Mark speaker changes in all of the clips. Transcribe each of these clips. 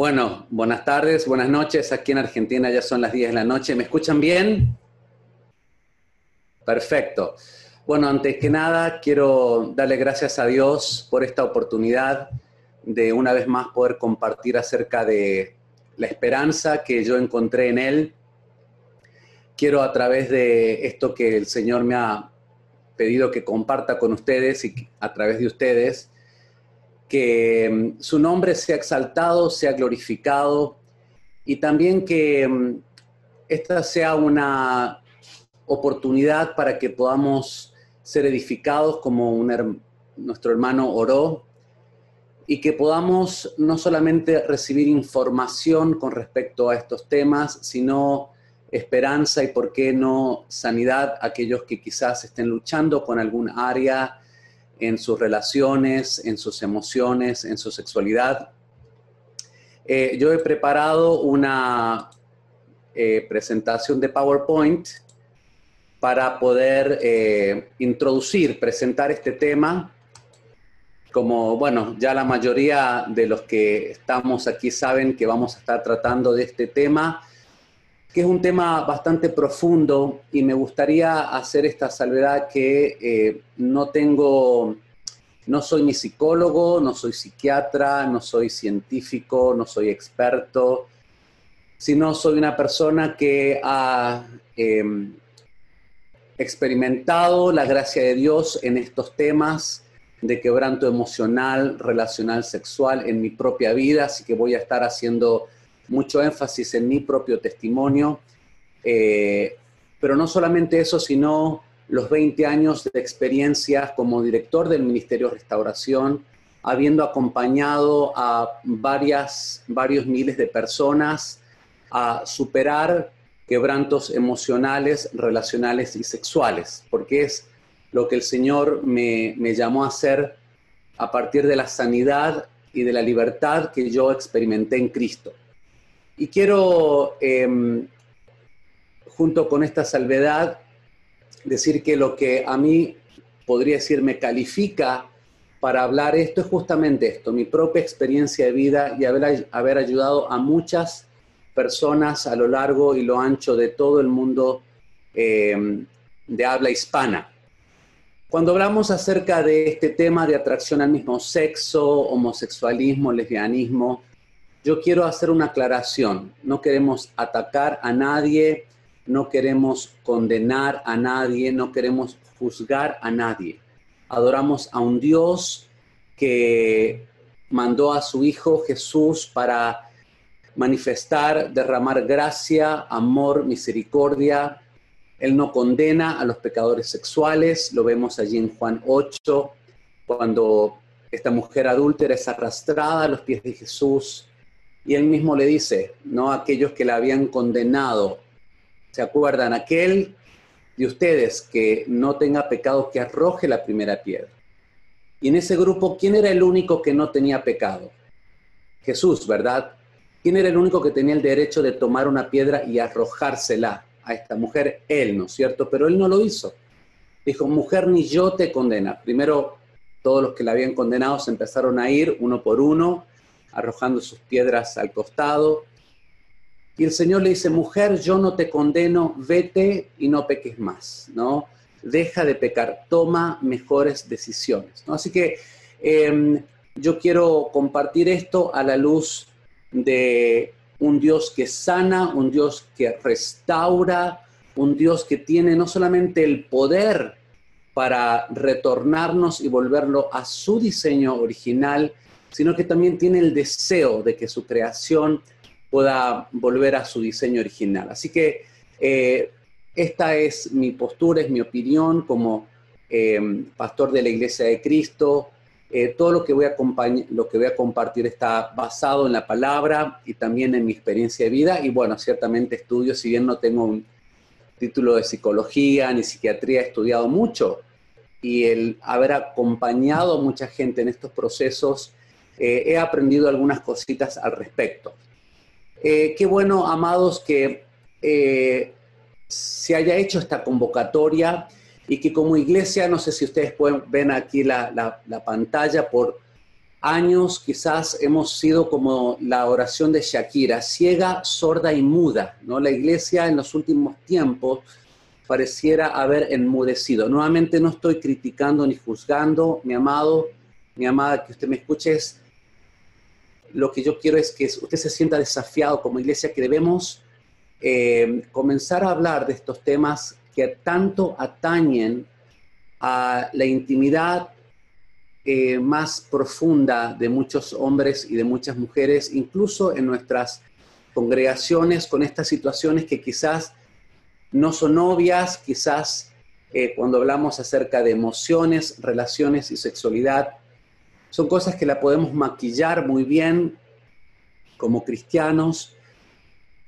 Speaker 1: Bueno, buenas tardes, buenas noches. Aquí en Argentina ya son las 10 de la noche. ¿Me escuchan bien? Perfecto. Bueno, antes que nada, quiero darle gracias a Dios por esta oportunidad de una vez más poder compartir acerca de la esperanza que yo encontré en Él. Quiero a través de esto que el Señor me ha pedido que comparta con ustedes y a través de ustedes, que mm, su nombre sea exaltado, sea glorificado y también que mm, esta sea una oportunidad para que podamos ser edificados como nuestro hermano oró y que podamos no solamente recibir información con respecto a estos temas, sino esperanza y, por qué no, sanidad a aquellos que quizás estén luchando con algún área en sus relaciones, en sus emociones, en su sexualidad. Eh, yo he preparado una eh, presentación de PowerPoint para poder eh, introducir, presentar este tema. Como, bueno, ya la mayoría de los que estamos aquí saben que vamos a estar tratando de este tema que es un tema bastante profundo y me gustaría hacer esta salvedad que eh, no tengo, no soy ni psicólogo, no soy psiquiatra, no soy científico, no soy experto, sino soy una persona que ha em, experimentado la gracia de Dios en estos temas de quebranto emocional, relacional, sexual en mi propia vida, así que voy a estar haciendo mucho énfasis en mi propio testimonio, eh, pero no solamente eso, sino los 20 años de experiencia como director del Ministerio de Restauración, habiendo acompañado a varias, varios miles de personas a superar quebrantos emocionales, relacionales y sexuales, porque es lo que el Señor me, me llamó a hacer a partir de la sanidad y de la libertad que yo experimenté en Cristo. Y quiero, em, junto con esta salvedad, decir que lo que a mí podría decir me califica para hablar esto es justamente esto, mi propia experiencia de vida y haber, ayudado a muchas personas a lo largo y lo ancho de todo el mundo em, de habla hispana. Cuando hablamos acerca de este tema de atracción al mismo sexo, homosexualismo, lesbianismo, yo quiero hacer una aclaración. No queremos atacar a nadie, no queremos condenar a nadie, no queremos juzgar a nadie. Adoramos a un Dios que mandó a su Hijo Jesús para manifestar, derramar gracia, amor, misericordia. Él no condena a los pecadores sexuales, lo vemos allí en Juan 8, cuando esta mujer adúltera es arrastrada a los pies de Jesús y él mismo le dice, no aquellos que la habían condenado, ¿se acuerdan? Aquel de ustedes que no tenga pecado, que arroje la primera piedra. Y en ese grupo, ¿quién era el único que no tenía pecado? Jesús, ¿verdad? ¿Quién era el único que tenía el derecho de tomar una piedra y arrojársela a esta mujer? Él, ¿no es cierto? Pero él no lo hizo. Dijo, mujer, ni yo te condena. Primero, todos los que la habían condenado se empezaron a ir uno por uno arrojando sus piedras al costado. Y el Señor le dice, mujer, yo no te condeno, vete y no peques más, ¿no? Deja de pecar, toma mejores decisiones, ¿no? Así que em, yo quiero compartir esto a la luz de un Dios que sana, un Dios que restaura, un Dios que tiene no solamente el poder para retornarnos y volverlo a su diseño original, sino que también tiene el deseo de que su creación pueda volver a su diseño original. Así que eh, esta es mi postura, es mi opinión como eh, pastor de la Iglesia de Cristo. Eh, todo lo que, voy a lo que voy a compartir está basado en la palabra y también en mi experiencia de vida. Y bueno, ciertamente estudio, si bien no tengo un título de psicología ni psiquiatría, he estudiado mucho. Y el haber acompañado a mucha gente en estos procesos eh, he aprendido algunas cositas al respecto. Eh, qué bueno, amados, que eh, se haya hecho esta convocatoria y que como iglesia, no sé si ustedes pueden ven aquí la, pantalla por años quizás hemos sido como la oración de Shakira, ciega, sorda y muda. ¿no? La iglesia en los últimos tiempos pareciera haber enmudecido. Nuevamente no estoy criticando ni juzgando, mi amado, mi amada, que usted me escuche. Lo que yo quiero es que usted se sienta desafiado como iglesia, que debemos eh, comenzar a hablar de estos temas que tanto atañen a la intimidad eh, más profunda de muchos hombres y de muchas mujeres, incluso en nuestras congregaciones, con estas situaciones que quizás no son obvias, quizás eh, cuando hablamos acerca de emociones, relaciones y sexualidad, son cosas que la podemos maquillar muy bien como cristianos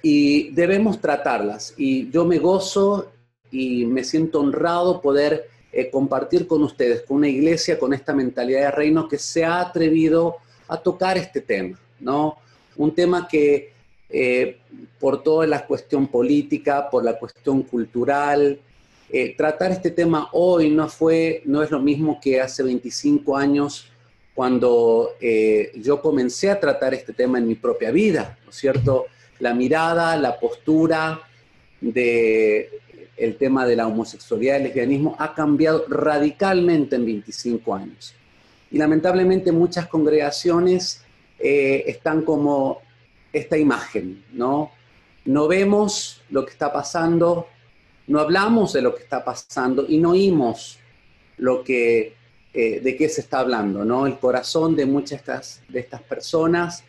Speaker 1: y debemos tratarlas. Y yo me gozo y me siento honrado poder eh, compartir con ustedes, con una iglesia con esta mentalidad de reino que se ha atrevido a tocar este tema, ¿no? Un tema que eh, por toda la cuestión política, por la cuestión cultural, eh, tratar este tema hoy no fue, no es lo mismo que hace 25 años cuando yo comencé a tratar este tema en mi propia vida, ¿no es cierto? La mirada, la postura de el tema de la homosexualidad y el lesbianismo ha cambiado radicalmente en 25 años. Y lamentablemente muchas congregaciones eh, están como esta imagen, ¿no? No vemos lo que está pasando, no hablamos de lo que está pasando y no oímos lo que, eh, de qué se está hablando, ¿no? El corazón de muchas de estas, de estas personas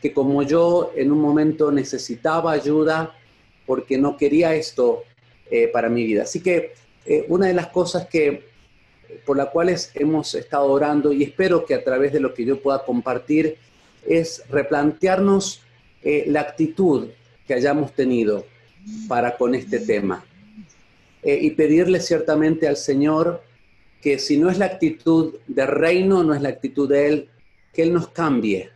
Speaker 1: que como yo en un momento necesitaba ayuda porque no quería esto eh, para mi vida. Así que eh, una de las cosas que por las cuales hemos estado orando y espero que a través de lo que yo pueda compartir es replantearnos la actitud que hayamos tenido para con este tema y pedirle ciertamente al Señor que si no es la actitud de reino, no es la actitud de Él, que Él nos cambie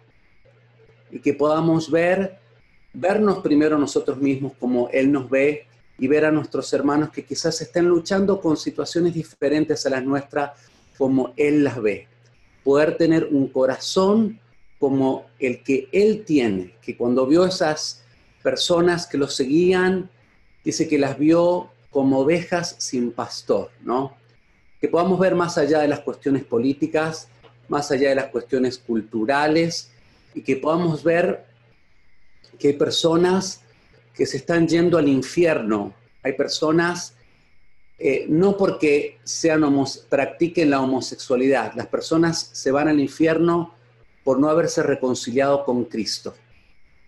Speaker 1: y que podamos ver, vernos primero nosotros mismos como Él nos ve y ver a nuestros hermanos que quizás estén luchando con situaciones diferentes a las nuestras como Él las ve. Poder tener un corazón como el que Él tiene, que cuando vio esas personas que lo seguían, dice que las vio como ovejas sin pastor, ¿no? Que podamos ver más allá de las cuestiones políticas, más allá de las cuestiones culturales, y que podamos ver que hay personas que se están yendo al infierno. Hay personas, eh, no porque sean practiquen la homosexualidad, las personas se van al infierno por no haberse reconciliado con Cristo.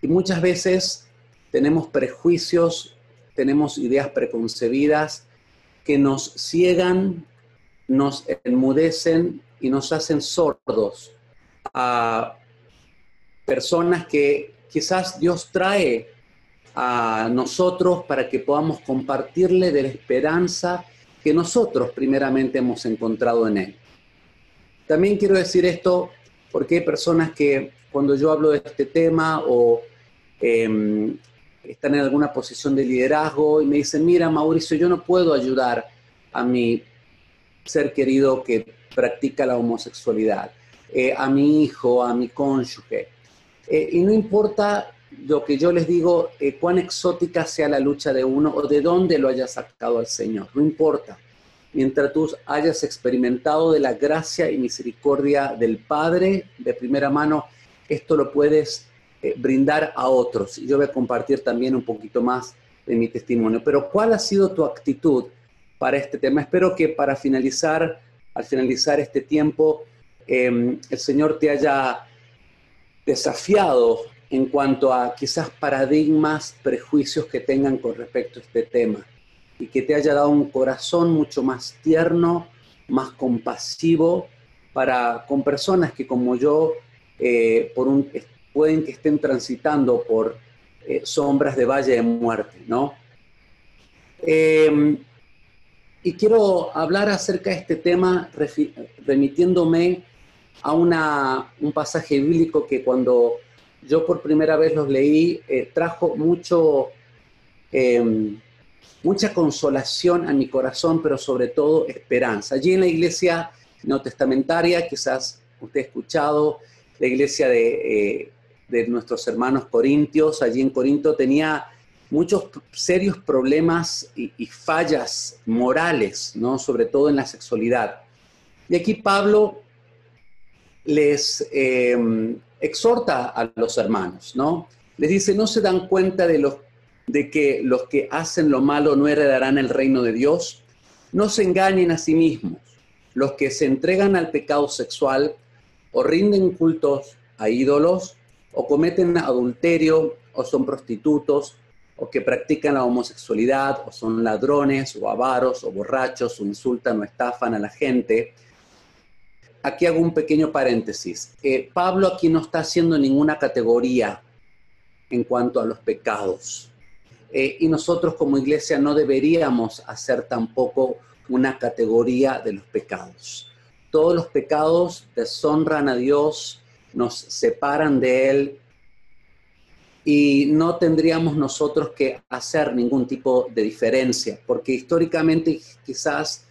Speaker 1: Y muchas veces tenemos prejuicios, tenemos ideas preconcebidas que nos ciegan, nos enmudecen y nos hacen sordos a personas que quizás Dios trae a nosotros para que podamos compartirle de la esperanza que nosotros primeramente hemos encontrado en Él. También quiero decir esto porque hay personas que cuando yo hablo de este tema o em, están en alguna posición de liderazgo y me dicen, mira Mauricio, yo no puedo ayudar a mi ser querido que practica la homosexualidad, eh, a mi hijo, a mi cónyuge. Eh, y no importa lo que yo les digo, eh, cuán exótica sea la lucha de uno o de dónde lo haya sacado al Señor, no importa. Mientras tú hayas experimentado de la gracia y misericordia del Padre de primera mano, esto lo puedes eh, brindar a otros. Y yo voy a compartir también un poquito más de mi testimonio. Pero ¿cuál ha sido tu actitud para este tema? Espero que para finalizar, al finalizar este tiempo, em, el Señor te haya desafiado en cuanto a quizás paradigmas, prejuicios que tengan con respecto a este tema y que te haya dado un corazón mucho más tierno, más compasivo para con personas que como yo eh, por un, pueden que estén transitando por eh, sombras de valle de muerte, ¿no? Em, y quiero hablar acerca de este tema remitiéndome a una, un pasaje bíblico que cuando yo por primera vez los leí, eh, trajo mucho, em, mucha consolación a mi corazón, pero sobre todo esperanza. Allí en la iglesia neotestamentaria, quizás usted ha escuchado, la iglesia de, de nuestros hermanos corintios, allí en Corinto tenía muchos serios problemas y, fallas morales, ¿no? sobre todo en la sexualidad. Y aquí Pablo les em, exhorta a los hermanos, ¿no? Les dice, no se dan cuenta de, los, de que los que hacen lo malo no heredarán el reino de Dios. No se engañen a sí mismos. Los que se entregan al pecado sexual o rinden cultos a ídolos o cometen adulterio o son prostitutos o que practican la homosexualidad, o son ladrones, o avaros, o borrachos, o insultan o estafan a la gente. Aquí hago un pequeño paréntesis. Eh, Pablo aquí no está haciendo ninguna categoría en cuanto a los pecados. Eh, y nosotros como iglesia no deberíamos hacer tampoco una categoría de los pecados. Todos los pecados deshonran a Dios, nos separan de Él, y no tendríamos nosotros que hacer ningún tipo de diferencia, porque históricamente quizás,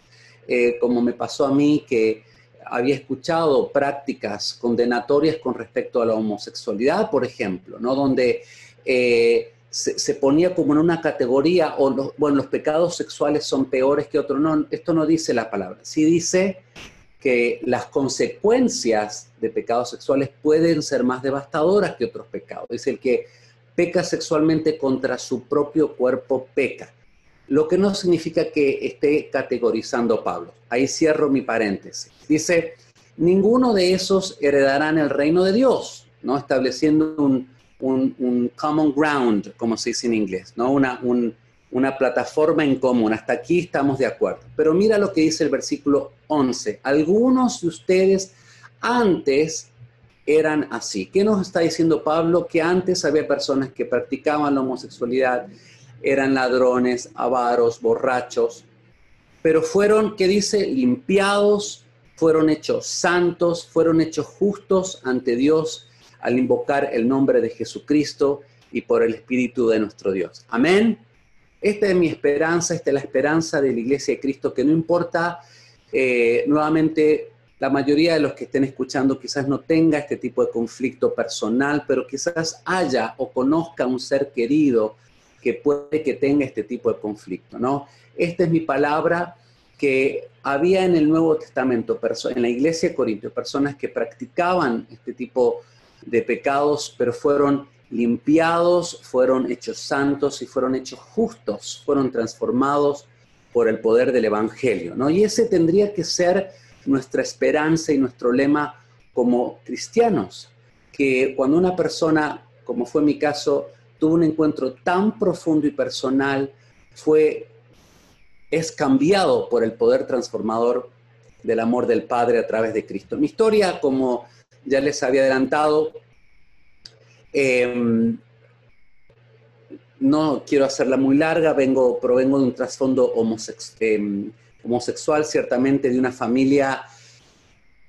Speaker 1: eh, como me pasó a mí, que había escuchado prácticas condenatorias con respecto a la homosexualidad, por ejemplo, ¿no? donde eh, se, ponía como en una categoría, o los, bueno, los pecados sexuales son peores que otros. No, esto no dice la palabra. Sí dice que las consecuencias de pecados sexuales pueden ser más devastadoras que otros pecados. Es el que peca sexualmente contra su propio cuerpo, peca. Lo que no significa que esté categorizando Pablo. Ahí cierro mi paréntesis. Dice, ninguno de esos heredarán el reino de Dios, ¿no? Estableciendo un, common ground, como se dice en inglés, ¿no? Una, una plataforma en común. Hasta aquí estamos de acuerdo. Pero mira lo que dice el versículo 11. Algunos de ustedes antes eran así. ¿Qué nos está diciendo Pablo? Que antes había personas que practicaban la homosexualidad, eran ladrones, avaros, borrachos, pero fueron, ¿qué dice? Limpiados, fueron hechos santos, fueron hechos justos ante Dios al invocar el nombre de Jesucristo y por el Espíritu de nuestro Dios. Amén. Esta es mi esperanza, esta es la esperanza de la Iglesia de Cristo, que no importa eh, nuevamente la mayoría de los que estén escuchando quizás no tenga este tipo de conflicto personal, pero quizás haya o conozca un ser querido que puede que tenga este tipo de conflicto, ¿no? Esta es mi palabra que había en el Nuevo Testamento, en la iglesia de Corintios, personas que practicaban este tipo de pecados, pero fueron limpiados, fueron hechos santos y fueron hechos justos, fueron transformados por el poder del Evangelio, ¿no? Y ese tendría que ser nuestra esperanza y nuestro lema como cristianos, que cuando una persona, como fue mi caso, tuvo un encuentro tan profundo y personal, fue, es cambiado por el poder transformador del amor del Padre a través de Cristo. Mi historia, como ya les había adelantado, em, no quiero hacerla muy larga, vengo, provengo de un trasfondo homosexual. Em, homosexual, ciertamente de una familia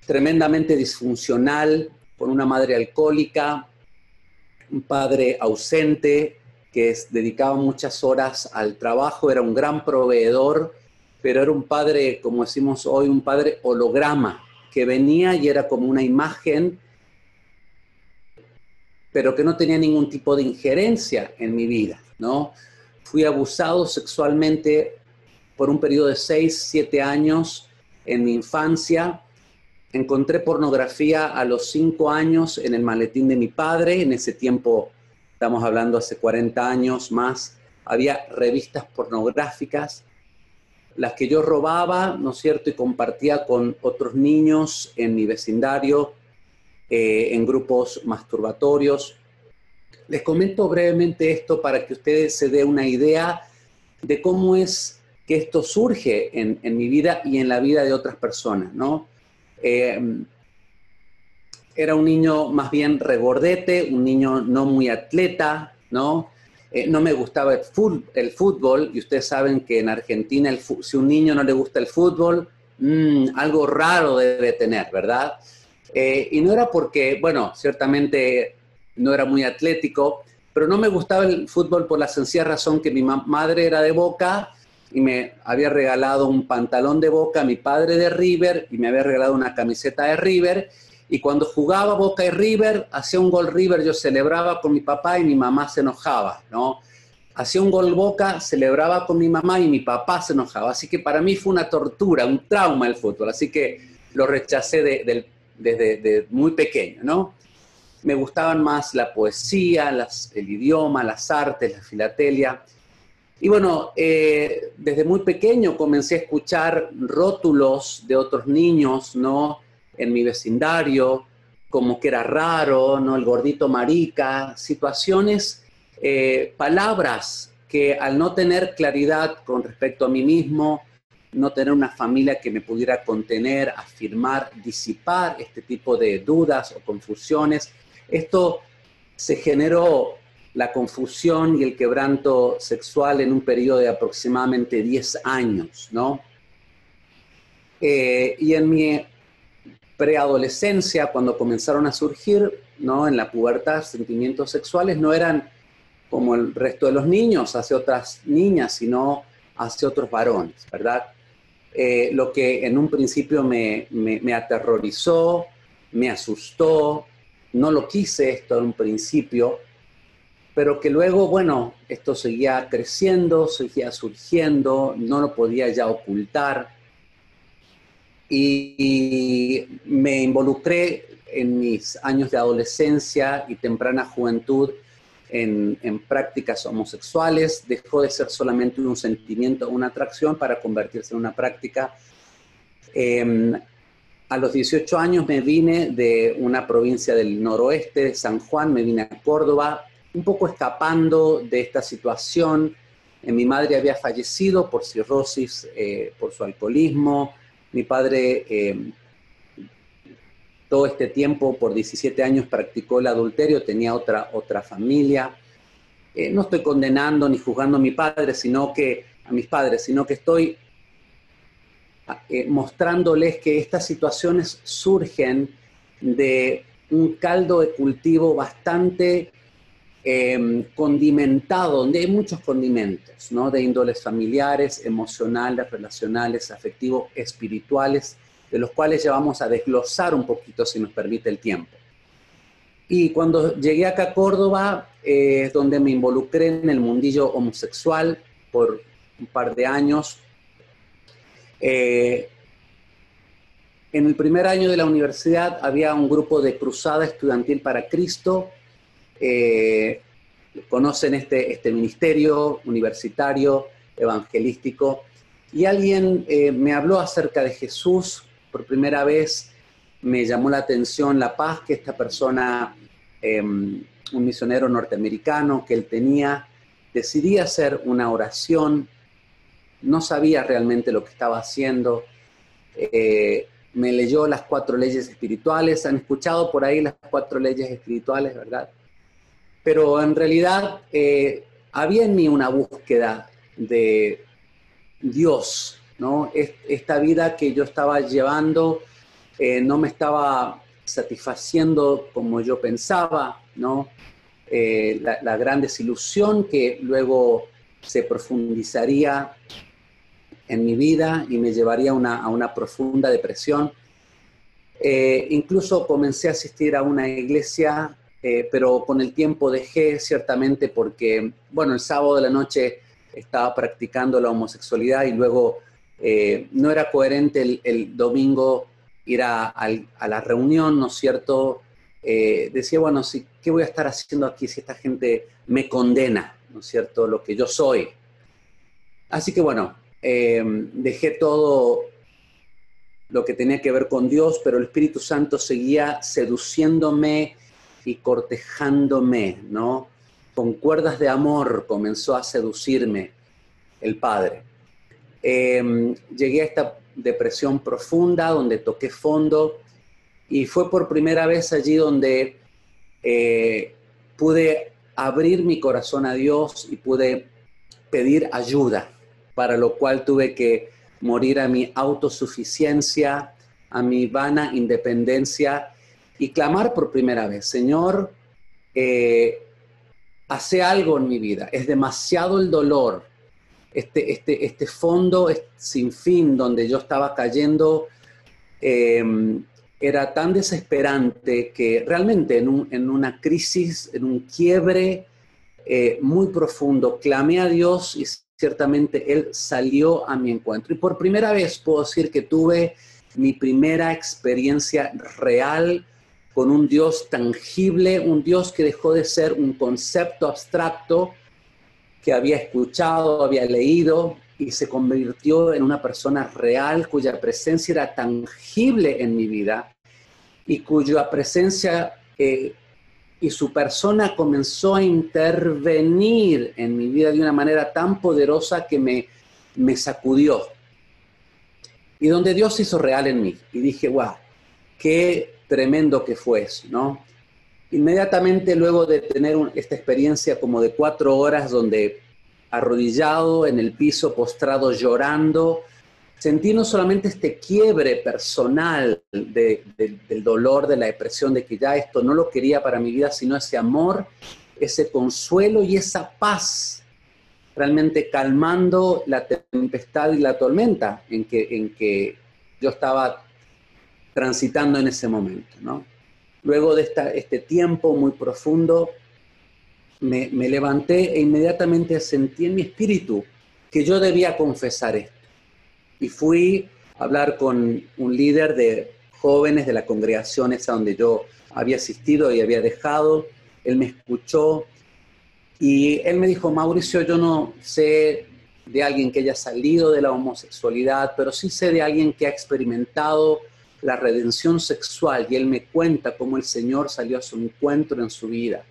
Speaker 1: tremendamente disfuncional, con una madre alcohólica, un padre ausente que dedicaba muchas horas al trabajo, era un gran proveedor, pero era un padre, como decimos hoy, un padre holograma, que venía y era como una imagen, pero que no tenía ningún tipo de injerencia en mi vida, ¿no? Fui abusado sexualmente por un periodo de 6, 7 años en mi infancia. Encontré pornografía a los 5 años en el maletín de mi padre. En ese tiempo, estamos hablando hace 40 años más, había revistas pornográficas, las que yo robaba, ¿no es cierto?, y compartía con otros niños en mi vecindario, eh, en grupos masturbatorios. Les comento brevemente esto para que ustedes se den una idea de cómo es que esto surge en, mi vida y en la vida de otras personas, ¿no? Eh, era un niño más bien regordete, un niño no muy atleta, ¿no? Eh, no me gustaba el, fútbol, y ustedes saben que en Argentina si un niño no le gusta el fútbol, mm, algo raro debe tener, ¿verdad? Eh, y no era porque, bueno, ciertamente no era muy atlético, pero no me gustaba el fútbol por la sencilla razón que mi madre era de Boca y me había regalado un pantalón de boca a mi padre de River y me había regalado una camiseta de River Y cuando jugaba Boca y River, hacía un gol River, yo celebraba con mi papá y mi mamá se enojaba, ¿no? Hacía un gol Boca, celebraba con mi mamá y mi papá se enojaba. Así que para mí fue una tortura, un trauma el fútbol. Así que lo rechacé desde muy pequeño, ¿no? Me gustaban más la poesía, el idioma, las artes, la filatelia. Y bueno, eh, desde muy pequeño comencé a escuchar rótulos de otros niños, ¿no? En mi vecindario, como que era raro, ¿no? El gordito marica, situaciones, eh, palabras que al no tener claridad con respecto a mí mismo, no tener una familia que me pudiera contener, afirmar, disipar este tipo de dudas o confusiones, esto se generó la confusión y el quebranto sexual en un periodo de aproximadamente 10 años, ¿no? Eh, y en mi preadolescencia, cuando comenzaron a surgir, ¿no? En la pubertad, sentimientos sexuales no eran como el resto de los niños hacia otras niñas, sino hacia otros varones, ¿verdad? Eh, lo que en un principio me, me aterrorizó, me asustó, no lo quise esto en un principio, pero que luego, bueno, esto seguía creciendo, seguía surgiendo, no lo podía ya ocultar. Y, me involucré en mis años de adolescencia y temprana juventud en, prácticas homosexuales. Dejó de ser solamente un sentimiento, una atracción para convertirse en una práctica. Em, a los 18 años me vine de una provincia del noroeste, San Juan, me vine a Córdoba, un poco escapando de esta situación. Eh, mi madre había fallecido por cirrosis, eh, por su alcoholismo. Mi padre eh, todo este tiempo, por 17 años, practicó el adulterio, tenía otra, otra familia. no estoy condenando ni juzgando a mi padre, sino que a mis padres, sino que estoy mostrándoles que estas situaciones surgen de un caldo de cultivo bastante Em, condimentado, donde hay muchos condimentos, ¿no? De índoles familiares, emocionales, relacionales, afectivos, espirituales, de los cuales ya vamos a desglosar un poquito si nos permite el tiempo. Y cuando llegué acá a Córdoba, eh, es donde me involucré en el mundillo homosexual por un par de años. Eh, en el primer año de la universidad había un grupo de cruzada estudiantil para Cristo eh, conocen este, este ministerio universitario, evangelístico, y alguien eh, me habló acerca de Jesús. Por primera vez, me llamó la atención la paz que esta persona, em, un misionero norteamericano que él tenía, decidí hacer una oración, no sabía realmente lo que estaba haciendo, eh, me leyó las cuatro leyes espirituales, han escuchado por ahí las cuatro leyes espirituales, ¿verdad? Pero en realidad eh, había en mí una búsqueda de Dios, ¿no? Esta vida que yo estaba llevando eh, no me estaba satisfaciendo como yo pensaba, ¿no? Eh, la, gran desilusión que luego se profundizaría en mi vida y me llevaría a una profunda depresión. incluso comencé a asistir a una iglesia eh, pero con el tiempo dejé ciertamente porque, bueno, el sábado de la noche estaba practicando la homosexualidad y luego eh, no era coherente el, domingo ir a, la reunión, ¿no es cierto? Eh, decía, bueno, sí, ¿qué voy a estar haciendo aquí si esta gente me condena, ¿no es cierto? Lo que yo soy. Así que bueno, dejé todo lo que tenía que ver con Dios, pero el Espíritu Santo seguía seduciéndome y cortejándome, ¿no? Con cuerdas de amor comenzó a seducirme el Padre. Em, llegué a esta depresión profunda donde toqué fondo y fue por primera vez allí donde eh, pude abrir mi corazón a Dios y pude pedir ayuda, para lo cual tuve que morir a mi autosuficiencia, a mi vana independencia y clamar por primera vez, Señor, eh, hace algo en mi vida, es demasiado el dolor, este, este, este fondo sin fin donde yo estaba cayendo, em, era tan desesperante que realmente en, una crisis, en un quiebre eh, muy profundo, clamé a Dios y ciertamente Él salió a mi encuentro. Y por primera vez puedo decir que tuve mi primera experiencia real con un Dios tangible, un Dios que dejó de ser un concepto abstracto que había escuchado, había leído y se convirtió en una persona real cuya presencia era tangible en mi vida y cuya presencia eh, y su persona comenzó a intervenir en mi vida de una manera tan poderosa que me, me sacudió. Y donde Dios hizo real en mí. Y dije, wow, qué tremendo que fue eso, ¿no? Inmediatamente luego de tener esta experiencia como de cuatro horas donde arrodillado en el piso, postrado, llorando, sentí no solamente este quiebre personal del dolor, de la depresión, de que ya esto no lo quería para mi vida, sino ese amor, ese consuelo y esa paz, realmente calmando la tempestad y la tormenta en que, en que yo estaba transitando en ese momento. ¿no? Luego de esta, este tiempo muy profundo, me, me levanté e inmediatamente sentí en mi espíritu que yo debía confesar esto. Y fui a hablar con un líder de jóvenes de la congregación esa donde yo había asistido y había dejado. Él me escuchó y él me dijo, Mauricio, yo no sé de alguien que haya salido de la homosexualidad, pero sí sé de alguien que ha experimentado la redención sexual y él me cuenta cómo el Señor salió a su encuentro en su vida,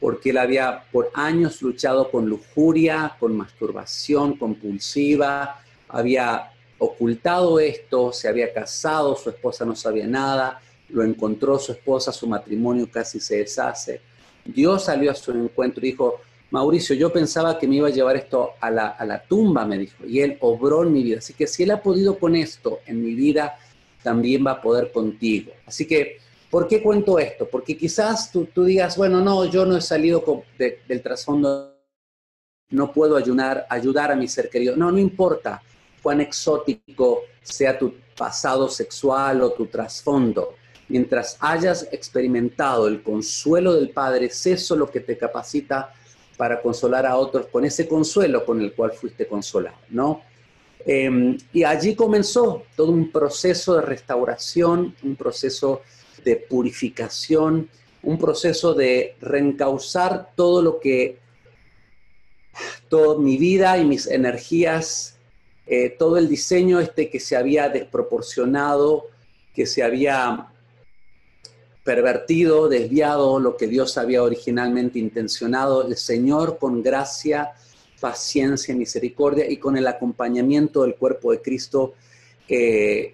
Speaker 1: porque él había por años luchado con lujuria, con masturbación compulsiva, había ocultado esto, se había casado, su esposa no sabía nada, lo encontró su esposa, su matrimonio casi se deshace. Dios salió a su encuentro y dijo, Mauricio, yo pensaba que me iba a llevar esto a la, a la tumba, me dijo, y él obró en mi vida. Así que si él ha podido con esto en mi vida, también va a poder contigo. Así que, ¿por qué cuento esto? Porque quizás tú, digas, bueno, no, yo no he salido del trasfondo, no puedo ayudar, ayudar a mi ser querido. No, no importa cuán exótico sea tu pasado sexual o tu trasfondo. Mientras hayas experimentado el consuelo del Padre, es eso lo que te capacita para consolar a otros con ese consuelo con el cual fuiste consolado, ¿no? Em, y allí comenzó todo un proceso de restauración, un proceso de purificación, un proceso de reencauzar todo lo que, toda mi vida y mis energías, eh, todo el diseño este que se había desproporcionado, que se había pervertido, desviado lo que Dios había originalmente intencionado, el Señor con gracia paciencia, misericordia y con el acompañamiento del cuerpo de Cristo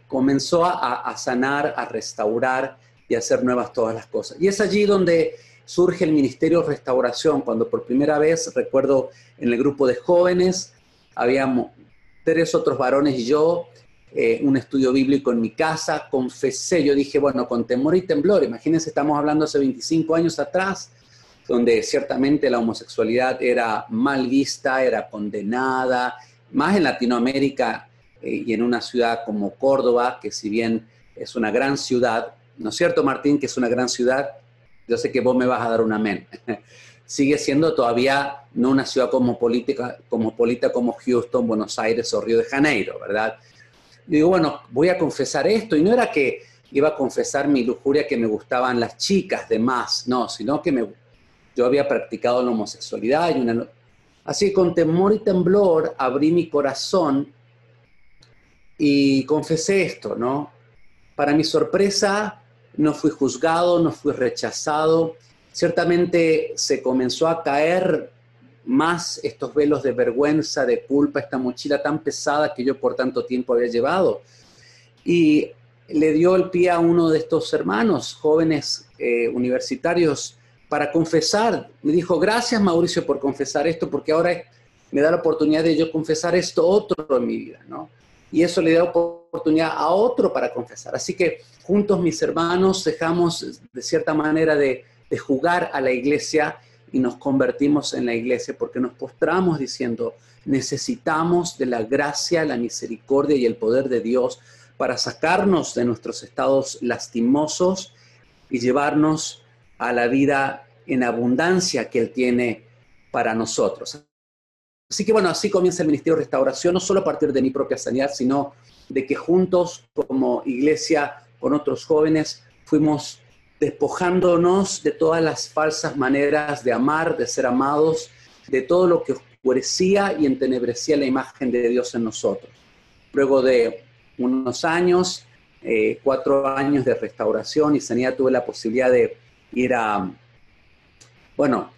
Speaker 1: comenzó a, sanar, a restaurar y a hacer nuevas todas las cosas. Y es allí donde surge el Ministerio de Restauración, cuando por primera vez, recuerdo en el grupo de jóvenes, habíamos tres otros varones y yo, eh, un estudio bíblico en mi casa, confesé, yo dije, bueno, con temor y temblor, imagínense, estamos hablando hace 25 años atrás, donde ciertamente la homosexualidad era mal vista, era condenada, más en Latinoamérica eh, y en una ciudad como Córdoba, que si bien es una gran ciudad, ¿no es cierto Martín que es una gran ciudad? Yo sé que vos me vas a dar un amén. Sigue siendo todavía no una ciudad como política, como como Houston, Buenos Aires o Río de Janeiro, ¿verdad? Digo, bueno, voy a confesar esto. Y no era que iba a confesar mi lujuria que me gustaban las chicas de más, no, sino que me, yo había practicado la homosexualidad y una... Así con temor y temblor abrí mi corazón y confesé esto, ¿no? Para mi sorpresa, no fui juzgado, no fui rechazado. Ciertamente se comenzó a caer más estos velos de vergüenza, de culpa, esta mochila tan pesada que yo por tanto tiempo había llevado. Y le dio el pie a uno de estos hermanos, jóvenes eh, universitarios, para confesar. Me dijo, gracias Mauricio por confesar esto, porque ahora me da la oportunidad de yo confesar esto otro en mi vida, ¿no? Y eso le da oportunidad a otro para confesar. Así que juntos mis hermanos dejamos de cierta manera de, de jugar a la iglesia y nos convertimos en la iglesia porque nos postramos diciendo, necesitamos de la gracia, la misericordia y el poder de Dios para sacarnos de nuestros estados lastimosos y llevarnos a la vida en abundancia que Él tiene para nosotros. Así que bueno, así comienza el Ministerio de Restauración, no solo a partir de mi propia sanidad, sino de que juntos como iglesia con otros jóvenes fuimos despojándonos de todas las falsas maneras de amar, de ser amados, de todo lo que oscurecía y entenebrecía la imagen de Dios en nosotros. Luego de unos años, eh, cuatro años de restauración y sanidad, tuve la posibilidad de ir a, bueno,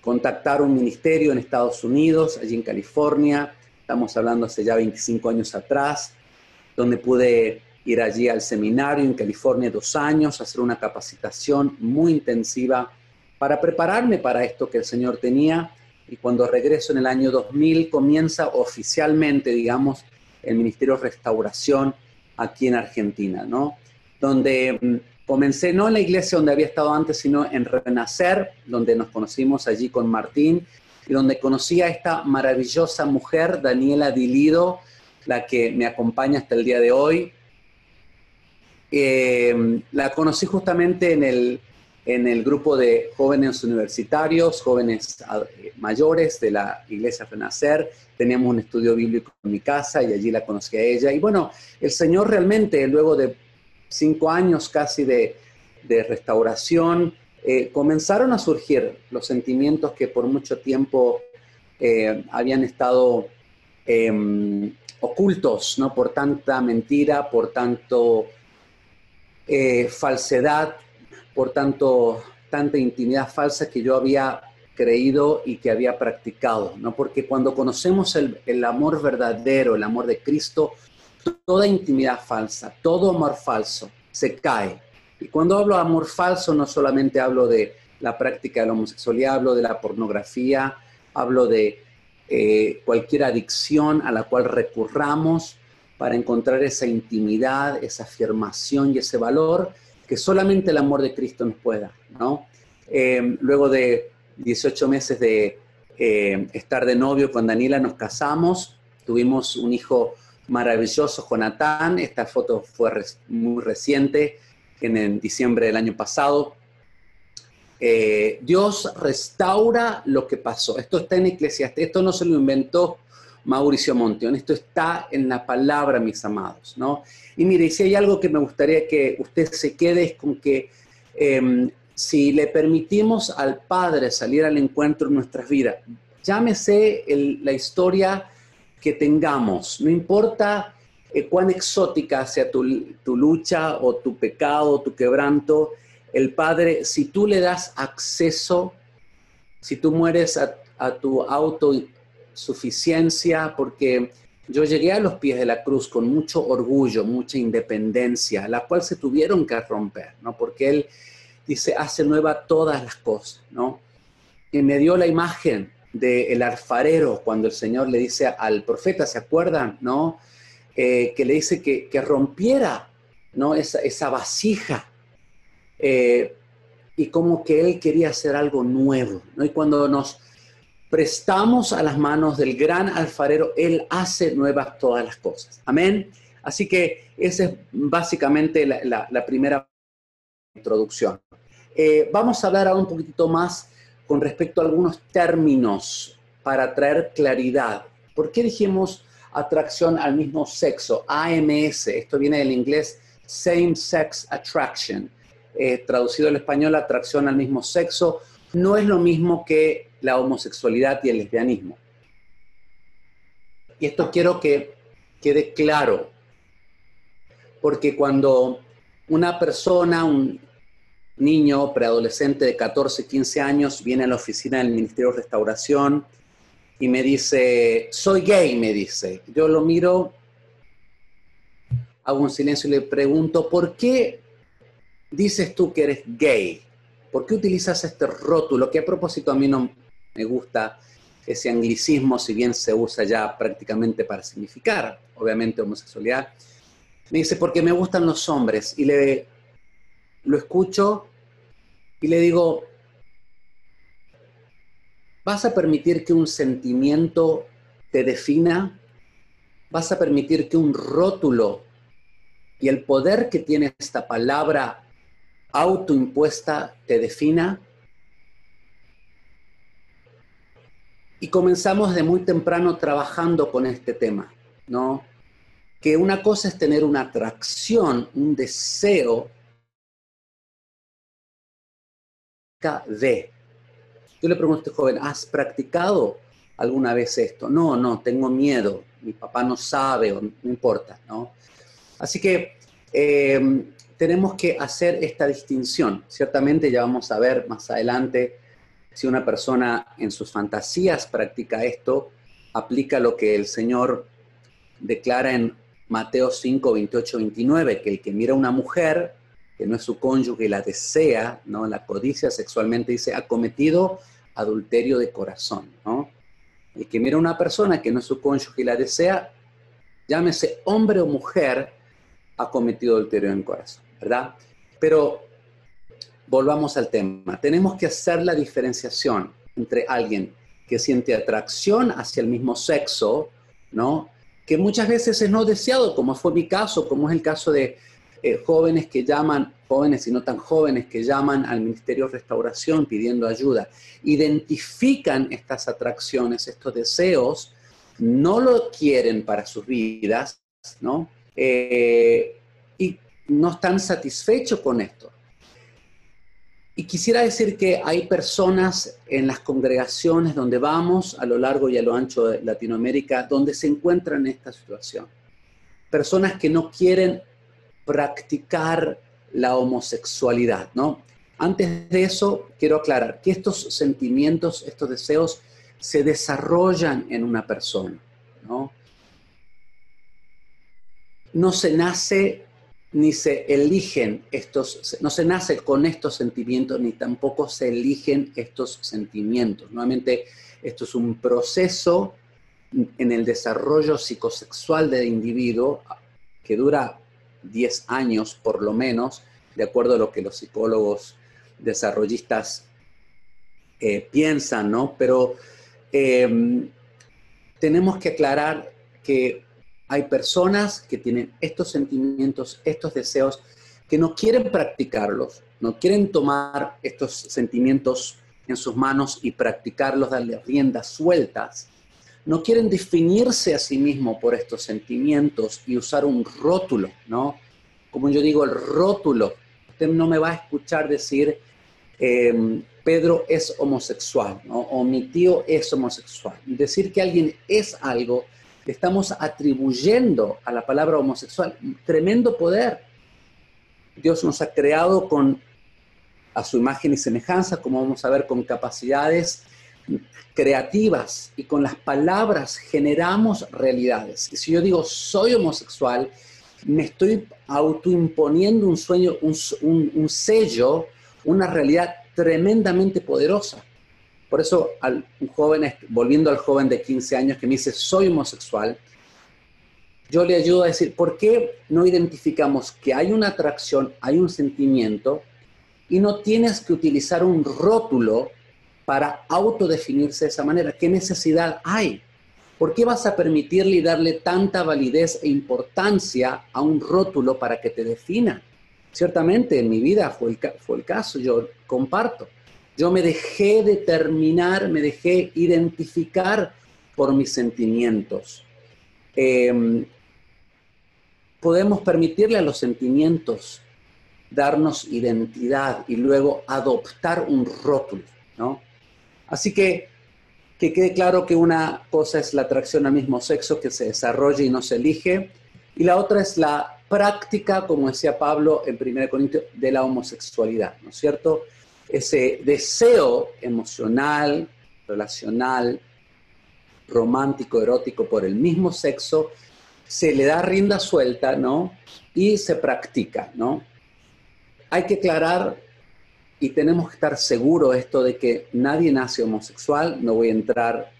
Speaker 1: contactar un ministerio en Estados Unidos, allí en California, estamos hablando hace ya 25 años atrás, donde pude ir allí al seminario en California dos años, hacer una capacitación muy intensiva para prepararme para esto que el Señor tenía. Y cuando regreso en el año 2000 comienza oficialmente, digamos, el Ministerio de Restauración aquí en Argentina, ¿no? Donde mm, Comencé no en la iglesia donde había estado antes, sino en Renacer, donde nos conocimos allí con Martín, y donde conocí a esta maravillosa mujer, Daniela Dilido, la que me acompaña hasta el día de hoy. Eh, la conocí justamente en el, en el grupo de jóvenes universitarios, jóvenes mayores de la iglesia Renacer. Teníamos un estudio bíblico en mi casa y allí la conocí a ella. Y bueno, el Señor realmente, luego de cinco años casi de, restauración, eh, comenzaron a surgir los sentimientos que por mucho tiempo eh, habían estado em, ocultos, ¿no? Por tanta mentira, por tanto eh, falsedad, por tanto tanta intimidad falsa que yo había creído y que había practicado, ¿no? Porque cuando conocemos el, el amor verdadero, el amor de Cristo, toda intimidad falsa, todo amor falso se cae. Y cuando hablo de amor falso, no solamente hablo de la práctica de la homosexualidad, hablo de la pornografía, hablo de eh, cualquier adicción a la cual recurramos para encontrar esa intimidad, esa afirmación y ese valor que solamente el amor de Cristo nos puede dar, ¿no? Eh, luego de 18 meses de eh, estar de novio con Daniela, nos casamos, tuvimos un hijo maravilloso Jonathan. Esta foto fue muy reciente, en, diciembre del año pasado. Eh, Dios restaura lo que pasó. Esto está en Eclesiastes, esto no se lo inventó Mauricio Monteón, esto está en la palabra, mis amados, ¿no? Y mire, si hay algo que me gustaría que usted se quede es con que em, si le permitimos al Padre salir al encuentro en nuestras vidas, llámese la historia que tengamos, no importa eh, cuán exótica sea tu, lucha o tu pecado, tu quebranto, el Padre, si tú le das acceso, si tú mueres a, a tu autosuficiencia, porque yo llegué a los pies de la cruz con mucho orgullo, mucha independencia, la cual se tuvieron que romper, ¿no? Porque Él dice, hace nueva todas las cosas, ¿no? Y me dio la imagen del alfarero cuando el Señor le dice al profeta, ¿se acuerdan? ¿No? Eh, que le dice que, rompiera ¿no? esa, vasija. Eh, y como que él quería hacer algo nuevo. ¿no? Y cuando nos prestamos a las manos del gran alfarero, él hace nuevas todas las cosas. Amén. Así que esa es básicamente la, primera introducción. Eh, vamos a hablar ahora un poquitito más con respecto a algunos términos para traer claridad. ¿Por qué dijimos atracción al mismo sexo? AMS, esto viene del inglés Same Sex Attraction, eh, traducido al español atracción al mismo sexo, no es lo mismo que la homosexualidad y el lesbianismo. Y esto quiero que quede claro, porque cuando una persona, un, niño, preadolescente de 14, 15 años, viene a la oficina del Ministerio de Restauración y me dice, soy gay, me dice. Yo lo miro, hago un silencio y le pregunto, ¿por qué dices tú que eres gay? ¿Por qué utilizas este rótulo? Que a propósito a mí no me gusta ese anglicismo, si bien se usa ya prácticamente para significar, obviamente, homosexualidad. Me dice, porque me gustan los hombres. Y le lo escucho y le digo, ¿vas a permitir que un sentimiento te defina? ¿Vas a permitir que un rótulo y el poder que tiene esta palabra autoimpuesta te defina. Y comenzamos de muy temprano trabajando con este tema, ¿no? Que una cosa es tener una atracción, un deseo de. Yo le pregunto a este joven, ¿has practicado alguna vez esto? No, no, tengo miedo, mi papá no sabe, o no importa, ¿no? Así que em, tenemos que hacer esta distinción. Ciertamente ya vamos a ver más adelante si una persona en sus fantasías practica esto, aplica lo que el Señor declara en Mateo 5, 28, 29, que el que mira a una mujer que no es su cónyuge y la desea, ¿no? La codicia sexualmente dice, ha cometido adulterio de corazón, ¿no? El que mira una persona que no es su cónyuge y la desea, llámese hombre o mujer, ha cometido adulterio en corazón, ¿verdad? Pero volvamos al tema. Tenemos que hacer la diferenciación entre alguien que siente atracción hacia el mismo sexo, ¿no? Que muchas veces es no deseado, como fue mi caso, como es el caso de eh, jóvenes que llaman, jóvenes y no tan jóvenes, que llaman al Ministerio de Restauración pidiendo ayuda, identifican estas atracciones, estos deseos, no lo quieren para sus vidas, ¿no? Eh, y no están satisfechos con esto. Y quisiera decir que hay personas en las congregaciones donde vamos a lo largo y a lo ancho de Latinoamérica donde se encuentran en esta situación. Personas que no quieren practicar la homosexualidad, ¿no? Antes de eso, quiero aclarar que estos sentimientos, estos deseos, se desarrollan en una persona, ¿no? No se nace ni se eligen estos, no se nace con estos sentimientos, ni tampoco se eligen estos sentimientos. Nuevamente, esto es un proceso en el desarrollo psicosexual del individuo que dura 10 años por lo menos, de acuerdo a lo que los psicólogos desarrollistas eh, piensan, ¿no? Pero em, tenemos que aclarar que hay personas que tienen estos sentimientos, estos deseos, que no quieren practicarlos, no quieren tomar estos sentimientos en sus manos y practicarlos, darle riendas sueltas, no quieren definirse a sí mismo por estos sentimientos y usar un rótulo, ¿no? Como yo digo, el rótulo. Usted no me va a escuchar decir, em, Pedro es homosexual. O mi tío es homosexual. Decir que alguien es algo, estamos atribuyendo a la palabra homosexual tremendo poder. Dios nos ha creado con a su imagen y semejanza, como vamos a ver, con capacidades creativas y con las palabras generamos realidades. Y si yo digo soy homosexual, me estoy autoimponiendo un sueño, un, sello, una realidad tremendamente poderosa. Por eso, al, un joven, volviendo al joven de 15 años que me dice soy homosexual, yo le ayudo a decir, ¿por qué no identificamos que hay una atracción, hay un sentimiento y no tienes que utilizar un rótulo para autodefinirse de esa manera? ¿Qué necesidad hay? ¿Por qué vas a permitirle y darle tanta validez e importancia a un rótulo para que te defina? Ciertamente en mi vida fue el, fue el caso, yo comparto. Yo me dejé determinar, me dejé identificar por mis sentimientos. Em, podemos permitirle a los sentimientos darnos identidad y luego adoptar un rótulo, ¿no? Así que que quede claro que una cosa es la atracción al mismo sexo que se desarrolla y no se elige, y la otra es la práctica, como decía Pablo en 1 Corintios, de la homosexualidad, ¿no es cierto? Ese deseo emocional, relacional, romántico, erótico por el mismo sexo, se le da rienda suelta, ¿no? Y se practica, ¿no? Hay que aclarar y tenemos que estar seguros esto de que nadie nace homosexual, no voy a entrar,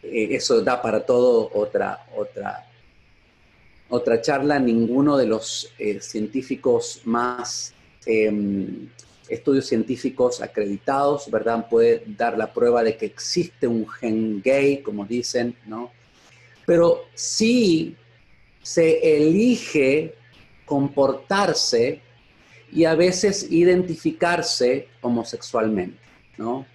Speaker 1: eh, eso da para todo otra, otra, otra charla, ninguno de los eh, científicos más, em, estudios científicos acreditados, ¿verdad? Puede dar la prueba de que existe un gen gay, como dicen, ¿no? Pero sí se elige comportarse y a veces identificarse homosexualmente, ¿no?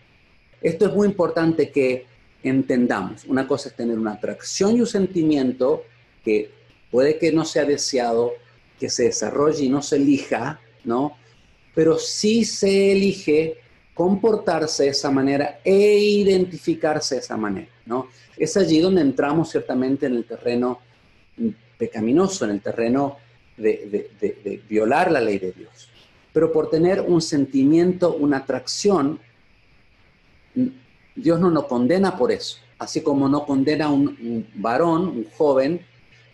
Speaker 1: Esto es muy importante que entendamos. Una cosa es tener una atracción y un sentimiento que puede que no sea deseado, que se desarrolle y no se elija, ¿no? Pero sí se elige comportarse de esa manera e identificarse de esa manera, ¿no? Es allí donde entramos ciertamente en el terreno pecaminoso, en el terreno de, violar la ley de Dios. Pero por tener un sentimiento, una atracción, Dios no nos condena por eso, así como no condena a un, varón, un joven,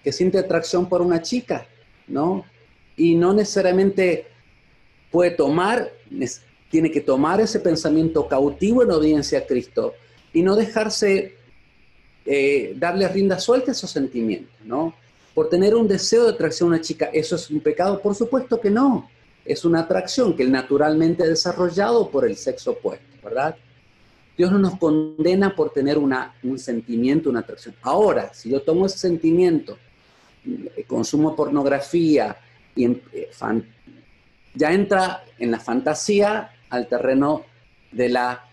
Speaker 1: que siente atracción por una chica, ¿no? Y no necesariamente puede tomar, tiene que tomar ese pensamiento cautivo en obediencia a Cristo y no dejarse eh, darle rienda suelta a esos sentimientos, ¿no? Por tener un deseo de atracción a una chica, ¿eso es un pecado? Por supuesto que no. Es una atracción que él naturalmente desarrollado por el sexo opuesto, ¿verdad? Dios no nos condena por tener un sentimiento, una atracción. Ahora, si yo tomo ese sentimiento, eh, consumo pornografía, y eh, ya entra en la fantasía al terreno de la,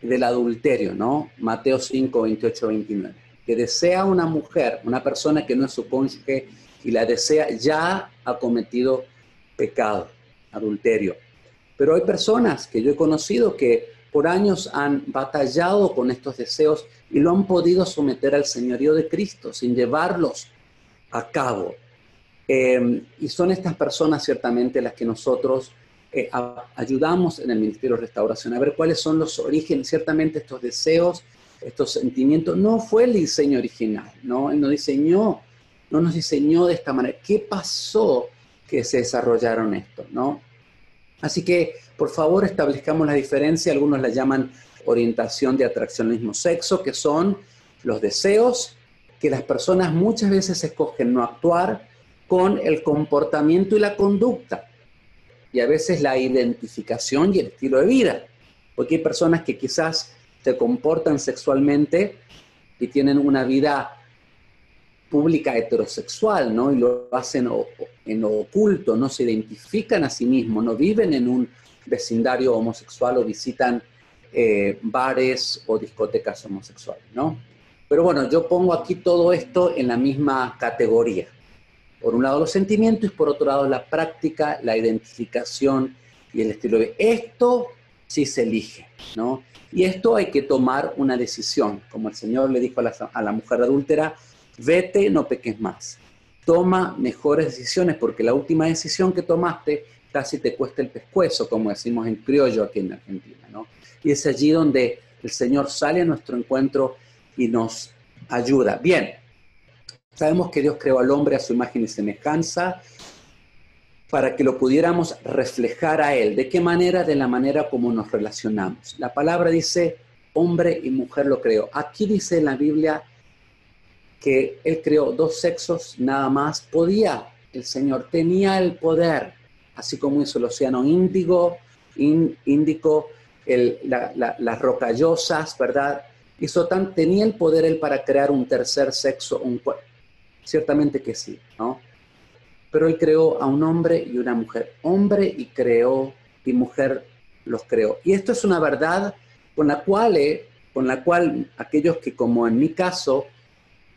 Speaker 1: del adulterio, ¿no? Mateo 5, 28, 29. Que desea una mujer, una persona que no es su cónyuge y la desea, ya ha cometido pecado, adulterio. Pero hay personas que yo he conocido que por años han batallado con estos deseos y lo han podido someter al señorío de Cristo sin llevarlos a cabo. Em, y son estas personas ciertamente las que nosotros eh, ayudamos en el Ministerio de Restauración a ver cuáles son los orígenes, ciertamente estos deseos, estos sentimientos. No fue el diseño original, ¿no? Él no diseñó, no nos diseñó de esta manera. ¿Qué pasó que se desarrollaron esto, no? Así que, por favor, establezcamos la diferencia. Algunos la llaman orientación de atracción al sexo, que son los deseos que las personas muchas veces escogen no actuar con el comportamiento y la conducta. Y a veces la identificación y el estilo de vida. Porque hay personas que quizás se comportan sexualmente y tienen una vida pública heterosexual, ¿no? Y lo hacen en lo oculto, no se identifican a sí mismos, no viven en un vecindario homosexual o visitan eh, bares o discotecas homosexuales, ¿no? Pero bueno, yo pongo aquí todo esto en la misma categoría. Por un lado los sentimientos y por otro lado la práctica, la identificación y el estilo de Esto sí se elige, ¿no? Y esto hay que tomar una decisión, como el Señor le dijo a la, a la mujer adúltera, vete, no peques más. Toma mejores decisiones porque la última decisión que tomaste casi te cuesta el pescuezo, como decimos en criollo aquí en Argentina, ¿no? Y es allí donde el Señor sale a nuestro encuentro y nos ayuda. Bien, sabemos que Dios creó al hombre a su imagen y semejanza para que lo pudiéramos reflejar a Él. ¿De qué manera? De la manera como nos relacionamos. La palabra dice, hombre y mujer lo creó. Aquí dice en la Biblia que Él creó dos sexos nada más, podía, el Señor tenía el poder, así como hizo el océano Índigo, Índico, las rocallosas, ¿verdad? Hizo tan, tenía el poder Él para crear un tercer sexo, un, ciertamente que sí, ¿no? Pero Él creó a un hombre y una mujer, hombre y creó, y mujer los creó. Y esto es una verdad con la cual, eh, con la cual aquellos que, como en mi caso,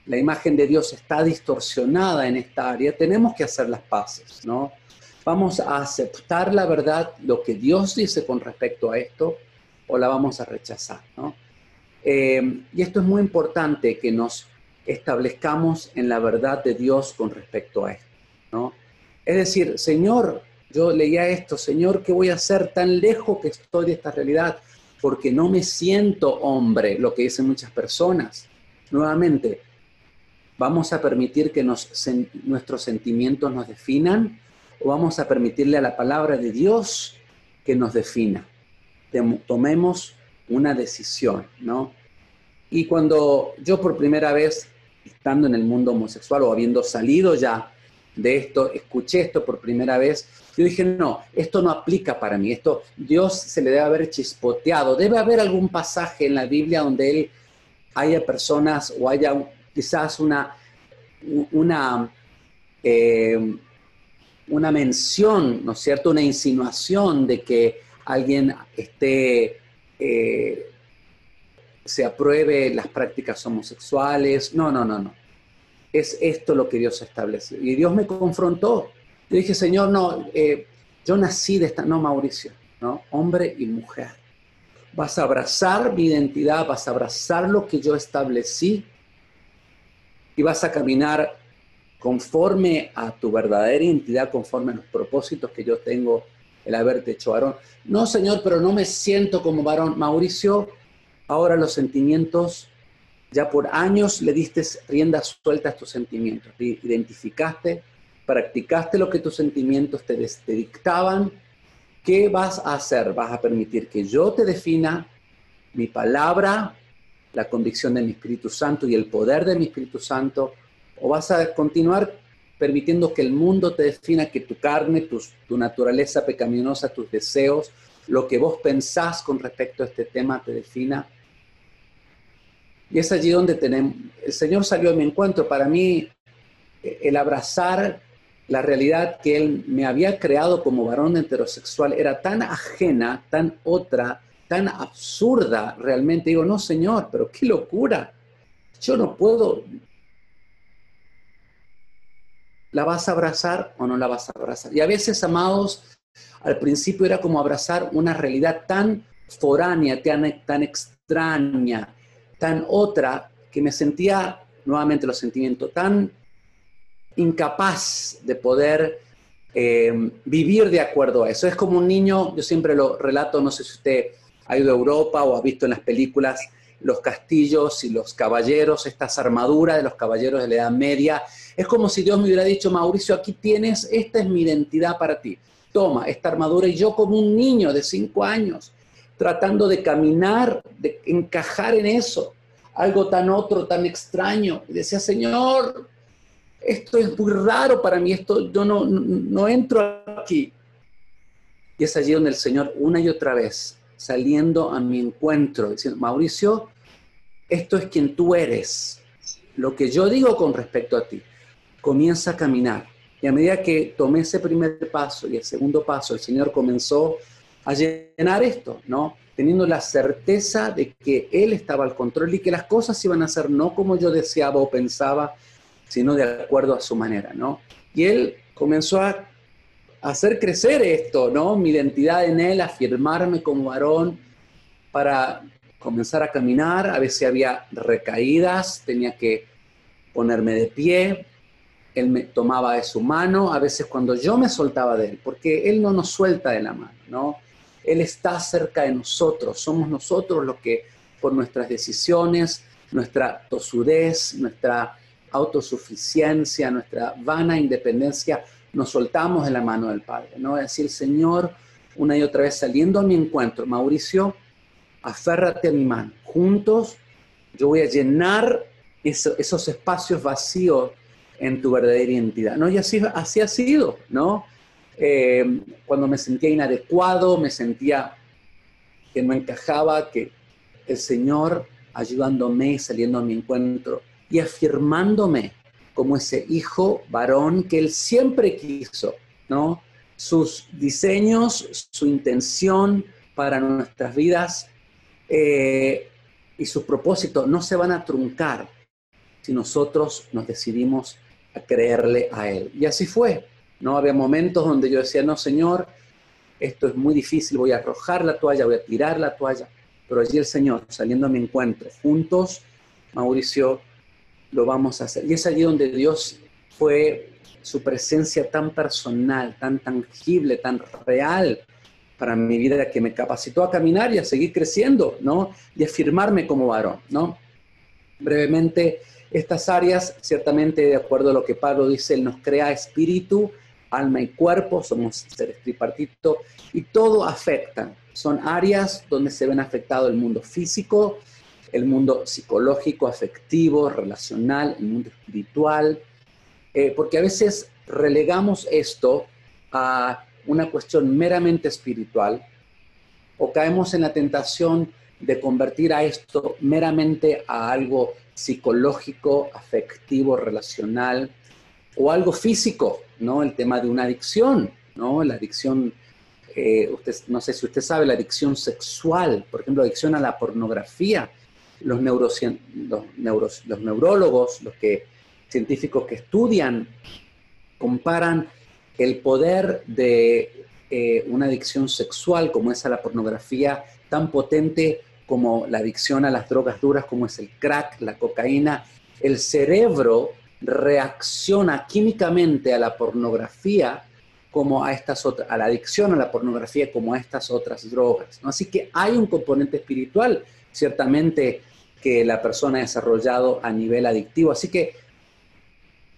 Speaker 1: la imagen de Dios está distorsionada en esta área, tenemos que hacer las paces, ¿no? Vamos a aceptar la verdad, lo que Dios dice con respecto a esto, o la vamos a rechazar, ¿no? Eh, y esto es muy importante que nos establezcamos en la verdad de Dios con respecto a esto, ¿no? Es decir, Señor, yo leía esto, Señor, ¿qué voy a hacer tan lejos que estoy de esta realidad? Porque no me siento hombre, lo que dicen muchas personas. Nuevamente, ¿Vamos a permitir que nuestros sentimientos nos definan o vamos a permitirle a la palabra de Dios que nos defina? Tomemos una decisión, ¿no? Y cuando yo por primera vez, estando en el mundo homosexual o habiendo salido ya de esto, escuché esto por primera vez, yo dije, no, esto no aplica para mí, esto Dios se le debe haber chispoteado, debe haber algún pasaje en la Biblia donde Él haya personas o haya quizás una, una, eh, una mención, ¿no es cierto? Una insinuación de que alguien esté, eh, se apruebe las prácticas homosexuales. No, no, no, no. Es esto lo que Dios estableció. Y Dios me confrontó. Yo dije, Señor, no, eh, yo nací de esta, no, Mauricio, ¿no? Hombre y mujer. Vas a abrazar mi identidad, vas a abrazar lo que yo establecí y vas a caminar conforme a tu verdadera identidad, conforme a los propósitos que yo tengo el haberte hecho varón. No, Señor, pero no me siento como varón. Mauricio, ahora los sentimientos, ya por años le diste rienda suelta a tus sentimientos, te identificaste, practicaste lo que tus sentimientos te, te dictaban. ¿Qué vas a hacer? ¿Vas a permitir que yo te defina mi palabra, la convicción de mi Espíritu Santo y el poder de mi Espíritu Santo? ¿O vas a continuar permitiendo que el mundo te defina, que tu carne, tu naturaleza pecaminosa, tus deseos, lo que vos pensás con respecto a este tema te defina? Y es allí donde tenemos, el Señor salió a mi encuentro. Para mí, el abrazar la realidad que Él me había creado como varón heterosexual era tan ajena, tan otra, tan absurda realmente. Digo, no, Señor, pero qué locura. Yo no puedo, ¿La vas a abrazar o no la vas a abrazar? Y a veces, amados, al principio era como abrazar una realidad tan foránea, tan, tan extraña, tan otra, que me sentía, nuevamente los sentimientos, tan incapaz de poder eh, vivir de acuerdo a eso. Es como un niño, yo siempre lo relato, no sé si usted ha ido a Europa o ha visto en las películas los castillos y los caballeros, estas armaduras de los caballeros de la Edad Media. Es como si Dios me hubiera dicho, Mauricio, aquí tienes, esta es mi identidad para ti. Toma esta armadura y yo como un niño de cinco años, tratando de caminar, de encajar en eso, algo tan otro, tan extraño. Y decía, Señor, esto es muy raro para mí, esto yo no, no entro aquí. Y es allí donde el Señor una y otra vez saliendo a mi encuentro, diciendo, Mauricio, esto es quien tú eres. Lo que yo digo con respecto a ti, comienza a caminar. Y a medida que tomé ese primer paso y el segundo paso, el Señor comenzó a llenar esto, ¿no? Teniendo la certeza de que Él estaba al control y que las cosas iban a ser no como yo deseaba o pensaba, sino de acuerdo a su manera, ¿no? Y Él comenzó a hacer crecer esto, ¿no? Mi identidad en Él, afirmarme como varón para comenzar a caminar. A veces había recaídas, tenía que ponerme de pie. Él me tomaba de su mano, a veces cuando yo me soltaba de Él, porque Él no nos suelta de la mano, ¿no? Él está cerca de nosotros, somos nosotros los que por nuestras decisiones, nuestra tosudez, nuestra autosuficiencia, nuestra vana independencia, nos soltamos de la mano del Padre, ¿no? Es decir, Señor, una y otra vez saliendo a mi encuentro, Mauricio, aférrate a mi mano. Juntos yo voy a llenar esos espacios vacíos en tu verdadera identidad, ¿no? Y así, así ha sido, ¿no? Eh, cuando me sentía inadecuado, me sentía que no encajaba, que el Señor ayudándome, saliendo a mi encuentro y afirmándome como ese hijo varón que él siempre quiso, ¿no? Sus diseños, su intención para nuestras vidas eh, y su propósito no se van a truncar si nosotros nos decidimos a creerle a Él. Y así fue, ¿no? Había momentos donde yo decía, no, Señor, esto es muy difícil, voy a arrojar la toalla, voy a tirar la toalla, pero allí el Señor, saliendo a mi encuentro, juntos, Mauricio, lo vamos a hacer. Y es allí donde Dios fue su presencia tan personal, tan tangible, tan real para mi vida que me capacitó a caminar y a seguir creciendo, ¿no? Y a firmarme como varón, ¿no? Brevemente, estas áreas, ciertamente de acuerdo a lo que Pablo dice, Él nos crea espíritu, alma y cuerpo, somos seres tripartitos, y todo afecta. Son áreas donde se ven afectado el mundo físico, el mundo psicológico, afectivo, relacional, el mundo espiritual, eh, porque a veces relegamos esto a una cuestión meramente espiritual o caemos en la tentación de convertir a esto meramente a algo psicológico, afectivo, relacional. o algo físico, ¿no? El tema de una adicción, ¿no? La adicción, eh, usted, no sé si usted sabe, la adicción sexual, por ejemplo, adicción a la pornografía. Los, los, los neurólogos, los que, científicos que estudian, comparan el poder de eh, una adicción sexual como es a la pornografía tan potente como la adicción a las drogas duras como es el crack, la cocaína. El cerebro reacciona químicamente a la pornografía como a estas otras, a la adicción a la pornografía como a estas otras drogas. Así que hay un componente espiritual, ciertamente, que la persona ha desarrollado a nivel adictivo. Así que,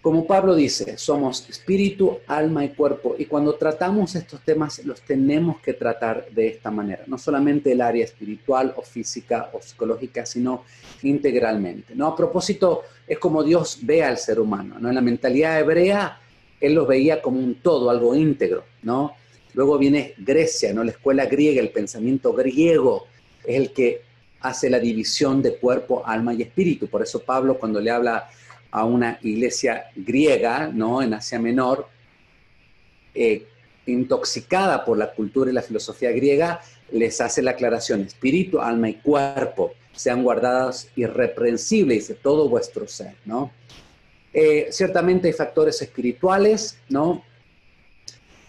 Speaker 1: como Pablo dice, somos espíritu, alma y cuerpo. Y cuando tratamos estos temas, los tenemos que tratar de esta manera. No solamente el área espiritual o física o psicológica, sino integralmente. ¿no? A propósito, es como Dios ve al ser humano. ¿no? En la mentalidad hebrea, Él los veía como un todo, algo íntegro. ¿no? Luego viene Grecia, ¿no? la escuela griega, el pensamiento griego es el que hace la división de cuerpo, alma y espíritu. Por eso Pablo cuando le habla a una iglesia griega, ¿no? En Asia Menor, eh, intoxicada por la cultura y la filosofía griega, les hace la aclaración, espíritu, alma y cuerpo sean guardadas irreprensibles, dice todo vuestro ser, ¿no? Eh, ciertamente hay factores espirituales, ¿no?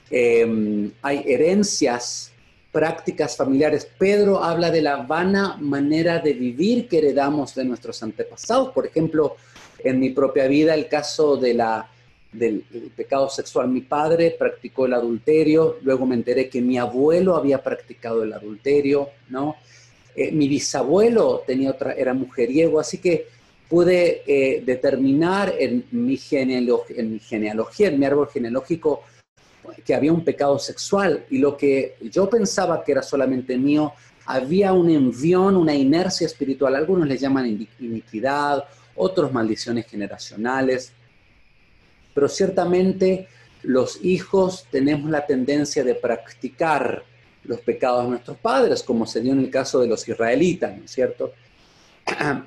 Speaker 1: Em, hay herencias, prácticas familiares. Pedro habla de la vana manera de vivir que heredamos de nuestros antepasados. Por ejemplo, en mi propia vida, el caso del pecado sexual. Mi padre practicó el adulterio, luego me enteré que mi abuelo había practicado el adulterio, ¿no? Eh, mi bisabuelo tenía otra, era mujeriego, así que pude eh, determinar en mi, en mi genealogía, en mi árbol genealógico, que había un pecado sexual y lo que yo pensaba que era solamente mío, había un envión, una inercia espiritual. Algunos le llaman iniquidad, otros maldiciones generacionales, pero ciertamente los hijos tenemos la tendencia de practicar los pecados de nuestros padres, como se dio en el caso de los israelitas, ¿no es cierto?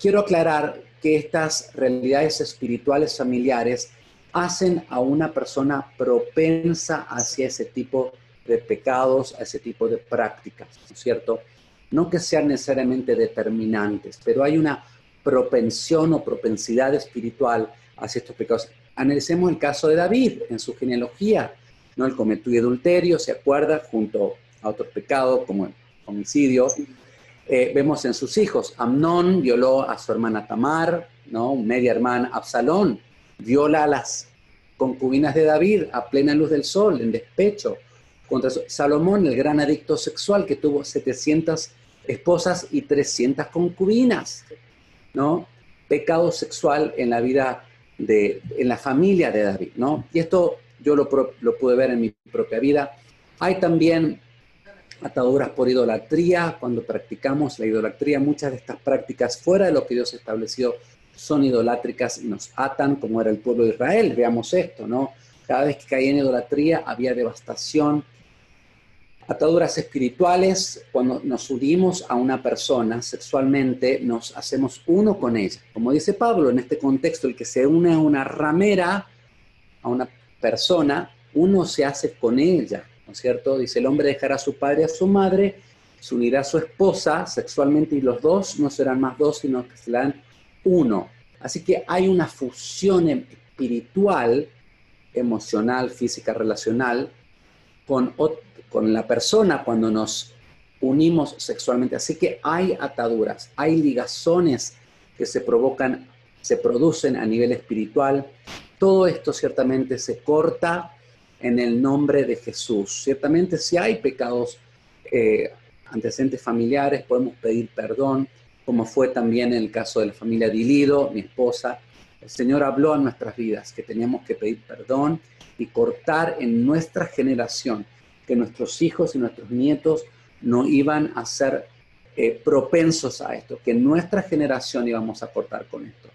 Speaker 1: Quiero aclarar que estas realidades espirituales familiares hacen a una persona propensa hacia ese tipo de pecados, a ese tipo de prácticas, ¿no es cierto? No que sean necesariamente determinantes, pero hay una propensión o propensidad espiritual hacia estos pecados. Analicemos el caso de David en su genealogía. ¿no? El cometió adulterio, se acuerda, junto a otros pecados como el homicidio. Eh, vemos en sus hijos, Amnón violó a su hermana Tamar, ¿no? media hermana Absalón, viola a las concubinas de David a plena luz del sol, en despecho. Contra Salomón, el gran adicto sexual que tuvo 700 esposas y 300 concubinas, ¿no? Pecado sexual en la vida de, en la familia de David, ¿no? Y esto yo lo, lo pude ver en mi propia vida. Hay también ataduras por idolatría, cuando practicamos la idolatría, muchas de estas prácticas fuera de lo que Dios estableció son idolátricas y nos atan como era el pueblo de Israel. Veamos esto, ¿no? Cada vez que caía en idolatría había devastación. Ataduras espirituales, cuando nos unimos a una persona sexualmente, nos hacemos uno con ella. Como dice Pablo, en este contexto, el que se une a una ramera, a una persona, uno se hace con ella, ¿no es cierto? Dice, el hombre dejará a su padre y a su madre, se unirá a su esposa sexualmente y los dos no serán más dos, sino que serán uno. Así que hay una fusión espiritual, emocional, física, relacional con, con la persona cuando nos unimos sexualmente. Así que hay ataduras, hay ligazones que se provocan, se producen a nivel espiritual todo esto ciertamente se corta en el nombre de Jesús. Ciertamente si hay pecados eh, antecedentes familiares, podemos pedir perdón, como fue también en el caso de la familia Dilido, mi esposa. El Señor habló a nuestras vidas que teníamos que pedir perdón y cortar en nuestra generación, que nuestros hijos y nuestros nietos no iban a ser eh, propensos a esto, que nuestra generación íbamos a cortar con esto.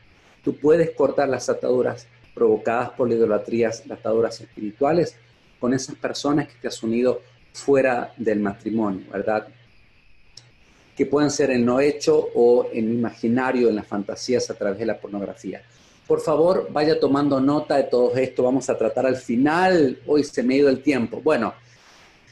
Speaker 1: Tú puedes cortar las ataduras provocadas por la idolatría, las ataduras espirituales, con esas personas que te has unido fuera del matrimonio, ¿verdad? Que pueden ser en lo hecho o en imaginario, en las fantasías a través de la pornografía. Por favor, vaya tomando nota de todo esto. Vamos a tratar al final. Hoy se me ha ido el tiempo. Bueno,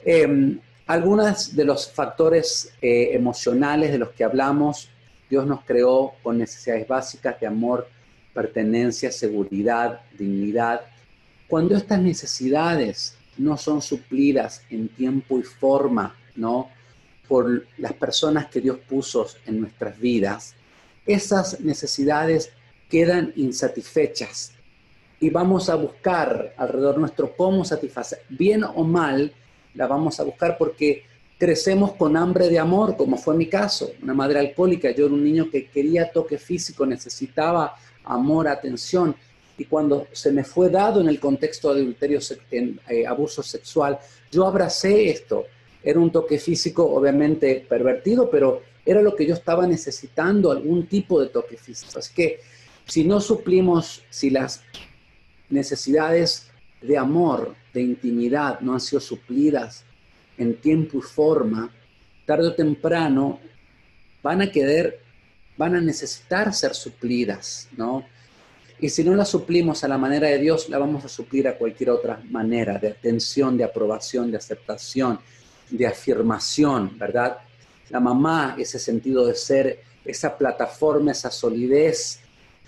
Speaker 1: eh, algunos de los factores eh, emocionales de los que hablamos, Dios nos creó con necesidades básicas de amor, pertenencia, seguridad, dignidad. Cuando estas necesidades no son suplidas en tiempo y forma, ¿no? Por las personas que Dios puso en nuestras vidas, esas necesidades quedan insatisfechas. Y vamos a buscar alrededor nuestro cómo satisfacer, bien o mal, la vamos a buscar porque crecemos con hambre de amor, como fue mi caso, una madre alcohólica, yo era un niño que quería toque físico, necesitaba amor, atención, y cuando se me fue dado en el contexto de adulterio, eh, abuso sexual, yo abracé esto. Era un toque físico, obviamente pervertido, pero era lo que yo estaba necesitando, algún tipo de toque físico. Así que si no suplimos, si las necesidades de amor, de intimidad no han sido suplidas en tiempo y forma, tarde o temprano van a querer, van a necesitar ser suplidas, ¿no? Y si no las suplimos a la manera de Dios, la vamos a suplir a cualquier otra manera, de atención, de aprobación, de aceptación, de afirmación, ¿verdad? La mamá, ese sentido de ser, esa plataforma, esa solidez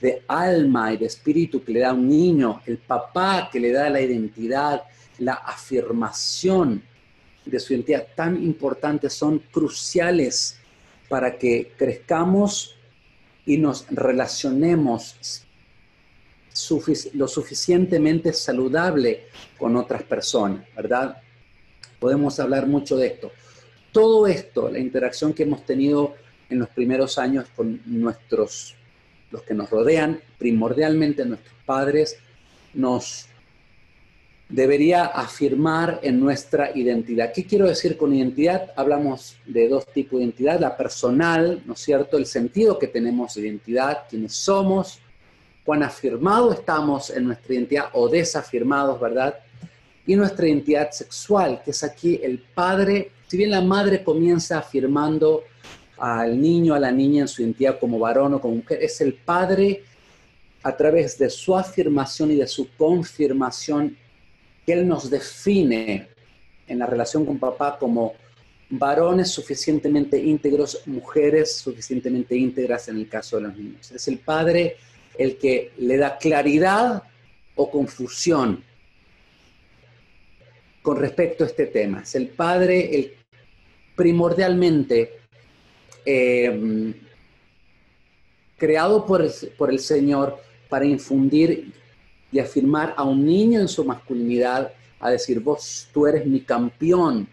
Speaker 1: de alma y de espíritu que le da a un niño, el papá que le da la identidad, la afirmación de su identidad tan importantes, son cruciales para que crezcamos y nos relacionemos lo suficientemente saludable con otras personas, ¿verdad? Podemos hablar mucho de esto. Todo esto, la interacción que hemos tenido en los primeros años con nuestros los que nos rodean, primordialmente nuestros padres, nos debería afirmar en nuestra identidad. ¿Qué quiero decir con identidad? Hablamos de dos tipos de identidad, la personal, ¿no es cierto? El sentido que tenemos de identidad, quiénes somos, cuán afirmados estamos en nuestra identidad o desafirmados, ¿verdad? Y nuestra identidad sexual, que es aquí el padre, si bien la madre comienza afirmando al niño, a la niña en su identidad como varón o como mujer, es el padre a través de su afirmación y de su confirmación que él nos define en la relación con papá como varones suficientemente íntegros, mujeres suficientemente íntegras en el caso de los niños. Es el padre el que le da claridad o confusión con respecto a este tema. Es el padre el primordialmente eh, creado por el, Señor para infundir y afirmar a un niño en su masculinidad, a decir, vos, tú eres mi campeón,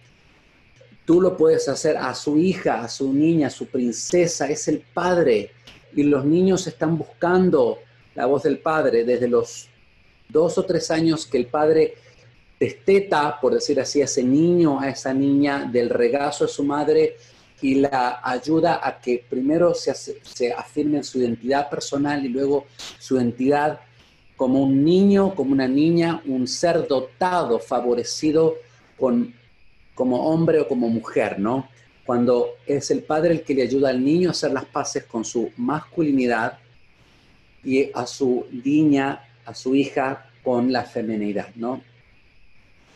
Speaker 1: tú lo puedes hacer a su hija, a su niña, a su princesa, es el padre. Y los niños están buscando la voz del padre desde los dos o tres años que el padre desteta, por decir así, a ese niño, a esa niña del regazo de su madre y la ayuda a que primero se, se afirme su identidad personal y luego su identidad como un niño, como una niña, un ser dotado, favorecido con, como hombre o como mujer, ¿no? Cuando es el padre el que le ayuda al niño a hacer las paces con su masculinidad y a su niña, a su hija, con la feminidad, ¿no?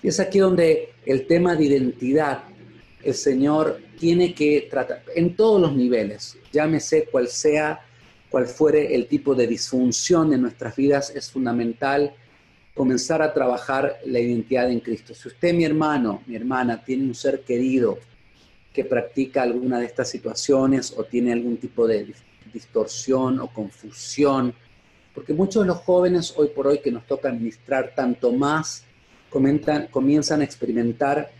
Speaker 1: Y es aquí donde el tema de identidad el Señor tiene que tratar en todos los niveles, llámese cual sea, cual fuere el tipo de disfunción en nuestras vidas, es fundamental comenzar a trabajar la identidad en Cristo. Si usted, mi hermano, mi hermana, tiene un ser querido que practica alguna de estas situaciones o tiene algún tipo de distorsión o confusión, porque muchos de los jóvenes hoy por hoy que nos toca administrar tanto más, comienzan a experimentar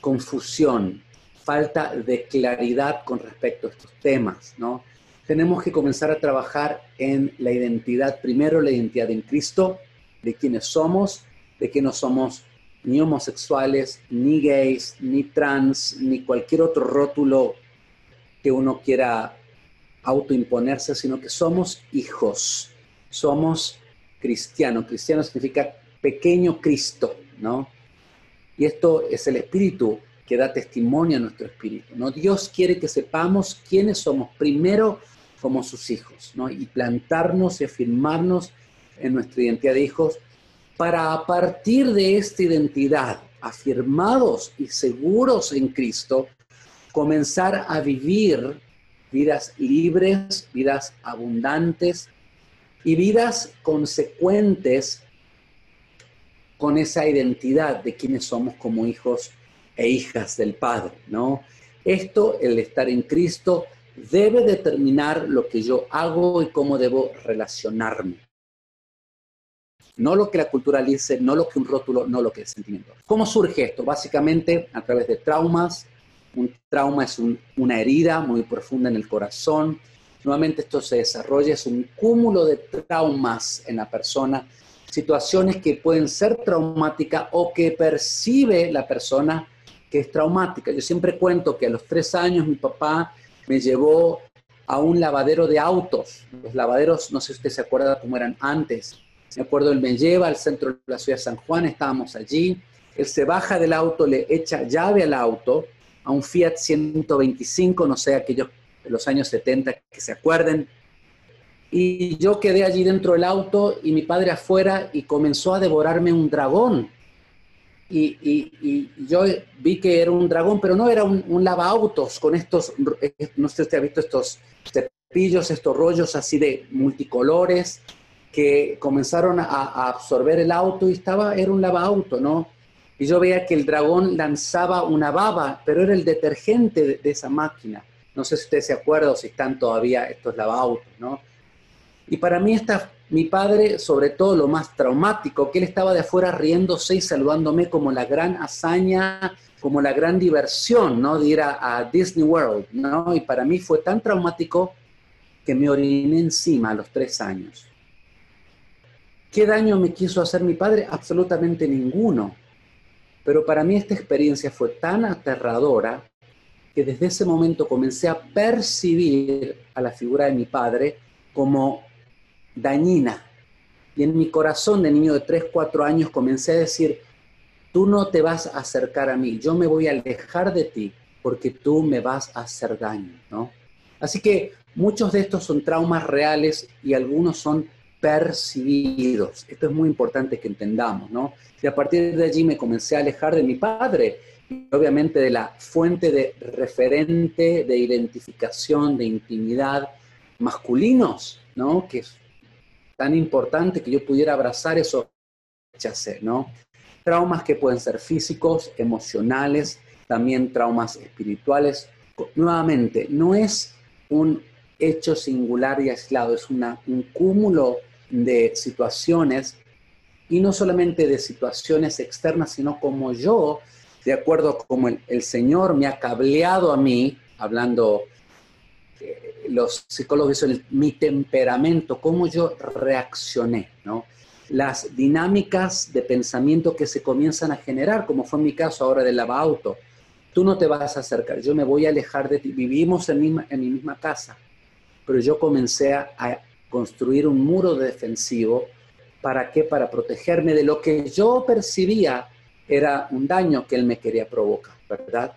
Speaker 1: confusión, falta de claridad con respecto a estos temas, ¿no? Tenemos que comenzar a trabajar en la identidad, primero la identidad en Cristo, de quienes somos, de que no somos ni homosexuales, ni gays, ni trans, ni cualquier otro rótulo que uno quiera autoimponerse, sino que somos hijos, somos cristianos. Cristiano significa pequeño Cristo, ¿no? Y esto es el Espíritu que da testimonio a nuestro espíritu. ¿no? Dios quiere que sepamos quiénes somos primero como sus hijos, ¿no? Y plantarnos y afirmarnos en nuestra identidad de hijos para a partir de esta identidad, afirmados y seguros en Cristo, comenzar a vivir vidas libres, vidas abundantes y vidas consecuentes con esa identidad de quienes somos como hijos e hijas del Padre, ¿no? Esto, el estar en Cristo, debe determinar lo que yo hago y cómo debo relacionarme. No lo que la cultura dice, no lo que un rótulo, no lo que es sentimiento. ¿Cómo surge esto? Básicamente a través de traumas. Un trauma es una herida muy profunda en el corazón. Nuevamente esto se desarrolla, es un cúmulo de traumas en la persona, situaciones que pueden ser traumáticas o que percibe la persona que es traumática. Yo siempre cuento que a los tres años mi papá me llevó a un lavadero de autos. Los lavaderos, no sé si usted se acuerda cómo eran antes. Me acuerdo, él me lleva al centro de la ciudad de San Juan, estábamos allí. Él se baja del auto, le echa llave al auto, a un Fiat 125, no sé, aquellos de los años 70 que se acuerden. Y yo quedé allí dentro del auto y mi padre afuera y comenzó a devorarme un dragón y, yo vi que era un dragón, pero no era un, un autos con estos, eh, no sé si usted ha visto estos cepillos, estos rollos así de multicolores que comenzaron a, absorber el auto y estaba, era un lava-auto, ¿no? Y yo veía que el dragón lanzaba una baba, pero era el detergente de, de esa máquina. No sé si usted se acuerda o si están todavía estos lava-autos, ¿no? Y para mí esta mi padre, sobre todo lo más traumático, que él estaba de afuera riéndose y saludándome como la gran hazaña, como la gran diversión, ¿no? De ir a, Disney World, ¿no? Y para mí fue tan traumático que me oriné encima a los tres años. ¿Qué daño me quiso hacer mi padre? Absolutamente ninguno. Pero para mí esta experiencia fue tan aterradora que desde ese momento comencé a percibir a la figura de mi padre como dañina. Y en mi corazón de niño de 3, 4 años comencé a decir, tú no te vas a acercar a mí, yo me voy a alejar de ti porque tú me vas a hacer daño, ¿no? Así que muchos de estos son traumas reales y algunos son percibidos. Esto es muy importante que entendamos, ¿no? Y a partir de allí me comencé a alejar de mi padre y obviamente de la fuente de referente, de identificación, de intimidad masculinos, ¿no? Que tan importante que yo pudiera abrazar eso, rechacé, ¿no? Traumas que pueden ser físicos, emocionales, también traumas espirituales. Nuevamente, no es un hecho singular y aislado, es una, un cúmulo de situaciones y no solamente de situaciones externas, sino como yo, de acuerdo como el, el Señor me ha cableado a mí, hablando los psicólogos dicen mi temperamento, cómo yo reaccioné, ¿no? Las dinámicas de pensamiento que se comienzan a generar, como fue mi caso ahora del lavauto. Tú no te vas a acercar, yo me voy a alejar de ti. Vivimos en mi, en mi misma casa, pero yo comencé a construir un muro defensivo. ¿Para qué? Para protegerme de lo que yo percibía era un daño que él me quería provocar, ¿verdad?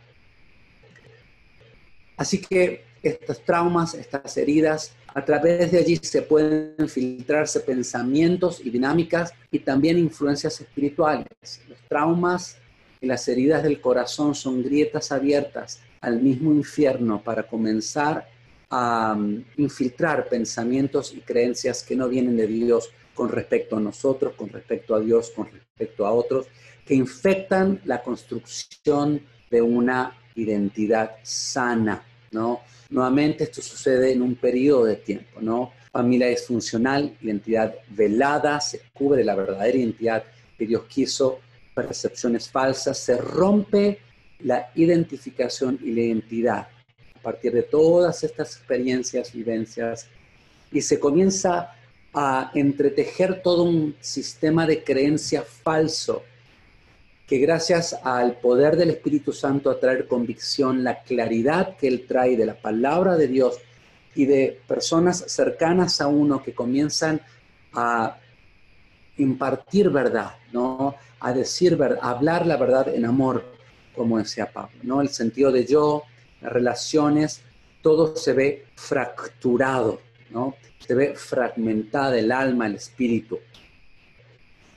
Speaker 1: Así que estos traumas, estas heridas, a través de allí se pueden filtrarse pensamientos y dinámicas y también influencias espirituales. Los traumas y las heridas del corazón son grietas abiertas al mismo infierno para comenzar a um, infiltrar pensamientos y creencias que no vienen de Dios con respecto a nosotros, con respecto a Dios, con respecto a otros, que infectan la construcción de una identidad sana, ¿no? Nuevamente esto sucede en un periodo de tiempo, ¿no? Familia disfuncional, identidad velada, se cubre la verdadera identidad que Dios quiso, percepciones falsas, se rompe la identificación y la identidad a partir de todas estas experiencias, vivencias, y se comienza a entretejer todo un sistema de creencia falso que gracias al poder del Espíritu Santo a traer convicción, la claridad que Él trae de la palabra de Dios y de personas cercanas a uno que comienzan a impartir verdad, ¿no? A decir verdad, hablar la verdad en amor, como decía Pablo, ¿no? El sentido de yo, las relaciones, todo se ve fracturado, ¿no? Se ve fragmentada el alma, el espíritu.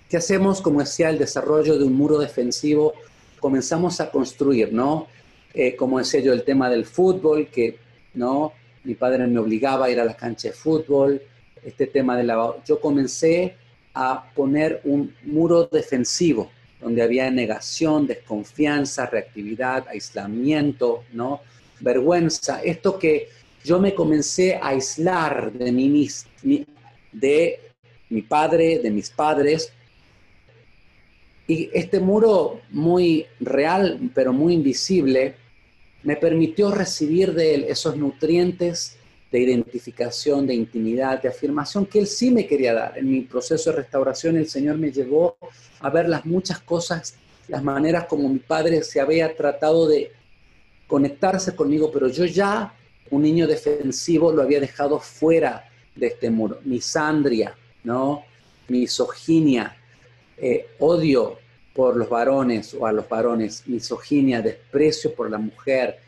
Speaker 1: ¿Qué hacemos? Como decía, el desarrollo de un muro defensivo, comenzamos a construir, ¿no? Eh, como decía yo, el tema del fútbol, que, ¿no? Mi padre me obligaba a ir a la cancha de fútbol, este tema de la... Yo comencé a poner un muro defensivo, donde había negación, desconfianza, reactividad, aislamiento, ¿no? Vergüenza. Esto que yo me comencé a aislar de mí, de mi padre, de mis padres, y este muro muy real, pero muy invisible, me permitió recibir de él esos nutrientes de identificación, de intimidad, de afirmación que él sí me quería dar. En mi proceso de restauración el Señor me llevó a ver las muchas cosas, las maneras como mi padre se había tratado de conectarse conmigo, pero yo ya, un niño defensivo, lo había dejado fuera de este muro. Misandria, ¿no? Misoginia, eh, odio por los varones o a los varones, misoginia, desprecio por la mujer,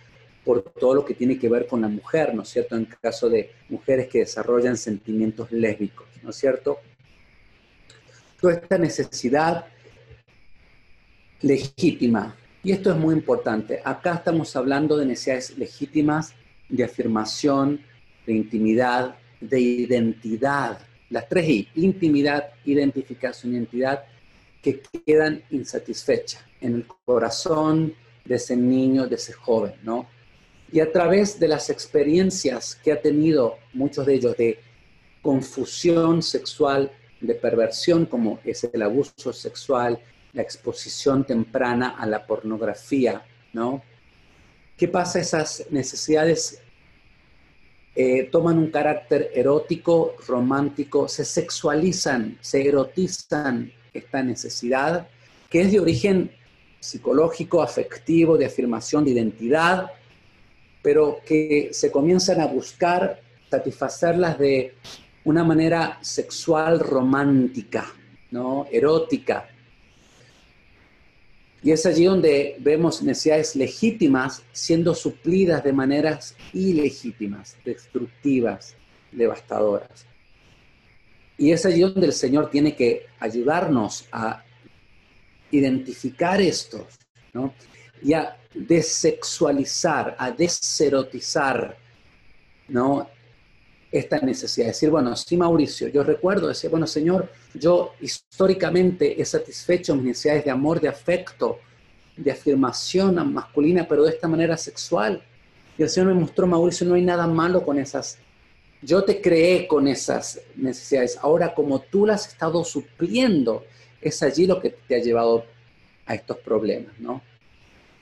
Speaker 1: por todo lo que tiene que ver con la mujer, ¿no es cierto? En caso de mujeres que desarrollan sentimientos lésbicos, ¿no es cierto? Toda esta necesidad legítima, y esto es muy importante, acá estamos hablando de necesidades legítimas de afirmación, de intimidad, de identidad, las tres I, intimidad, identificación, identidad, que quedan insatisfechas en el corazón de ese niño, de ese joven, ¿no? Y a través de las experiencias que ha tenido muchos de ellos de confusión sexual, de perversión, como es el abuso sexual, la exposición temprana a la pornografía, ¿no? ¿Qué pasa? Esas necesidades eh, toman un carácter erótico, romántico, se sexualizan, se erotizan esta necesidad, que es de origen psicológico, afectivo, de afirmación de identidad, pero que se comienzan a buscar satisfacerlas de una manera sexual romántica, ¿no? erótica. Y es allí donde vemos necesidades legítimas siendo suplidas de maneras ilegítimas, destructivas, devastadoras. Y es allí donde el Señor tiene que ayudarnos a identificar esto, ¿no? Y a desexualizar, a deserotizar, ¿no? Esta necesidad. de Decir, bueno, sí, Mauricio, yo recuerdo decir, bueno, Señor, yo históricamente he satisfecho mis necesidades de amor, de afecto, de afirmación masculina, pero de esta manera sexual. Y el Señor me mostró, Mauricio, no hay nada malo con esas yo te creé con esas necesidades. Ahora, como tú las has estado supliendo, es allí lo que te ha llevado a estos problemas, ¿no?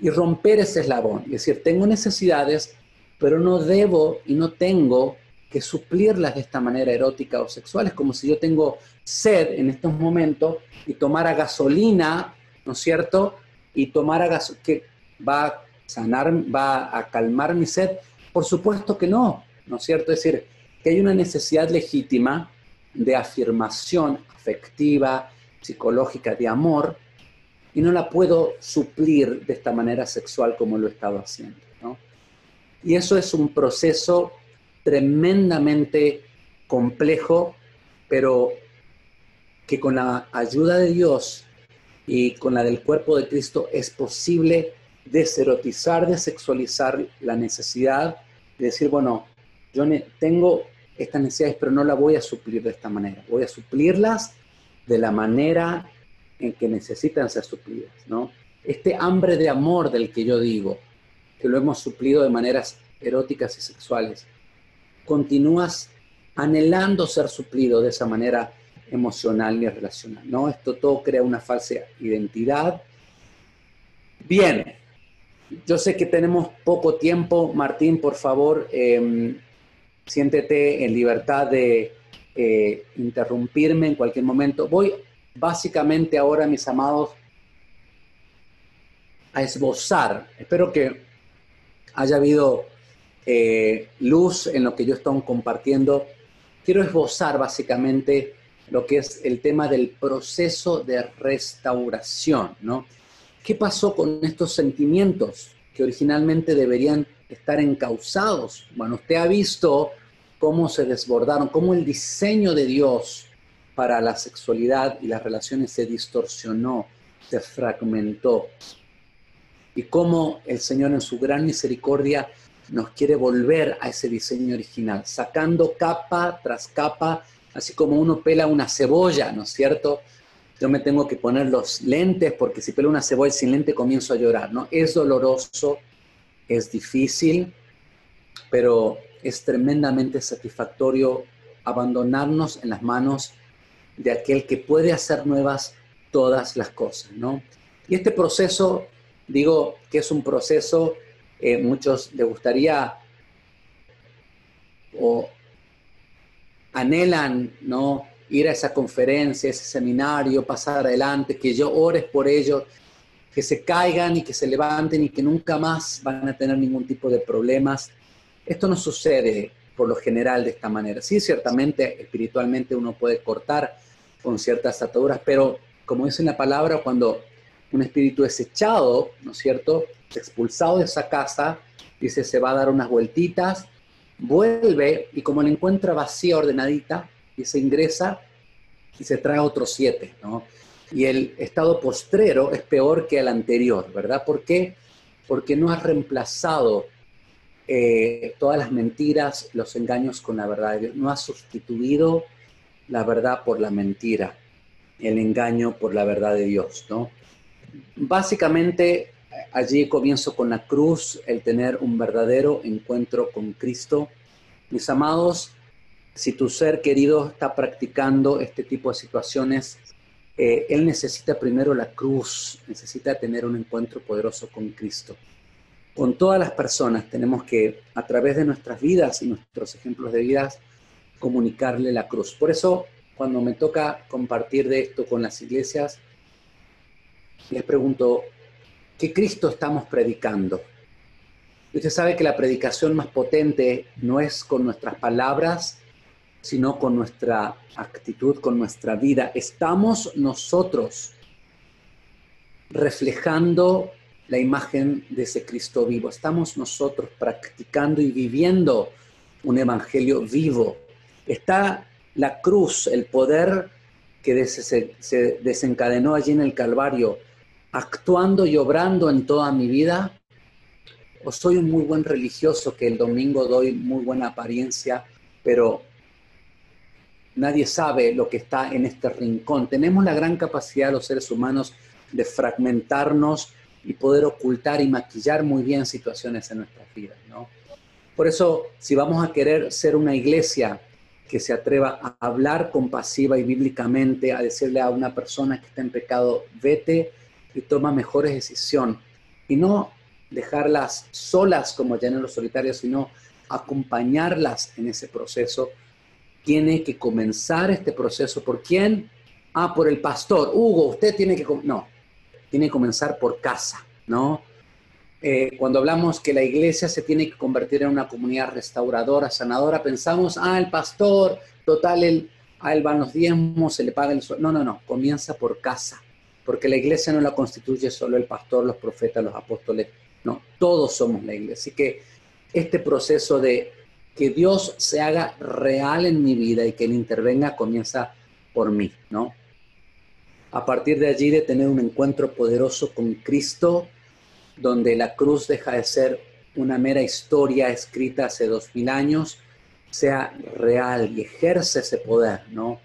Speaker 1: Y romper ese eslabón. Es decir, tengo necesidades, pero no debo y no tengo que suplirlas de esta manera erótica o sexual. Es como si yo tengo sed en estos momentos y tomara gasolina, ¿no es cierto? Y tomara gasolina que va a sanar, va a calmar mi sed. Por supuesto que no, ¿no es cierto? Es decir, hay una necesidad legítima de afirmación afectiva, psicológica, de amor, y no la puedo suplir de esta manera sexual como lo he estado haciendo. Y eso es un proceso tremendamente complejo, pero que con la ayuda de Dios y con la del cuerpo de Cristo es posible deserotizar, desexualizar la necesidad de decir, bueno, yo tengo estas necesidades, pero no las voy a suplir de esta manera. Voy a suplirlas de la manera en que necesitan ser suplidas, ¿no? Este hambre de amor del que yo digo, que lo hemos suplido de maneras eróticas y sexuales, continúas anhelando ser suplido de esa manera emocional y relacional, ¿no? Esto todo crea una falsa identidad. Bien, yo sé que tenemos poco tiempo, Martín, por favor, eh, siéntete en libertad de eh, interrumpirme en cualquier momento. Voy básicamente ahora, mis amados, a esbozar. Espero que haya habido eh, luz en lo que yo estoy compartiendo. Quiero esbozar básicamente lo que es el tema del proceso de restauración, ¿no? ¿Qué pasó con estos sentimientos que originalmente deberían estar encausados. Bueno, usted ha visto cómo se desbordaron, cómo el diseño de Dios para la sexualidad y las relaciones se distorsionó, se fragmentó. Y cómo el Señor en su gran misericordia nos quiere volver a ese diseño original, sacando capa tras capa, así como uno pela una cebolla, ¿no es cierto? Yo me tengo que poner los lentes porque si pelo una cebolla sin lente comienzo a llorar, ¿no? Es doloroso, es difícil, pero es tremendamente satisfactorio abandonarnos en las manos de aquel que puede hacer nuevas todas las cosas, ¿no? Y este proceso, digo que es un proceso, eh, muchos les gustaría o anhelan, ¿no? Ir a esa conferencia, ese seminario, pasar adelante, que yo ores por ellos, que se caigan y que se levanten y que nunca más van a tener ningún tipo de problemas. Esto no sucede por lo general de esta manera. Sí, ciertamente espiritualmente uno puede cortar con ciertas ataduras, pero como dice la palabra, cuando un espíritu es echado, ¿no es cierto?, expulsado de esa casa, dice, se va a dar unas vueltitas, vuelve y como la encuentra vacía, ordenadita, y se ingresa y se trae otros siete, ¿no? Y el estado postrero es peor que el anterior, ¿verdad? ¿Por qué? Porque no ha reemplazado eh, todas las mentiras, los engaños con la verdad. No ha sustituido la verdad por la mentira, el engaño por la verdad de Dios, ¿no? Básicamente, allí comienzo con la cruz, el tener un verdadero encuentro con Cristo. Mis amados, si tu ser querido está practicando este tipo de situaciones, eh, él necesita primero la cruz, necesita tener un encuentro poderoso con Cristo con todas las personas tenemos que, a través de nuestras vidas y nuestros ejemplos de vidas, comunicarle la cruz. Por eso, cuando me toca compartir de esto con las iglesias, les pregunto, ¿qué Cristo estamos predicando? usted sabe que la predicación más potente no es con nuestras palabras, sino con nuestra actitud, con nuestra vida. Estamos nosotros reflejando la imagen de ese Cristo vivo. Estamos nosotros practicando y viviendo un evangelio vivo. Está la cruz, el poder que se desencadenó allí en el Calvario, actuando y obrando en toda mi vida. O soy un muy buen religioso que el domingo doy muy buena apariencia, pero nadie sabe lo que está en este rincón. Tenemos la gran capacidad los seres humanos de fragmentarnos y poder ocultar y maquillar muy bien situaciones en nuestras vidas, ¿no? Por eso, si vamos a querer ser una iglesia que se atreva a hablar compasiva y bíblicamente, a decirle a una persona que está en pecado, vete y toma mejores decisiones, y no dejarlas solas como los solitarios, sino acompañarlas en ese proceso, tiene que comenzar este proceso. ¿Por quién? Ah, por el pastor. Hugo, usted tiene que... No, tiene que comenzar por casa, ¿no? Eh, cuando hablamos que la iglesia se tiene que convertir en una comunidad restauradora, sanadora, pensamos, ah, el pastor, total, él, a él van los diezmos, se le paga el sueldo. No, no, no, comienza por casa, porque la iglesia no la constituye solo el pastor, los profetas, los apóstoles, no, todos somos la iglesia. Así que este proceso de que Dios se haga real en mi vida y que Él intervenga comienza por mí, ¿no? A partir de allí de tener un encuentro poderoso con Cristo, donde la cruz deja de ser una mera historia escrita hace dos mil años, sea real y ejerce ese poder, ¿no?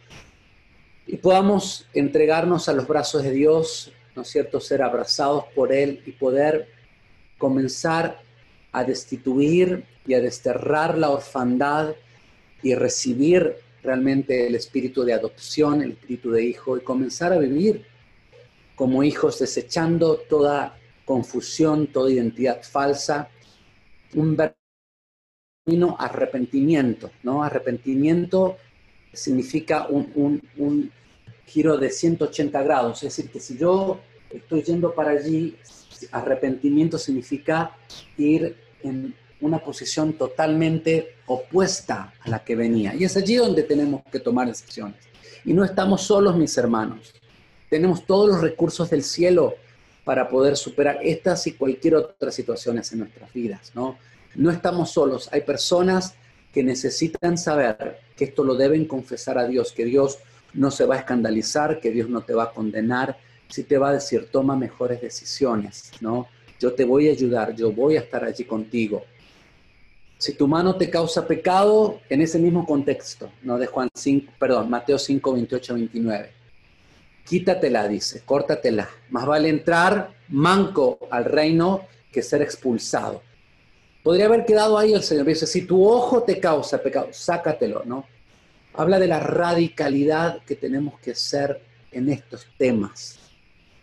Speaker 1: Y podamos entregarnos a los brazos de Dios, ¿no es cierto?, ser abrazados por Él y poder comenzar a destituir y a desterrar la orfandad y recibir realmente el espíritu de adopción, el espíritu de hijo y comenzar a vivir como hijos desechando toda confusión, toda identidad falsa, un arrepentimiento, ¿no? Arrepentimiento significa un, un giro de 180 grados, es decir, que si yo estoy yendo para allí, arrepentimiento significa ir en una posición totalmente opuesta a la que venía. Y es allí donde tenemos que tomar decisiones. Y no estamos solos, mis hermanos. Tenemos todos los recursos del cielo para poder superar estas y cualquier otra situaciones en nuestras vidas, ¿no? No estamos solos, hay personas que necesitan saber que esto lo deben confesar a Dios, que Dios no se va a escandalizar, que Dios no te va a condenar, si te va a decir, toma mejores decisiones, ¿no? Yo te voy a ayudar, yo voy a estar allí contigo. Si tu mano te causa pecado, en ese mismo contexto, ¿no? De Juan 5, perdón, Mateo 5, 28, 29. Quítatela, dice, córtatela. Más vale entrar manco al reino que ser expulsado. Podría haber quedado ahí el Señor. Dice, si tu ojo te causa pecado, sácatelo, ¿no? Habla de la radicalidad que tenemos que ser en estos temas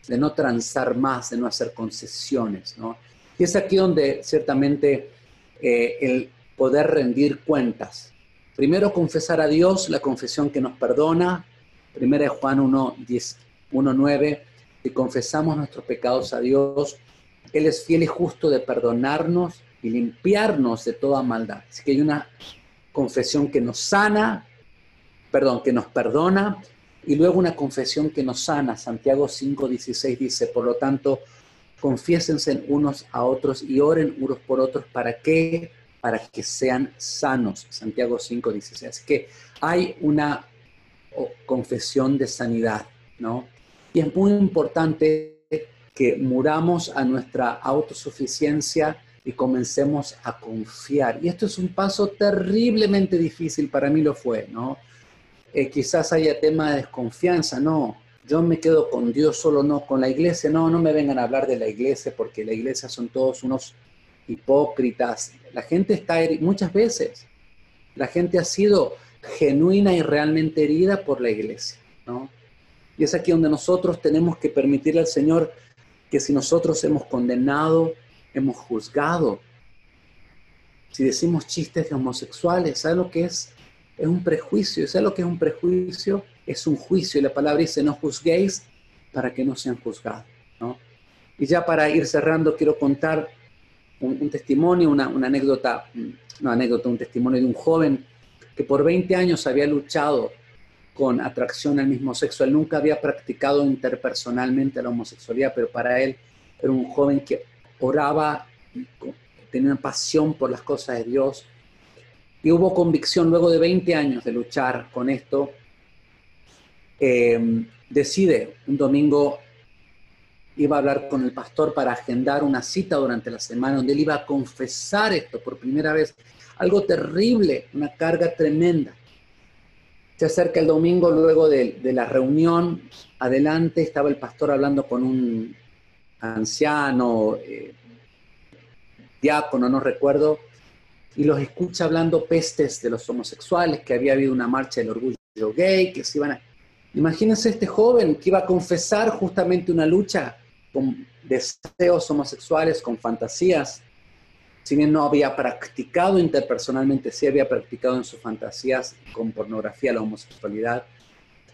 Speaker 1: de no transar más, de no hacer concesiones, ¿no? Y es aquí donde ciertamente eh, el poder rendir cuentas. Primero confesar a Dios la confesión que nos perdona. Primera Juan 1, 10, 1, 9. Si confesamos nuestros pecados a Dios, Él es fiel y justo de perdonarnos y limpiarnos de toda maldad. Así que hay una confesión que nos sana, perdón, que nos perdona y luego una confesión que nos sana. Santiago 5:16 dice, por lo tanto, confiésense unos a otros y oren unos por otros. ¿Para qué? Para que sean sanos. Santiago 5:16. Así que hay una confesión de sanidad, ¿no? Y es muy importante que muramos a nuestra autosuficiencia y comencemos a confiar. Y esto es un paso terriblemente difícil, para mí lo fue, ¿no? Eh, quizás haya tema de desconfianza, no, yo me quedo con Dios solo, no, con la iglesia, no, no me vengan a hablar de la iglesia porque la iglesia son todos unos hipócritas. La gente está, muchas veces, la gente ha sido genuina y realmente herida por la iglesia, ¿no? Y es aquí donde nosotros tenemos que permitirle al Señor que si nosotros hemos condenado, hemos juzgado, si decimos chistes de homosexuales, ¿sabe lo que es? es un prejuicio. ¿Sabes lo que es un prejuicio? Es un juicio. Y la palabra dice, no juzguéis para que no sean juzgados. ¿no? Y ya para ir cerrando, quiero contar un, testimonio, una, anécdota, no anécdota, un testimonio de un joven que por 20 años había luchado con atracción al mismo sexo. Él nunca había practicado interpersonalmente la homosexualidad, pero para él era un joven que oraba, tenía una pasión por las cosas de Dios, y hubo convicción luego de 20 años de luchar con esto. Em, decide un domingo iba a hablar con el pastor para agendar una cita durante la semana donde él iba a confesar esto por primera vez. Algo terrible, una carga tremenda. Se acerca el domingo luego de, la reunión. Adelante estaba el pastor hablando con un anciano, eh, diácono, no recuerdo, y los escucha hablando pestes de los homosexuales, que había habido una marcha del orgullo gay, que se iban a... Imagínense este joven que iba a confesar justamente una lucha con deseos homosexuales, con fantasías. Si bien no había practicado interpersonalmente, sí había practicado en sus fantasías con pornografía la homosexualidad.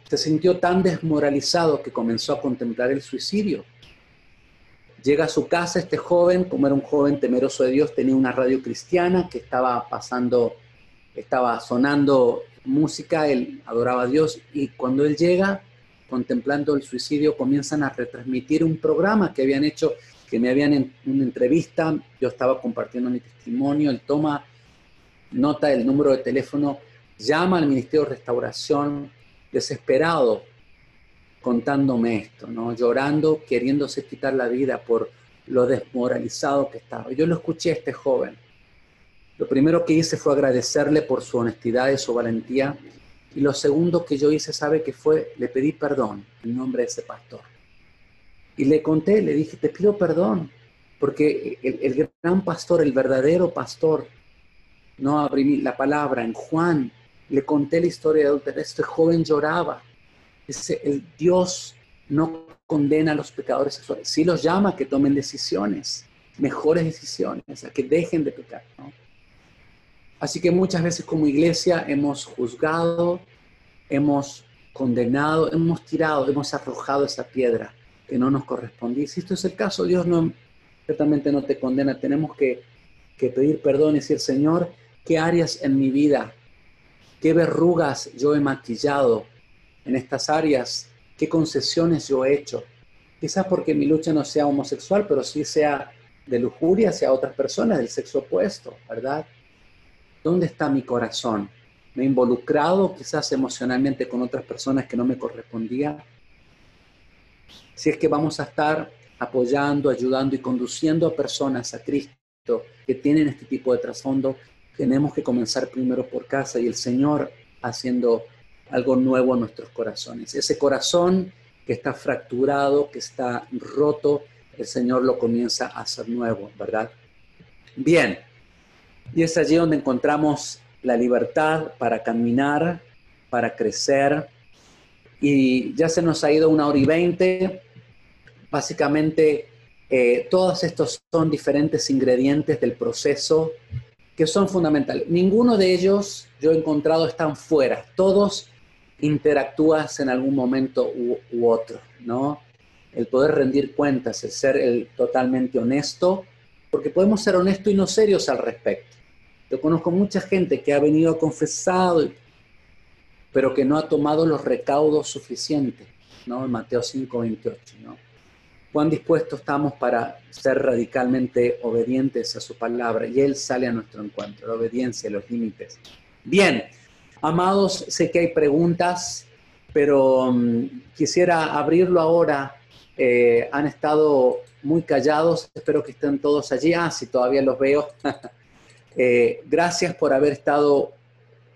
Speaker 1: Se sintió tan desmoralizado que comenzó a contemplar el suicidio Llega a su casa este joven, como era un joven temeroso de Dios, tenía una radio cristiana que estaba pasando, estaba sonando música, él adoraba a Dios y cuando él llega, contemplando el suicidio, comienzan a retransmitir un programa que habían hecho, que me habían en una entrevista, yo estaba compartiendo mi testimonio, él toma nota del número de teléfono, llama al Ministerio de Restauración desesperado contándome esto, ¿no? Llorando, queriéndose quitar la vida por lo desmoralizado que estaba. Yo lo escuché a este joven. Lo primero que hice fue agradecerle por su honestidad y su valentía. Y lo segundo que yo hice, ¿sabe qué fue? Le pedí perdón en nombre de ese pastor. Y le conté, le dije, te pido perdón, porque el, gran pastor, el verdadero pastor, no abrí la palabra en Juan, le conté la historia de este joven lloraba, el Dios no condena a los pecadores sexuales, sí los llama a que tomen decisiones, mejores decisiones, a que dejen de pecar. Así que muchas veces como iglesia hemos juzgado, hemos condenado, hemos tirado, hemos arrojado esa piedra que no nos correspondía. Si esto es el caso, Dios no, ciertamente no te condena. Tenemos que, que pedir perdón y decir, Señor, ¿qué áreas en mi vida, qué verrugas yo he maquillado? en estas áreas, qué concesiones yo he hecho, quizás porque mi lucha no sea homosexual, pero sí sea de lujuria hacia otras personas del sexo opuesto, ¿verdad? ¿Dónde está mi corazón? ¿Me he involucrado quizás emocionalmente con otras personas que no me correspondía? Si es que vamos a estar apoyando, ayudando y conduciendo a personas a Cristo que tienen este tipo de trasfondo, tenemos que comenzar primero por casa y el Señor haciendo algo nuevo en nuestros corazones. Ese corazón que está fracturado, que está roto, el Señor lo comienza a hacer nuevo, ¿verdad? Bien, y es allí donde encontramos la libertad para caminar, para crecer. Y ya se nos ha ido una hora y veinte. Básicamente, eh, todos estos son diferentes ingredientes del proceso que son fundamentales. Ninguno de ellos yo he encontrado están fuera. Todos interactúas en algún momento u, otro, ¿no? El poder rendir cuentas, el ser el totalmente honesto, porque podemos ser honestos y no serios al respecto. Yo conozco mucha gente que ha venido a confesado, pero que no ha tomado los recaudos suficientes, ¿no? Mateo 5, 28, ¿no? Cuán dispuestos estamos para ser radicalmente obedientes a su palabra y Él sale a nuestro encuentro, la obediencia, los límites. Bien, Amados, sé que hay preguntas, pero mm, quisiera abrirlo ahora. Eh, han estado muy callados, espero que estén todos allí. Ah, sí, todavía los veo. Eh, gracias por haber estado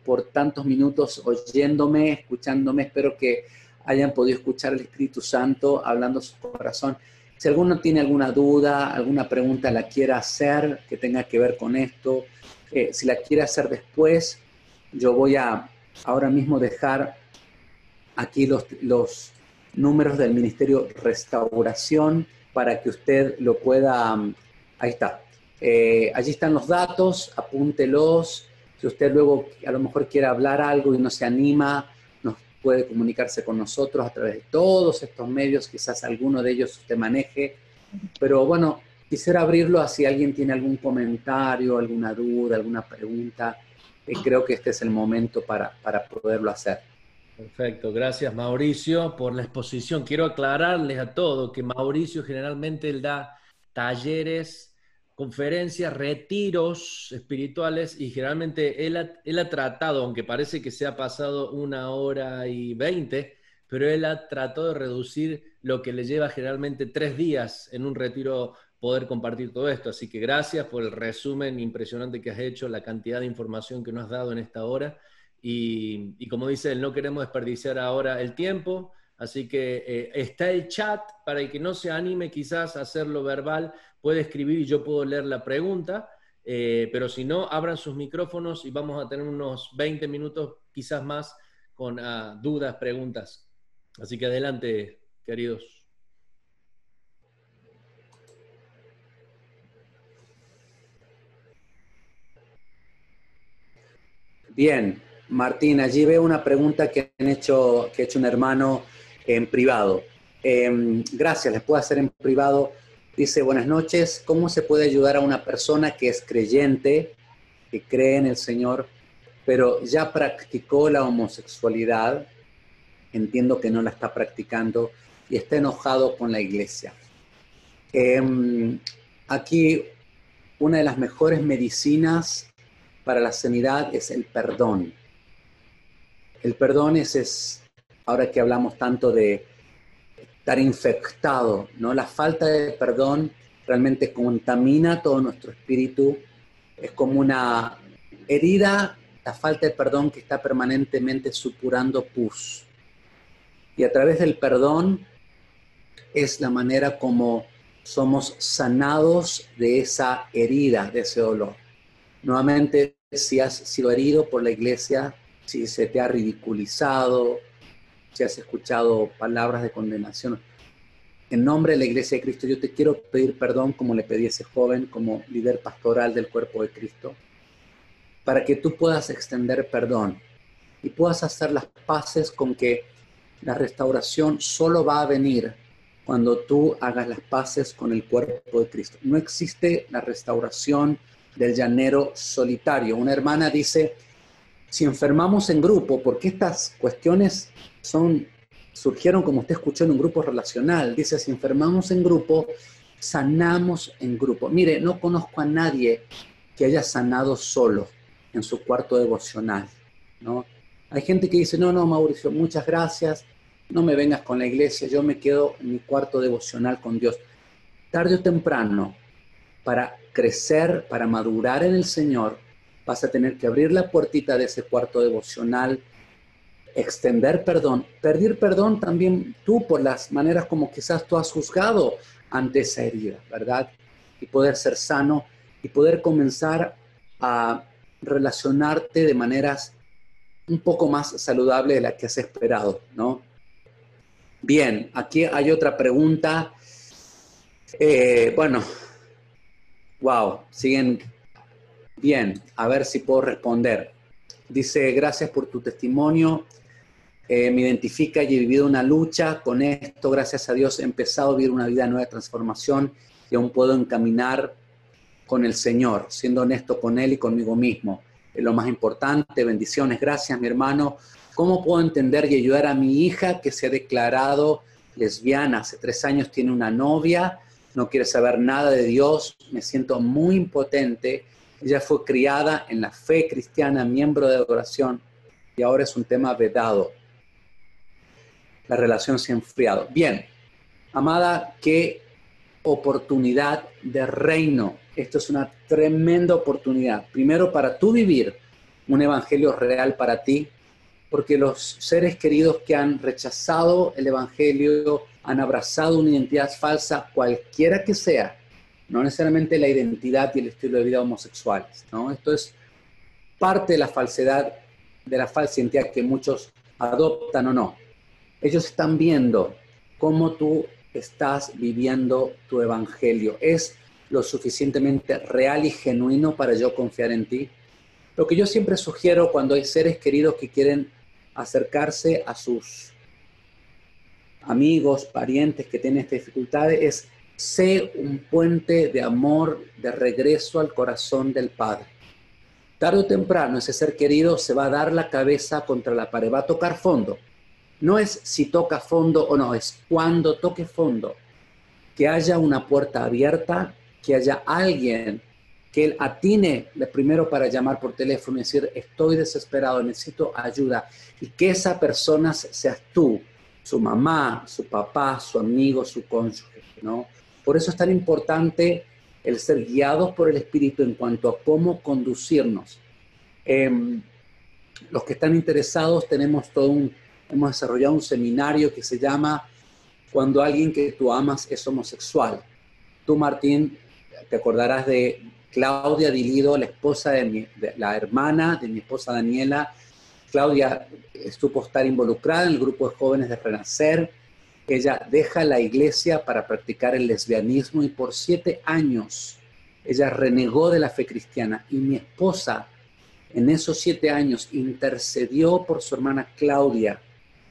Speaker 1: por tantos minutos oyéndome, escuchándome. Espero que hayan podido escuchar el Espíritu Santo hablando su corazón. Si alguno tiene alguna duda, alguna pregunta la quiera hacer que tenga que ver con esto, eh, si la quiere hacer después, yo voy a ahora mismo dejar aquí los, los números del Ministerio Restauración para que usted lo pueda, um, ahí está, eh, allí están los datos, apúntelos, si usted luego a lo mejor quiere hablar algo y no se anima, nos puede comunicarse con nosotros a través de todos estos medios, quizás alguno de ellos usted maneje, pero bueno, quisiera abrirlo a si alguien tiene algún comentario, alguna duda, alguna pregunta. Y creo que este es el momento para, para poderlo hacer.
Speaker 2: Perfecto, gracias Mauricio por la exposición. Quiero aclararles a todos que Mauricio generalmente él da talleres, conferencias, retiros espirituales y generalmente él él ha tratado, aunque parece que se ha pasado una hora y veinte, pero él ha tratado de reducir lo que le lleva generalmente tres días en un retiro poder compartir todo esto. Así que gracias por el resumen impresionante que has hecho, la cantidad de información que nos has dado en esta hora. Y, como dice él, no queremos desperdiciar ahora el tiempo. Así que eh, está el chat para el que no se anime quizás a hacerlo verbal, puede escribir y yo puedo leer la pregunta. Eh, pero si no, abran sus micrófonos y vamos a tener unos 20 minutos, quizás más, con ah, dudas, preguntas. Así que adelante, queridos.
Speaker 1: Bien, Martín, allí veo una pregunta que, han hecho, que ha hecho un hermano en privado. Em, gracias, les puedo hacer en privado. Dice, buenas noches, ¿cómo se puede ayudar a una persona que es creyente, que cree en el Señor, pero ya practicó la homosexualidad? Entiendo que no la está practicando y está enojado con la iglesia. Em, aquí, una de las mejores medicinas para la sanidad es el perdón. El perdón es, ahora que hablamos tanto de estar infectado, ¿no? La falta de perdón realmente contamina todo nuestro espíritu. Es como una herida, la falta de perdón que está permanentemente supurando pus. Y a través del perdón es la manera como somos sanados de esa herida, de ese dolor. Nuevamente, si has sido herido por la iglesia, si se te ha ridiculizado, si has escuchado palabras de condenación, en nombre de la iglesia de Cristo, yo te quiero pedir perdón como le pedí a ese joven, como líder pastoral del cuerpo de Cristo, para que tú puedas extender perdón y puedas hacer las paces con que la restauración solo va a venir cuando tú hagas las paces con el cuerpo de Cristo. No existe la restauración del llanero solitario. Una hermana dice, si enfermamos en grupo, porque estas cuestiones son, surgieron, como usted escuchó, en un grupo relacional. Dice, si enfermamos en grupo, sanamos en grupo. Mire, no conozco a nadie que haya sanado solo en su cuarto devocional, ¿no? Hay gente que dice, no, no, Mauricio, muchas gracias, no me vengas con la iglesia, yo me quedo en mi cuarto devocional con Dios. Tarde o temprano, para crecer, para madurar en el Señor, vas a tener que abrir la puertita de ese cuarto devocional, extender perdón, pedir perdón también tú por las maneras como quizás tú has juzgado ante esa herida, ¿verdad? Y poder ser sano y poder comenzar a relacionarte de maneras un poco más saludables de las que has esperado, ¿no? Bien, aquí hay otra pregunta. Eh, bueno, wow, siguen bien, a ver si puedo responder. Dice, gracias por tu testimonio. Eh, me identifica y he vivido una lucha con esto. Gracias a Dios he empezado a vivir una vida nueva de transformación y aún puedo encaminar con el Señor, siendo honesto con Él y conmigo mismo. Es lo más importante. Bendiciones. Gracias, mi hermano. ¿Cómo puedo entender y ayudar a mi hija que se ha declarado lesbiana? Hace tres años tiene una novia, no quiere saber nada de Dios. Me siento muy impotente. Ella fue criada en la fe cristiana, miembro de adoración, y ahora es un tema vedado la relación se ha enfriado. Bien, amada, qué oportunidad de reino. Esto es una tremenda oportunidad. Primero, para tú vivir un evangelio real para ti, porque los seres queridos que han rechazado el evangelio, han abrazado una identidad falsa, cualquiera que sea, no necesariamente la identidad y el estilo de vida homosexuales, ¿no? Esto es parte de la falsedad, de la falsa identidad que muchos adoptan o no. Ellos están viendo cómo tú estás viviendo tu evangelio. ¿Es lo suficientemente real y genuino para yo confiar en ti? Lo que yo siempre sugiero cuando hay seres queridos que quieren acercarse a sus amigos, parientes que tienen esta dificultad es sé un puente de amor de regreso al corazón del Padre. Tarde o temprano ese ser querido se va a dar la cabeza contra la pared, va a tocar fondo no es si toca fondo o no, es cuando toque fondo, que haya una puerta abierta, que haya alguien que él atine primero para llamar por teléfono y decir, estoy desesperado, necesito ayuda, y que esa persona seas tú, su mamá, su papá, su amigo, su cónyuge, ¿no? Por eso es tan importante el ser guiados por el Espíritu en cuanto a cómo conducirnos. Em, los que están interesados tenemos todo un hemos desarrollado un seminario que se llama Cuando alguien que tú amas es homosexual. Tú, Martín, te acordarás de Claudia Dilido, la esposa de, la hermana de mi esposa Daniela. Claudia estuvo estar involucrada en el grupo de jóvenes de Renacer. Ella deja la iglesia para practicar el lesbianismo y por siete años ella renegó de la fe cristiana y mi esposa en esos siete años intercedió por su hermana Claudia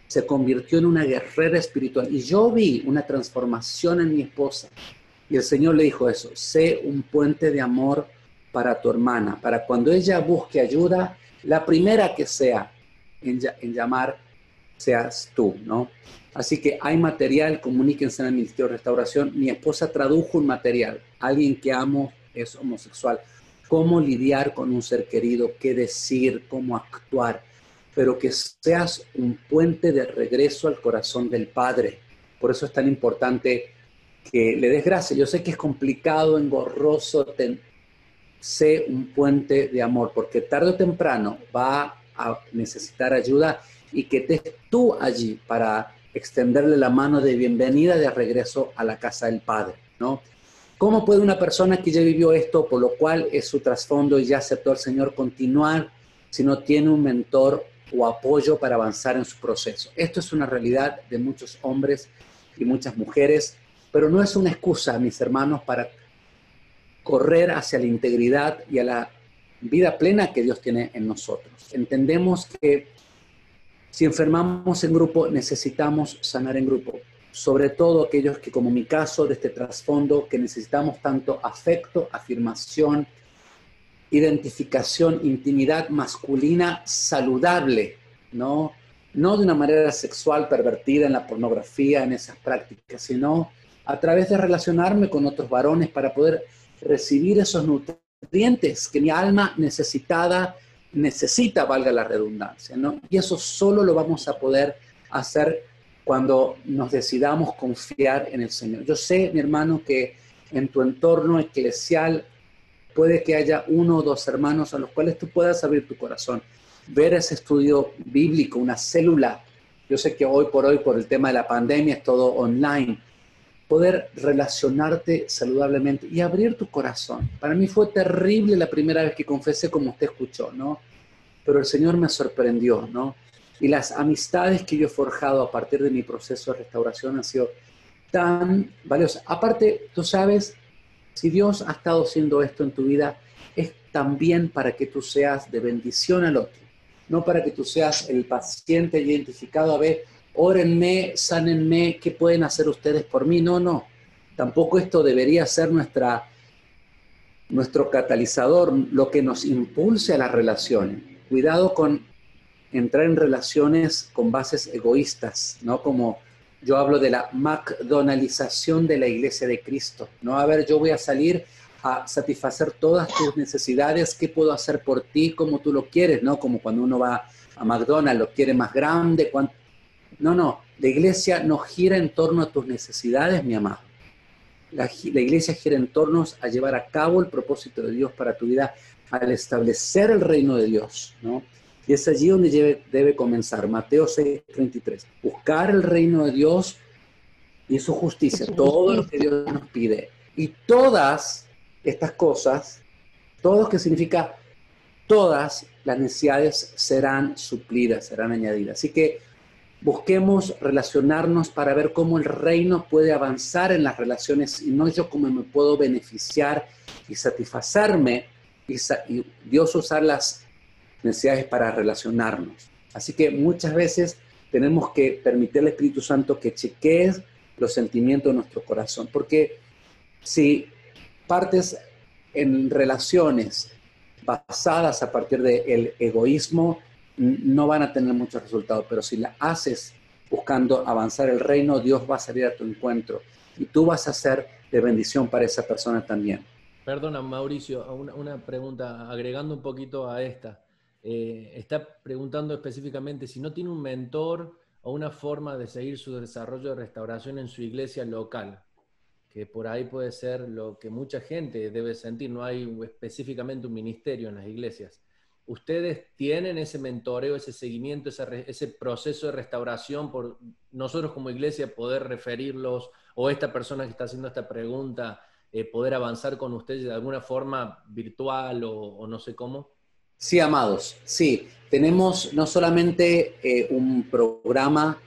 Speaker 1: se convirtió en una guerrera espiritual. Y yo vi una transformación en mi esposa. Y el Señor le dijo eso, sé un puente de amor para tu hermana, para cuando ella busque ayuda, la primera que sea en, llamar seas tú, ¿no? Así que hay material, comuníquense en el Ministerio de Restauración. Mi esposa tradujo un material, alguien que amo es homosexual. Cómo lidiar con un ser querido, qué decir, cómo actuar pero que seas un puente de regreso al corazón del Padre. Por eso es tan importante que le des gracia. Yo sé que es complicado, engorroso, ten, sé un puente de amor, porque tarde o temprano va a necesitar ayuda y que estés tú allí para extenderle la mano de bienvenida de regreso a la casa del Padre, ¿no? ¿Cómo puede una persona que ya vivió esto, por lo cual es su trasfondo y ya aceptó al Señor, continuar si no tiene un mentor o apoyo para avanzar en su proceso. Esto es una realidad de muchos hombres y muchas mujeres, pero no es una excusa, mis hermanos, para correr hacia la integridad y a la vida plena que Dios tiene en nosotros. Entendemos que si enfermamos en grupo, necesitamos sanar en grupo. Sobre todo aquellos que, como mi caso, de este trasfondo, que necesitamos tanto afecto, afirmación, identificación, intimidad masculina saludable, ¿no? no de una manera sexual pervertida en la pornografía, en esas prácticas, sino a través de relacionarme con otros varones para poder recibir esos nutrientes que mi alma necesitada necesita, valga la redundancia, ¿no? Y eso solo lo vamos a poder hacer cuando nos decidamos confiar en el Señor. Yo sé, mi hermano, que en tu entorno eclesial puede que haya uno o dos hermanos a los cuales tú puedas abrir tu corazón, ver ese estudio bíblico, una célula. Yo sé que hoy por hoy, por el tema de la pandemia, es todo online. Poder relacionarte saludablemente y abrir tu corazón. Para mí fue terrible la primera vez que confesé como usted escuchó, ¿no? Pero el Señor me sorprendió, ¿no? Y las amistades que yo he forjado a partir de mi proceso de restauración han sido tan valiosas. Aparte, tú sabes, si Dios ha estado haciendo esto en tu vida, es también para que tú seas de bendición al otro, no para que tú seas el paciente identificado a ver, órenme, sánenme, ¿qué pueden hacer ustedes por mí? No, no. Tampoco esto debería ser nuestra, nuestro catalizador, lo que nos impulse a las relaciones. Cuidado con entrar en relaciones con bases egoístas, ¿no? Como yo hablo de la McDonaldización de la iglesia de Cristo, ¿no? A ver, yo voy a salir a satisfacer todas tus necesidades, ¿qué puedo hacer por ti como tú lo quieres, ¿no? Como cuando uno va a McDonald's, lo quiere más grande, no, no, la iglesia no gira en torno a tus necesidades, mi amado. La, la iglesia gira en torno a llevar a cabo el propósito de Dios para tu vida, al establecer el reino de Dios, ¿no? Y es allí donde debe, comenzar. Mateo 6:33. Buscar el reino de Dios y su justicia, todo lo que Dios nos pide. Y todas estas cosas, todo que significa todas las necesidades serán suplidas, serán añadidas. Así que busquemos relacionarnos para ver cómo el reino puede avanzar en las relaciones y no yo cómo me puedo beneficiar y satisfacerme y, y Dios usar las necesidades para relacionarnos. Así que muchas veces tenemos que permitir al Espíritu Santo que chequee los sentimientos de nuestro corazón, porque si partes en relaciones basadas a partir del egoísmo, no van a tener muchos resultados, pero si la haces buscando avanzar el reino, Dios va a salir a tu encuentro y tú vas a ser de bendición para esa persona también.
Speaker 2: Perdona, Mauricio, una, pregunta, agregando un poquito a esta. Eh, está preguntando específicamente si no tiene un mentor o una forma de seguir su desarrollo de restauración en su iglesia local, que por ahí puede ser lo que mucha gente debe sentir, no hay específicamente un ministerio en las iglesias. ¿Ustedes tienen ese mentoreo, ese seguimiento, ese, proceso de restauración por nosotros como iglesia poder referirlos o esta persona que está haciendo esta pregunta, eh, poder avanzar con ustedes de alguna forma virtual o no sé cómo?
Speaker 1: Sí, amados, sí. Tenemos no solamente eh, un programa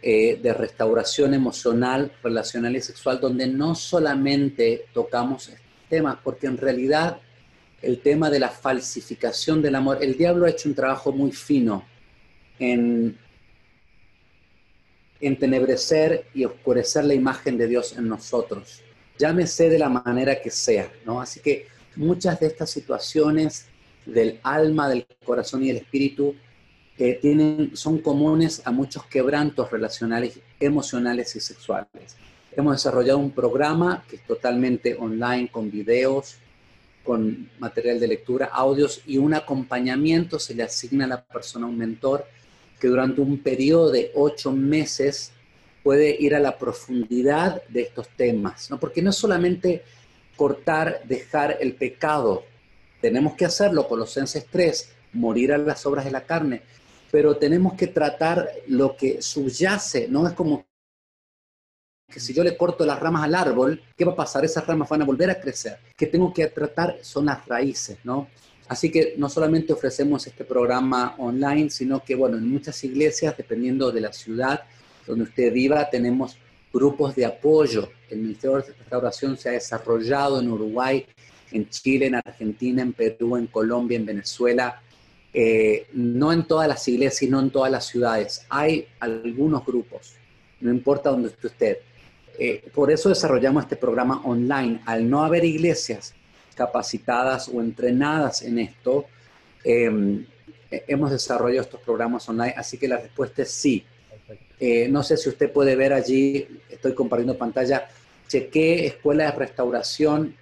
Speaker 1: eh, de restauración emocional, relacional y sexual, donde no solamente tocamos temas, porque en realidad el tema de la falsificación del amor, el diablo ha hecho un trabajo muy fino en entenebrecer y oscurecer la imagen de Dios en nosotros. Llámese de la manera que sea, ¿no? Así que muchas de estas situaciones del alma, del corazón y del espíritu que tienen, son comunes a muchos quebrantos relacionales, emocionales y sexuales. Hemos desarrollado un programa que es totalmente online, con videos, con material de lectura, audios y un acompañamiento. Se le asigna a la persona un mentor que durante un periodo de ocho meses puede ir a la profundidad de estos temas, ¿no? porque no es solamente cortar, dejar el pecado, tenemos que hacerlo, Colosenses 3, morir a las obras de la carne, pero tenemos que tratar lo que subyace, no es como que si yo le corto las ramas al árbol, ¿qué va a pasar? Esas ramas van a volver a crecer. Que tengo que tratar son las raíces, ¿no? Así que no solamente ofrecemos este programa online, sino que, bueno, en muchas iglesias, dependiendo de la ciudad donde usted viva, tenemos grupos de apoyo. El Ministerio de Restauración se ha desarrollado en Uruguay en Chile, en Argentina, en Perú, en Colombia, en Venezuela, eh, no en todas las iglesias, sino en todas las ciudades. Hay algunos grupos, no importa dónde esté usted. Eh, por eso desarrollamos este programa online. Al no haber iglesias capacitadas o entrenadas en esto, em, eh, hemos desarrollado estos programas online, así que la respuesta es sí. Eh, no sé si usted puede ver allí, estoy compartiendo pantalla, chequé Escuela de Restauración,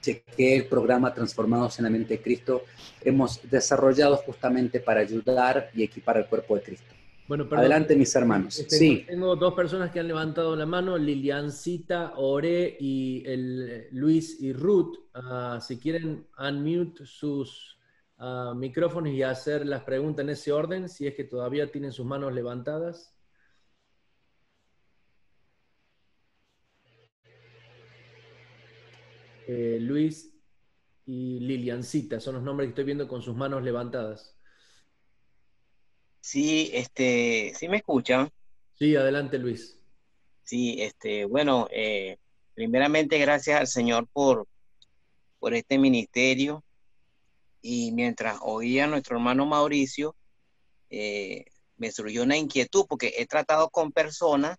Speaker 1: chequé el programa Transformados en la Mente de Cristo. Hemos desarrollado justamente para ayudar y equipar al cuerpo de Cristo. Bueno, Adelante, mis hermanos.
Speaker 2: Tengo, sí. Tengo dos personas que han levantado la mano, Liliancita Ore y el, Luis y Ruth. Ah, si quieren, unmute sus uh, micrófonos y hacer las preguntas en ese orden, si es que todavía tienen sus manos levantadas. Eh, Luis y Liliancita son los nombres que estoy viendo con sus manos levantadas.
Speaker 3: Sí, este, sí me escuchan.
Speaker 2: Sí, adelante Luis.
Speaker 3: Sí, este, bueno, eh, primeramente gracias al Señor por, por este ministerio. Y mientras oía a nuestro hermano Mauricio, eh, me surgió una inquietud porque he tratado con personas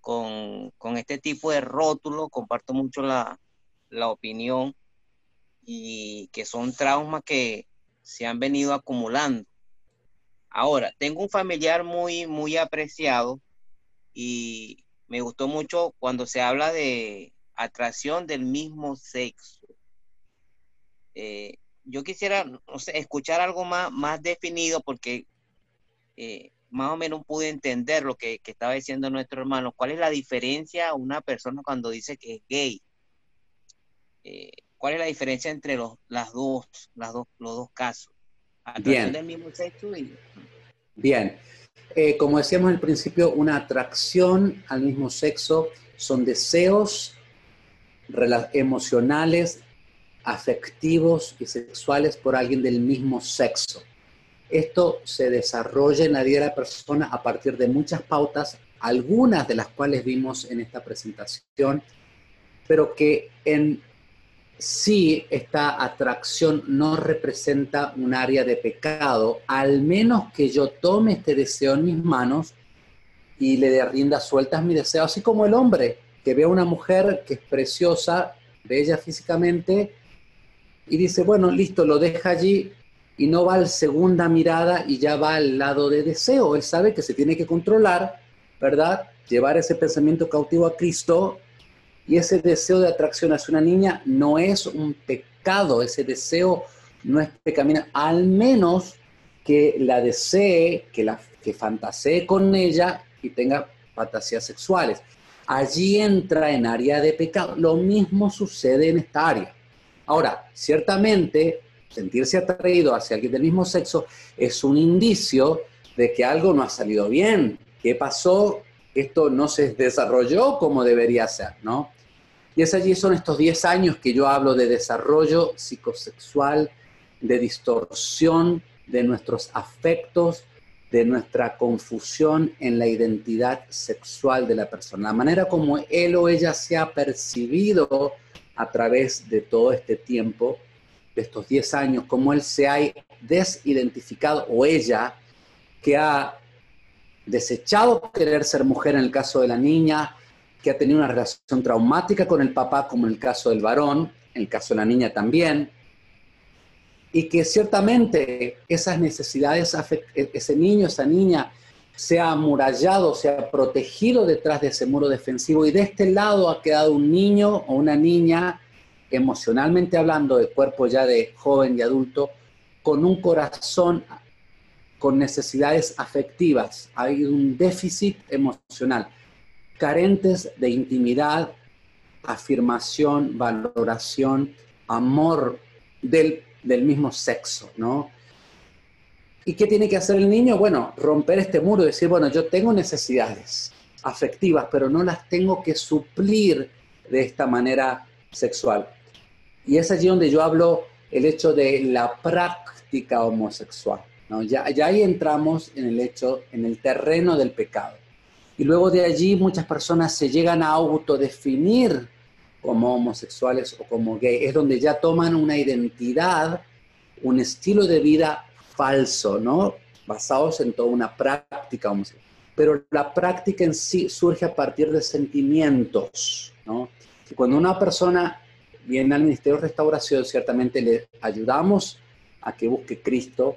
Speaker 3: con, con este tipo de rótulo, comparto mucho la, la opinión y que son traumas que se han venido acumulando. Ahora, tengo un familiar muy, muy apreciado y me gustó mucho cuando se habla de atracción del mismo sexo. Eh, yo quisiera escuchar algo más, más definido porque eh, más o menos pude entender lo que, estaba diciendo nuestro hermano. ¿Cuál es la diferencia una persona cuando dice que es gay? Eh, ¿Cuál es la diferencia entre los, las dos, las los dos casos?
Speaker 1: Bien. Bien. Eh, como decíamos al principio, una atracción al mismo sexo son deseos emocionales, afectivos y sexuales por alguien del mismo sexo. Esto se desarrolla en la vida de la persona a partir de muchas pautas, algunas de las cuales vimos en esta presentación, pero que en si esta atracción no representa un área de pecado, al menos que yo tome este deseo en mis manos y le dé rienda suelta a mi deseo, así como el hombre que ve a una mujer que es preciosa, bella físicamente, y dice, bueno, listo, lo deja allí y no va a segunda mirada y ya va al lado de deseo. Él sabe que se tiene que controlar, ¿verdad? Llevar ese pensamiento cautivo a Cristo y ese deseo de atracción hacia una niña no es un pecado, ese deseo no es pecamino, al menos que la desee, que, la, que fantasee con ella y tenga fantasías sexuales. Allí entra en área de pecado. Lo mismo sucede en esta área. Ahora, ciertamente, sentirse atraído hacia alguien del mismo sexo es un indicio de que algo no ha salido bien. ¿Qué pasó? Esto no se desarrolló como debería ser, ¿no? Y es allí, son estos 10 años que yo hablo de desarrollo psicosexual, de distorsión de nuestros afectos, de nuestra confusión en la identidad sexual de la persona, la manera como él o ella se ha percibido a través de todo este tiempo, de estos 10 años, como él se ha desidentificado o ella que ha desechado querer ser mujer en el caso de la niña, que ha tenido una relación traumática con el papá, como en el caso del varón, en el caso de la niña también, y que ciertamente esas necesidades, e-, ese niño, esa niña, se ha amurallado, se ha protegido detrás de ese muro defensivo y de este lado ha quedado un niño o una niña, emocionalmente hablando, de cuerpo ya de joven y adulto, con un corazón con necesidades afectivas, hay un déficit emocional, carentes de intimidad, afirmación, valoración, amor del, del mismo sexo, ¿no? ¿Y qué tiene que hacer el niño? Bueno, romper este muro y decir, bueno, yo tengo necesidades afectivas, pero no las tengo que suplir de esta manera sexual. Y es allí donde yo hablo el hecho de la práctica homosexual. Ya, ahí entramos en el hecho, en el terreno del pecado. Y luego de allí muchas personas se llegan a autodefinir como homosexuales o como gay. Es donde ya toman una identidad, un estilo de vida falso, ¿no? Basados en toda una práctica. Pero la práctica en sí surge a partir de sentimientos, ¿no? Y cuando una persona viene al Ministerio de Restauración, ciertamente le ayudamos a que busque Cristo,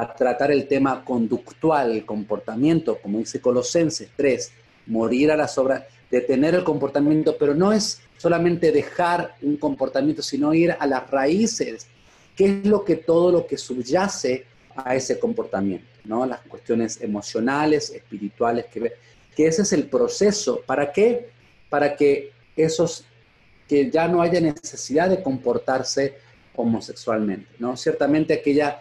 Speaker 1: a tratar el tema conductual, el comportamiento, como dice Colosenses 3, morir a las obras, detener el comportamiento, pero no es solamente dejar un comportamiento, sino ir a las raíces, qué es lo que todo lo que subyace a ese comportamiento, ¿no? Las cuestiones emocionales, espirituales, que, que ese es el proceso. ¿Para qué? Para que esos, que ya no haya necesidad de comportarse homosexualmente, ¿no? Ciertamente aquella,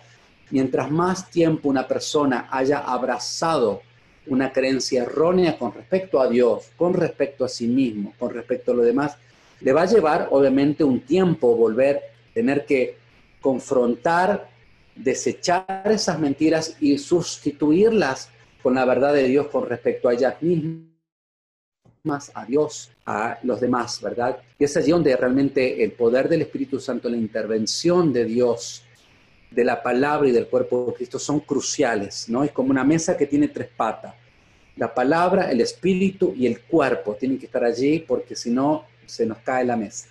Speaker 1: mientras más tiempo una persona haya abrazado una creencia errónea con respecto a Dios, con respecto a sí mismo, con respecto a lo demás, le va a llevar obviamente un tiempo volver, tener que confrontar, desechar esas mentiras y sustituirlas con la verdad de Dios con respecto a ellas mismas, a Dios, a los demás, ¿verdad? Y es allí donde realmente el poder del Espíritu Santo, la intervención de Dios, de la palabra y del cuerpo de Cristo son cruciales, ¿no? Es como una mesa que tiene tres patas. La palabra, el espíritu y el cuerpo tienen que estar allí porque si no se nos cae la mesa.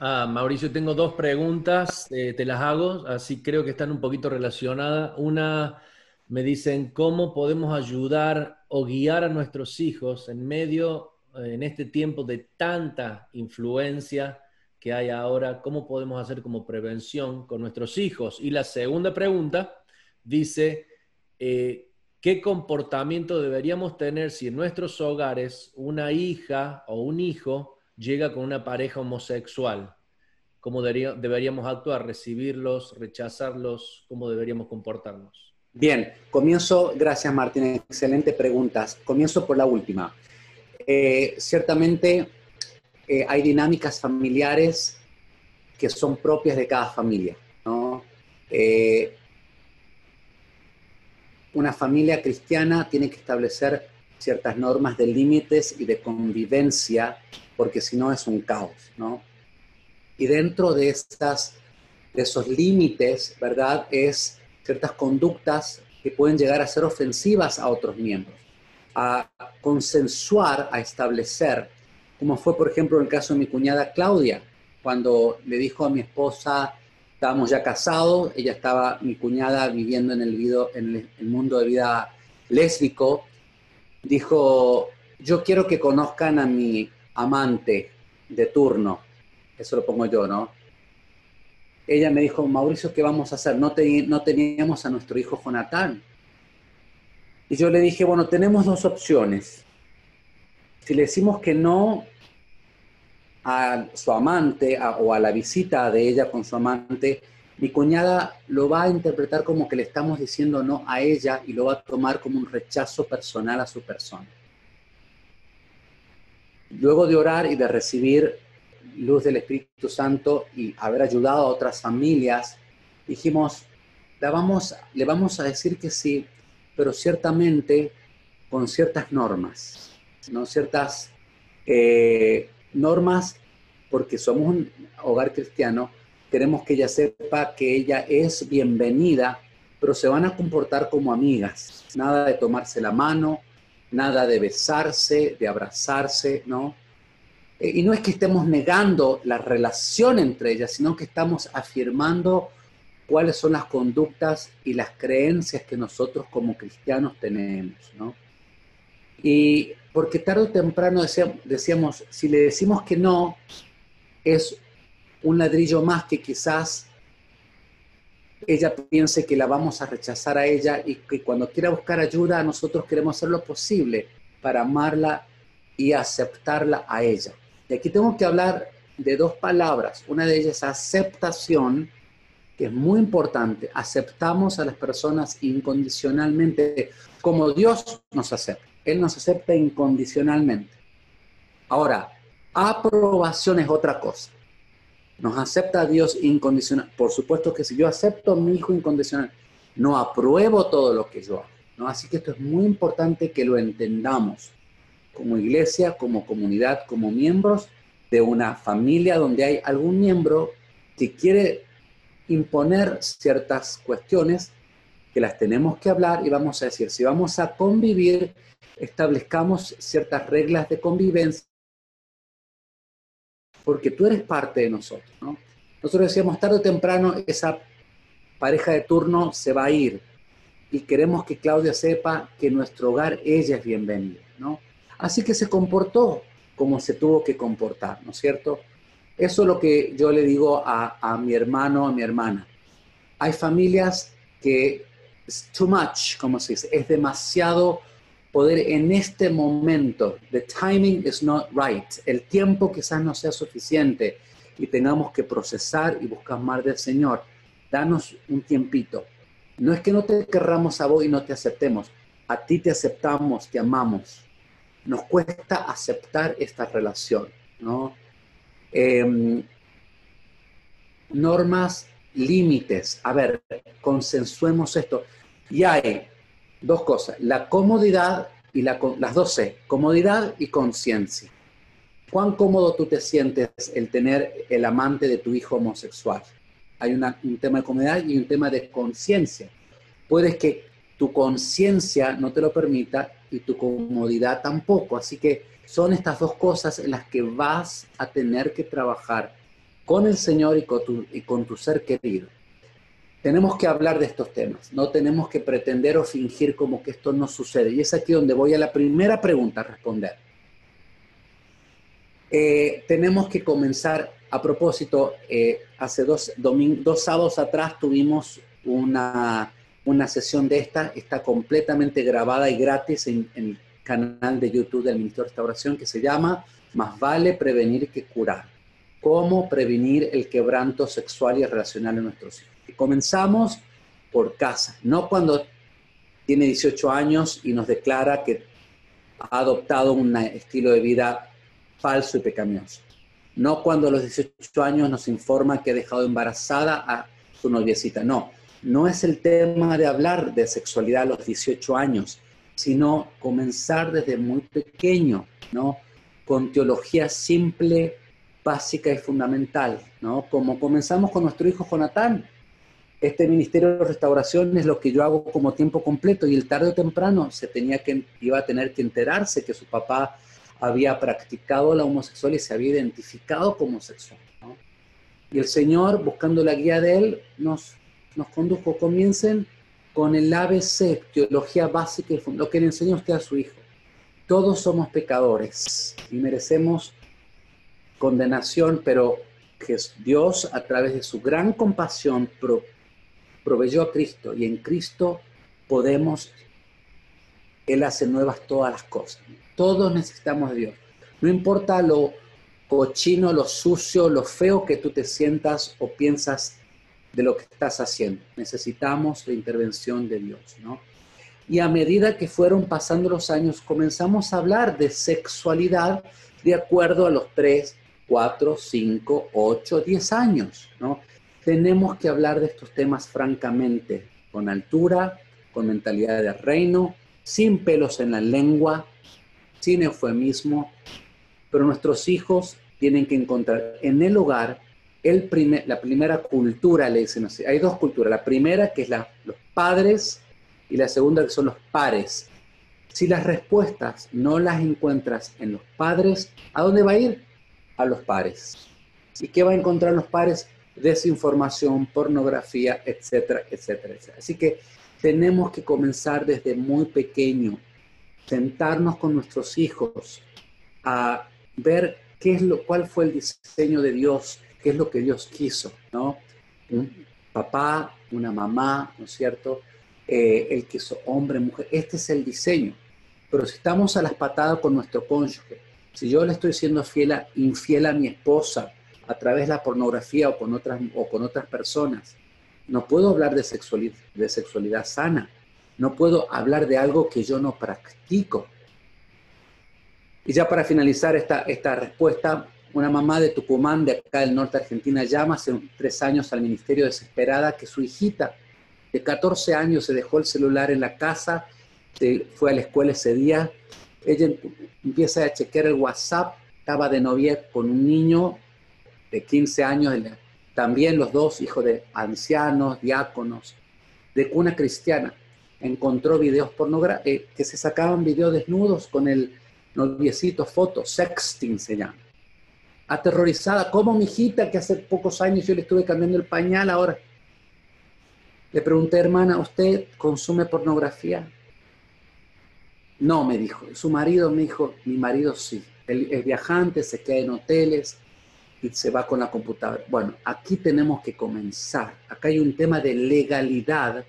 Speaker 2: Ah, Mauricio, tengo dos preguntas, eh, te las hago, así creo que están un poquito relacionadas. Una, me dicen, ¿cómo podemos ayudar o guiar a nuestros hijos en medio, en este tiempo de tanta influencia que hay ahora? ¿Cómo podemos hacer como prevención con nuestros hijos? Y la segunda pregunta dice, eh, ¿qué comportamiento deberíamos tener si en nuestros hogares una hija o un hijo llega con una pareja homosexual, ¿cómo deberíamos actuar? ¿Recibirlos, rechazarlos? ¿Cómo deberíamos comportarnos?
Speaker 1: Bien, comienzo, gracias Martín, excelente preguntas. Comienzo por la última. Eh, ciertamente eh, hay dinámicas familiares que son propias de cada familia. Eh, una familia cristiana tiene que establecer ciertas normas de límites y de convivencia porque si no es un caos, ¿no? Y dentro de, estas, de esos límites, ¿verdad? Es ciertas conductas que pueden llegar a ser ofensivas a otros miembros, a consensuar, a establecer, como fue por ejemplo el caso de mi cuñada Claudia, cuando le dijo a mi esposa, estábamos ya casados, ella estaba, mi cuñada, viviendo en el, mundo de vida lésbico, dijo, yo quiero que conozcan a mi amante de turno, eso lo pongo yo, ¿no? Ella me dijo, Mauricio, ¿qué vamos a hacer? No teníamos a nuestro hijo Jonathan. Y yo le dije, bueno, tenemos dos opciones. Si le decimos que no a su amante o a la visita de ella con su amante, mi cuñada lo va a interpretar como que le estamos diciendo no a ella y lo va a tomar como un rechazo personal a su persona. Luego de orar y de recibir luz del Espíritu Santo y haber ayudado a otras familias, dijimos, le vamos, a decir que sí, pero ciertamente con ciertas normas, ¿no? Ciertas eh, normas, porque somos un hogar cristiano, queremos que ella sepa que ella es bienvenida, pero se van a comportar como amigas. Nada de tomarse la mano, nada de besarse, de abrazarse, ¿no? Eh, y no es que estemos negando la relación entre ellas, sino que estamos afirmando cuáles son las conductas y las creencias que nosotros como cristianos tenemos, ¿no? Y porque tarde o temprano decíamos, si le decimos que no, es un ladrillo más que quizás ella piense que la vamos a rechazar a ella y que cuando quiera buscar ayuda, nosotros queremos hacer lo posible para amarla y aceptarla a ella. Y aquí tengo que hablar de dos palabras. Una de ellas es aceptación, que es muy importante. Aceptamos a las personas incondicionalmente, como Dios nos acepta. Él nos acepta incondicionalmente. Ahora, aprobación es otra cosa. Nos acepta Dios incondicional. Por supuesto que si yo acepto a mi hijo incondicional, no apruebo todo lo que yo hago. Así que esto es muy importante que lo entendamos como iglesia, como comunidad, como miembros de una familia donde hay algún miembro que quiere imponer ciertas cuestiones que las tenemos que hablar y vamos a decir, si vamos a convivir, establezcamos ciertas reglas de convivencia porque tú eres parte de nosotros. ¿no? Nosotros decíamos, tarde o temprano esa pareja de turno se va a ir, y queremos que Claudia sepa que nuestro hogar ella es bienvenida, ¿no? Así que se comportó como se tuvo que comportar, ¿no es cierto? Eso es lo que yo le digo a, a mi hermano, a mi hermana. Hay familias que es too much, como se dice, es demasiado poder en este momento. The timing is not right. El tiempo quizás no sea suficiente y tengamos que procesar y buscar más del Señor. Danos un tiempito. No es que no te querramos a vos y no te aceptemos. A ti te aceptamos, te amamos. Nos cuesta aceptar esta relación, ¿no? Em, normas, límites. A ver, consensuemos esto. Y hay dos cosas, la comodidad y la, las dos C, comodidad y conciencia. ¿Cuán cómodo tú te sientes el tener el amante de tu hijo homosexual? Hay un tema de comodidad y un tema de conciencia. Puedes que tu conciencia no te lo permita y tu comodidad tampoco. Así que son estas dos cosas en las que vas a tener que trabajar con el Señor y con tu ser querido. Tenemos que hablar de estos temas, no tenemos que pretender o fingir como que esto no sucede. Y es aquí donde voy a la primera pregunta a responder. Eh, tenemos que comenzar, a propósito, eh, hace dos, dos sábados atrás tuvimos una, una sesión de esta, está completamente grabada y gratis en, en el canal de YouTube del Ministerio de Restauración que se llama Más vale prevenir que curar. Cómo prevenir el quebranto sexual y relacional en nuestros hijos. Comenzamos por casa, no cuando tiene 18 años y nos declara que ha adoptado un estilo de vida falso y pecaminoso. No cuando a los 18 años nos informa que ha dejado embarazada a su noviecita. No, no es el tema de hablar de sexualidad a los 18 años, sino comenzar desde muy pequeño, ¿no? Con teología simple, básica y fundamental, ¿no? Como comenzamos con nuestro hijo Jonatán este ministerio de restauración es lo que yo hago como tiempo completo y el tarde o temprano se tenía que, iba a tener que enterarse que su papá había practicado la homosexual y se había identificado como homosexual. Y el Señor, buscando la guía de Él, nos, nos condujo. Comiencen con el ABC, teología básica y lo que le enseñó usted a su hijo. Todos somos pecadores y merecemos condenación, pero que Dios, a través de su gran compasión, proveyó a Cristo y en Cristo podemos, Él hace nuevas todas las cosas. Todos necesitamos de Dios. No importa lo cochino, lo sucio, lo feo que tú te sientas o piensas de lo que estás haciendo. Necesitamos la intervención de Dios, ¿no? Y a medida que fueron pasando los años, comenzamos a hablar de sexualidad de acuerdo a los 3, 4, 5, 8, 10 años, ¿no? Tenemos que hablar de estos temas francamente, con altura, con mentalidad de reino, sin pelos en la lengua, sin eufemismo, pero nuestros hijos tienen que encontrar en el hogar el primer, la primera cultura, le dicen así. Hay dos culturas, la primera que es la, los padres y la segunda que son los pares. Si las respuestas no las encuentras en los padres, ¿a dónde va a ir? A los pares. ¿Y qué va a encontrar los pares? Desinformación, pornografía, etcétera, etcétera, etcétera. Así que tenemos que comenzar desde muy pequeño, sentarnos con nuestros hijos a ver qué es lo, cuál fue el diseño de Dios, qué es lo que Dios quiso, ¿no? Un papá, una mamá, ¿no es cierto? Eh, que es hombre, mujer, este es el diseño. Pero si estamos a las patadas con nuestro cónyuge, si yo le estoy siendo fiel infiel a mi esposa, a través de la pornografía o con otras, o con otras personas. No puedo hablar de sexualidad, de sexualidad sana. No puedo hablar de algo que yo no practico. Y ya para finalizar esta, esta respuesta, una mamá de Tucumán, de acá del norte de Argentina, llama hace tres años al ministerio desesperada que su hijita de 14 años se dejó el celular en la casa, se fue a la escuela ese día, ella empieza a chequear el WhatsApp, estaba de novia con un niño de 15 años, también los dos hijos de ancianos, diáconos, de cuna cristiana, encontró videos pornográficos, eh, que se sacaban videos desnudos con el noviecito, fotos, sexting se llama. Aterrorizada, como mi hijita, que hace pocos años yo le estuve cambiando el pañal ahora. Le pregunté, hermana, ¿usted consume pornografía? No, me dijo. Su marido me dijo, mi marido sí. Él es viajante, se queda en hoteles se va con la computadora. Bueno, aquí tenemos que comenzar. Acá hay un tema de legalidad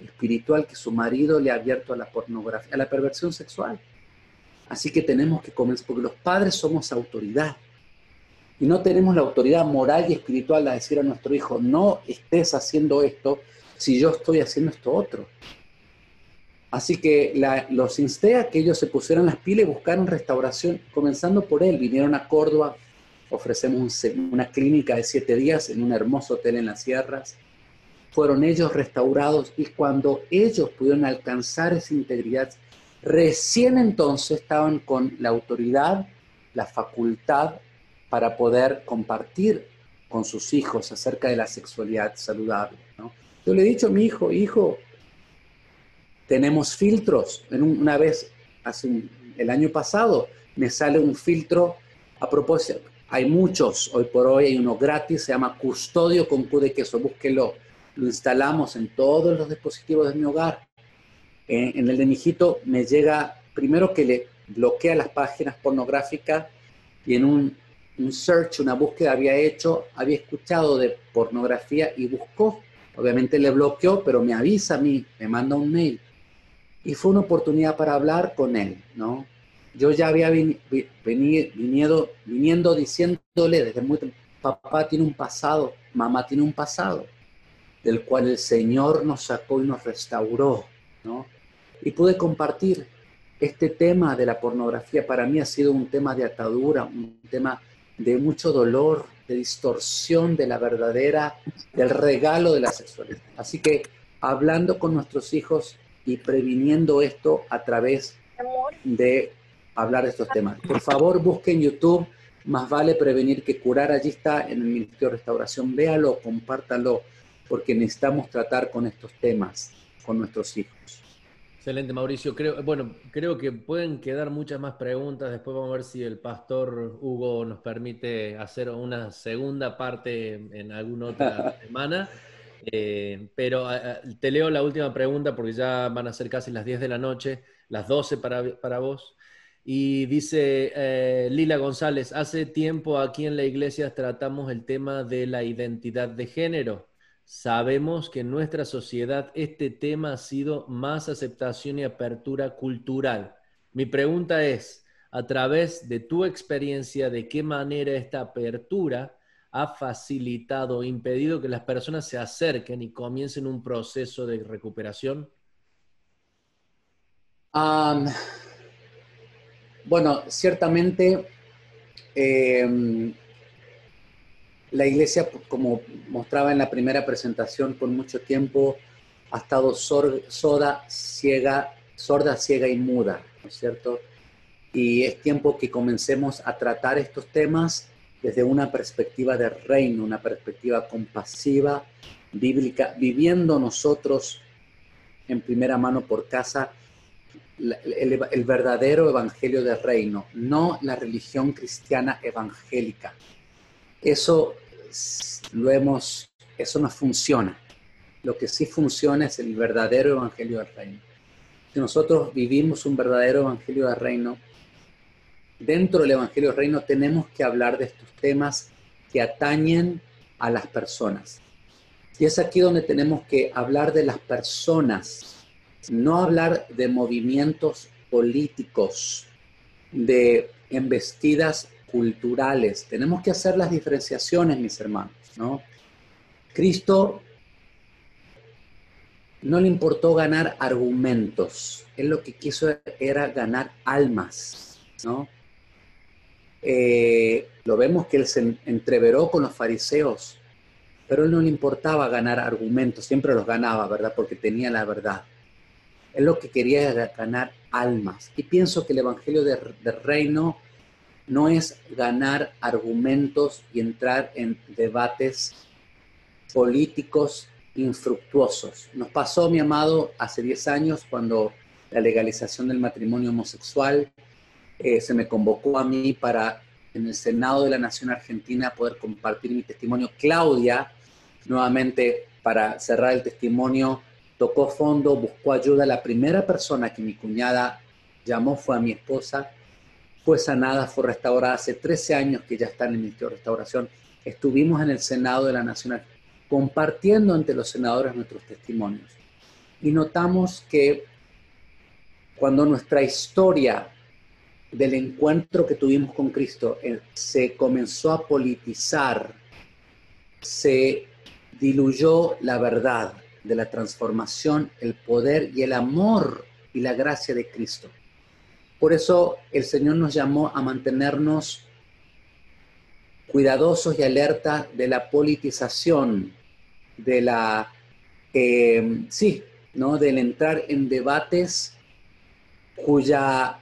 Speaker 1: espiritual que su marido le ha abierto a la pornografía, a la perversión sexual. Así que tenemos que comenzar, porque los padres somos autoridad. Y no tenemos la autoridad moral y espiritual de decir a nuestro hijo, no estés haciendo esto si yo estoy haciendo esto otro. Así que los insté a que ellos se pusieran las pilas y buscaran restauración, comenzando por él. Vinieron a Córdoba, ofrecemos una clínica de siete días en un hermoso hotel en las sierras. Fueron ellos restaurados y cuando ellos pudieron alcanzar esa integridad, recién entonces estaban con la autoridad, la facultad para poder compartir con sus hijos acerca de la sexualidad saludable. Yo le he dicho a mi hijo, hijo, tenemos filtros. En una vez, hace el año pasado, me sale un filtro a propósito. Hay muchos, hoy por hoy hay uno gratis, se llama Custodio con Q de queso, búsquelo. Lo instalamos en todos los dispositivos de mi hogar. En, el de mi hijito me llega, primero que le bloquea las páginas pornográficas y en un, un search, una búsqueda había hecho, había escuchado de pornografía y buscó. Obviamente le bloqueó, pero me avisa a mí, me manda un mail y fue una oportunidad para hablar con él, ¿no? Yo ya había venido, viniendo diciéndole desde muy papá tiene un pasado, mamá tiene un pasado, del cual el Señor nos sacó y nos restauró, ¿no? Y pude compartir este tema de la pornografía. Para mí ha sido un tema de atadura, un tema de mucho dolor, de distorsión de la verdadera, del regalo de la sexualidad. Así que hablando con nuestros hijos y previniendo esto a través de hablar de estos temas. Por favor, busquen YouTube, más vale prevenir que curar. Allí está en el Ministerio de Restauración. Véalo, compártalo, porque necesitamos tratar con estos temas con nuestros hijos.
Speaker 2: Excelente, Mauricio. Creo, bueno, creo que pueden quedar muchas más preguntas. Después vamos a ver si el pastor Hugo nos permite hacer una segunda parte en alguna otra semana. Eh, pero te leo la última pregunta porque ya van a ser casi las 10 de la noche, las 12 para, para vos. Y dice eh, Lila González, hace tiempo aquí en la iglesia tratamos el tema de la identidad de género. Sabemos que en nuestra sociedad este tema ha sido más aceptación y apertura cultural. Mi pregunta es, a través de tu experiencia, ¿de qué manera esta apertura ha facilitado, impedido que las personas se acerquen y comiencen un proceso de recuperación?
Speaker 1: Bueno, ciertamente em, la iglesia, como mostraba en la primera presentación, por mucho tiempo ha estado sorda, ciega, sorda, ciega y muda, ¿no es cierto? Y es tiempo que comencemos a tratar estos temas desde una perspectiva de reino, una perspectiva compasiva, bíblica, viviendo nosotros en primera mano por casa el, verdadero evangelio del reino, no la religión cristiana evangélica. Eso lo hemos, eso no funciona. Lo que sí funciona es el verdadero evangelio del reino. Si nosotros vivimos un verdadero evangelio del reino, dentro del Evangelio del Reino tenemos que hablar de estos temas que atañen a las personas. Y es aquí donde tenemos que hablar de las personas, no hablar de movimientos políticos, de embestidas culturales. Tenemos que hacer las diferenciaciones, mis hermanos, ¿no? Cristo no le importó ganar argumentos, él lo que quiso era ganar almas, ¿no? Eh, lo vemos que él se entreveró con los fariseos, pero él no le importaba ganar argumentos, siempre los ganaba, ¿verdad? Porque tenía la verdad. Él lo que quería ganar almas. Y pienso que el Evangelio del Reino no es ganar argumentos y entrar en debates políticos infructuosos. Nos pasó, mi amado, hace 10 años cuando la legalización del matrimonio homosexual eh, se me convocó a mí para en el Senado de la Nación Argentina poder compartir mi testimonio. Claudia nuevamente para cerrar el testimonio, tocó fondo, buscó ayuda. La primera persona que mi cuñada llamó fue a mi esposa, fue sanada, fue restaurada. Hace 13 años que ya está en el Ministerio de Restauración. Estuvimos en el Senado de la Nacional compartiendo ante los senadores nuestros testimonios. Y notamos que cuando nuestra historia del encuentro que tuvimos con Cristo eh, se comenzó a politizar, se diluyó la verdad de la transformación, el poder y el amor y la gracia de Cristo. Por eso el Señor nos llamó a mantenernos cuidadosos y alerta de la politización, de la, eh, sí, ¿no? Del entrar en debates cuya,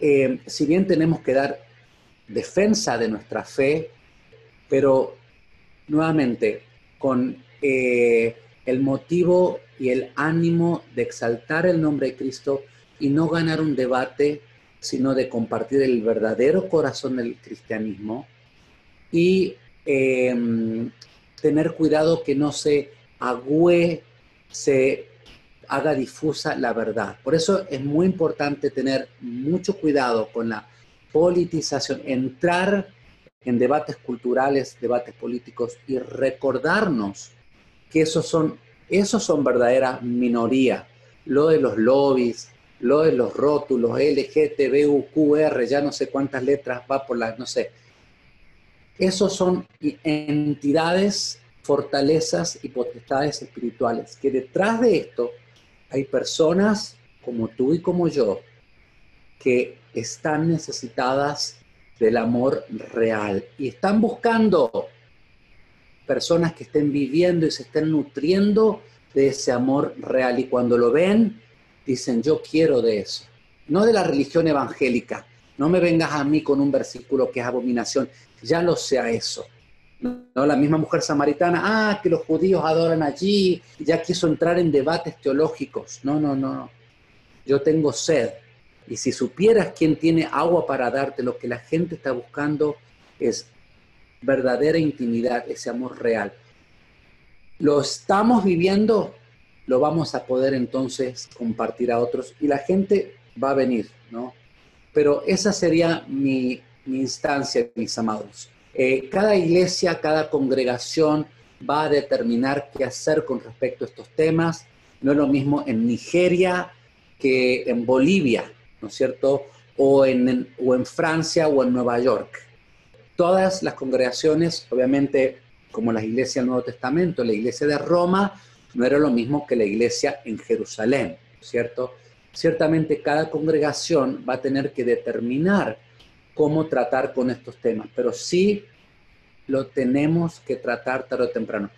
Speaker 1: eh, si bien tenemos que dar defensa de nuestra fe, pero nuevamente con eh, el motivo y el ánimo de exaltar el nombre de Cristo y no ganar un debate, sino de compartir el verdadero corazón del cristianismo y em, tener cuidado que no se agüe, se haga difusa la verdad. Por eso es muy importante tener mucho cuidado con la politización, entrar en debates culturales, debates políticos y recordarnos que esos son, esos son verdadera minoría. Lo de los lobbies, lo de los rótulos, LGTBUQR, ya no sé cuántas letras va por las, no sé. Esos son entidades, fortalezas y potestades espirituales, que detrás de esto hay personas como tú y como yo que están necesitadas del amor real y están buscando personas que estén viviendo y se estén nutriendo de ese amor real y cuando lo ven dicen yo quiero de eso, no de la religión evangélica, no me vengas a mí con un versículo que es abominación, ya lo sea eso. No, la misma mujer samaritana, ah, que los judíos adoran allí, ya quiso entrar en debates teológicos. No, no, no. Yo tengo sed. Y si supieras quién tiene agua para darte, lo que la gente está buscando es verdadera intimidad, ese amor real. Lo estamos viviendo, lo vamos a poder entonces compartir a otros y la gente va a venir, ¿no? Pero esa sería mi, mi instancia, mis amados. Eh, cada iglesia, cada congregación va a determinar qué hacer con respecto a estos temas. No es lo mismo en Nigeria que en Bolivia, ¿no es cierto? O en, o en Francia o en Nueva York. Todas las congregaciones, obviamente, como las iglesias del Nuevo Testamento, la iglesia de Roma no era lo mismo que la iglesia en Jerusalén, ¿cierto? Ciertamente cada congregación va a tener que determinar cómo tratar con estos temas, pero sí lo tenemos que tratar tarde o temprano.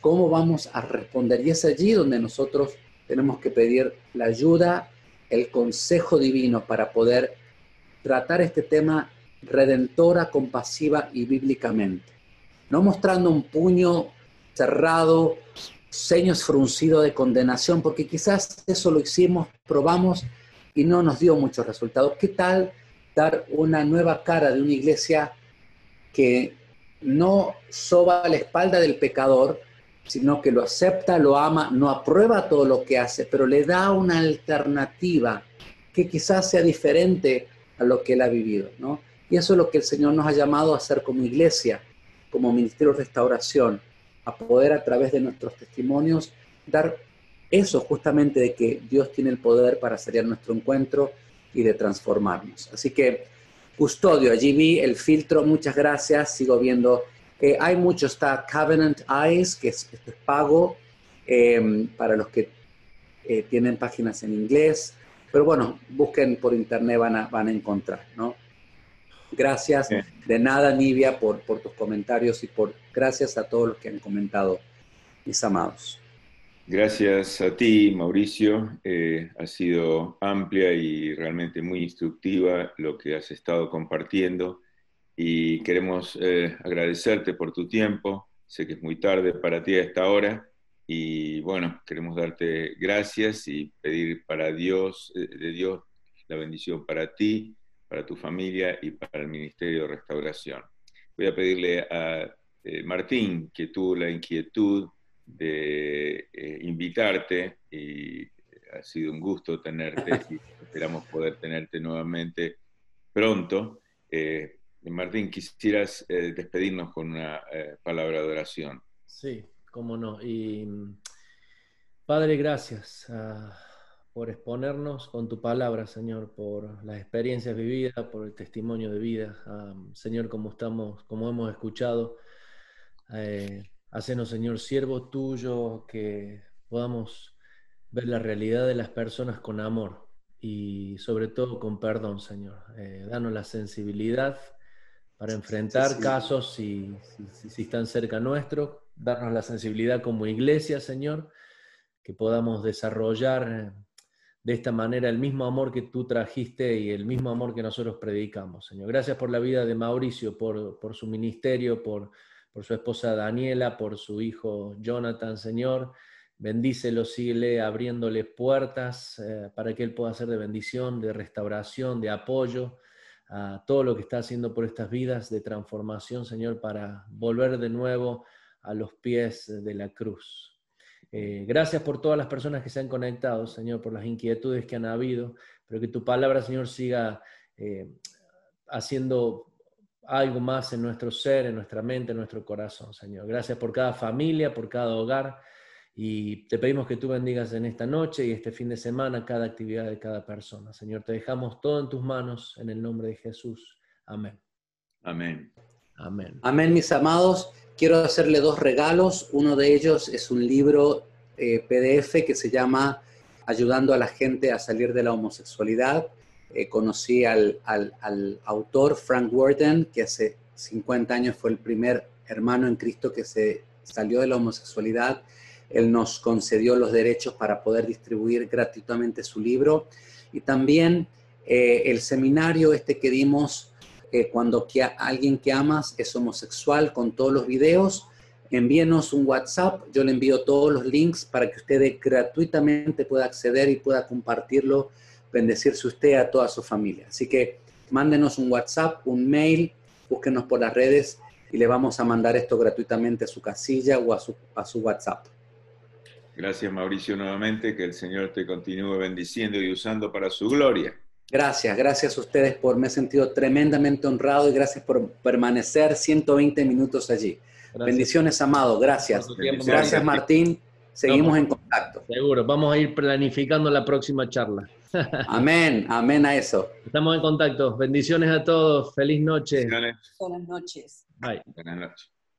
Speaker 1: ¿Cómo vamos a responder? Y es allí donde nosotros tenemos que pedir la ayuda, el consejo divino para poder tratar este tema redentora, compasiva y bíblicamente. No mostrando un puño cerrado, seños fruncidos de condenación, porque quizás eso lo hicimos, probamos y no nos dio muchos resultados. ¿Qué tal dar una nueva cara de una iglesia que no soba la espalda del pecador, sino que lo acepta, lo ama, no aprueba todo lo que hace, pero le da una alternativa que quizás sea diferente a lo que él ha vivido, ¿no? Y eso es lo que el Señor nos ha llamado a hacer como iglesia, como ministerio de restauración, a poder a través de nuestros testimonios dar eso justamente de que Dios tiene el poder para salir nuestro encuentro y de transformarnos. Así que, custodio, allí vi el filtro, muchas gracias, sigo viendo. Eh, hay mucho, está Covenant Eyes, que es, pago em, para los que eh, tienen páginas en inglés, pero bueno, busquen por internet, van a, van a encontrar, ¿no? Gracias, de nada, Nivia, por, por tus comentarios y por gracias a todos los que han comentado, mis amados.
Speaker 4: Gracias a ti, Mauricio. Eh, ha sido amplia y realmente muy instructiva lo que has estado compartiendo y queremos eh, agradecerte por tu tiempo. Sé que es muy tarde para ti a esta hora y bueno, queremos darte gracias y pedir para Dios, eh, de Dios, la bendición para ti, para tu familia y para el Ministerio de Restauración. Voy a pedirle a Martín que tuvo la inquietud de eh, invitarte y ha sido un gusto tenerte y esperamos poder tenerte nuevamente pronto. Eh, Martín, quisieras eh, despedirnos con una palabra de oración.
Speaker 2: Sí, cómo no. Y Padre, gracias por exponernos con tu palabra, Señor, por las experiencias vividas, por el testimonio de vida. Ah, Señor, como estamos, como hemos escuchado, Hacenos, Señor, siervo tuyo, que podamos ver la realidad de las personas con amor y sobre todo con perdón, Señor. Eh, danos la sensibilidad para enfrentar casos si, si, están cerca nuestro, darnos la sensibilidad como iglesia, Señor, que podamos desarrollar eh, de esta manera el mismo amor que tú trajiste y el mismo amor que nosotros predicamos, Señor. Gracias por la vida de Mauricio, por, su ministerio, por su esposa Daniela, por su hijo Jonathan, Señor. Bendícelo, síguele abriéndole puertas eh, para que Él pueda ser de bendición, de restauración, de apoyo a todo lo que está haciendo por estas vidas de transformación, Señor, para volver de nuevo a los pies de la cruz. Eh, gracias por todas las personas que se han conectado, Señor, por las inquietudes que han habido, pero que tu palabra, Señor, siga eh, haciendo algo más en nuestro ser, en nuestra mente, en nuestro corazón, Señor. Gracias por cada familia, por cada hogar. Y te pedimos que tú bendigas en esta noche y este fin de semana cada actividad de cada persona. Señor, te dejamos todo en tus manos en el nombre de Jesús. Amén.
Speaker 4: Amén.
Speaker 1: Amén. Amén, mis amados. Quiero hacerle dos regalos. Uno de ellos es un libro eh, PDF que se llama Ayudando a la gente a salir de la homosexualidad. Eh, conocí al, autor Frank Worden, que hace 50 años fue el primer hermano en Cristo que se salió de la homosexualidad. Él nos concedió los derechos para poder distribuir gratuitamente su libro. Y también eh, el seminario este que dimos eh, cuando alguien que amas es homosexual con todos los videos. Envíenos un WhatsApp, yo le envío todos los links para que usted gratuitamente pueda acceder y pueda compartirlo bendecirse usted a toda su familia. Así que mándenos un WhatsApp, un mail, búsquenos por las redes y le vamos a mandar esto gratuitamente a su casilla o a su, a su WhatsApp.
Speaker 4: Gracias Mauricio nuevamente, que el Señor te continúe bendiciendo y usando para su gloria.
Speaker 1: Gracias, gracias a ustedes por, me he sentido tremendamente honrado y gracias por permanecer 120 minutos allí. Bendiciones, amado, gracias. gracias, Martín. Seguimos en contacto.
Speaker 2: Seguro, vamos a ir planificando la próxima charla.
Speaker 1: Amén, amén a eso.
Speaker 2: Estamos en contacto. Bendiciones a todos. Feliz noche.
Speaker 5: Buenas noches.
Speaker 4: Bye. Buenas noches.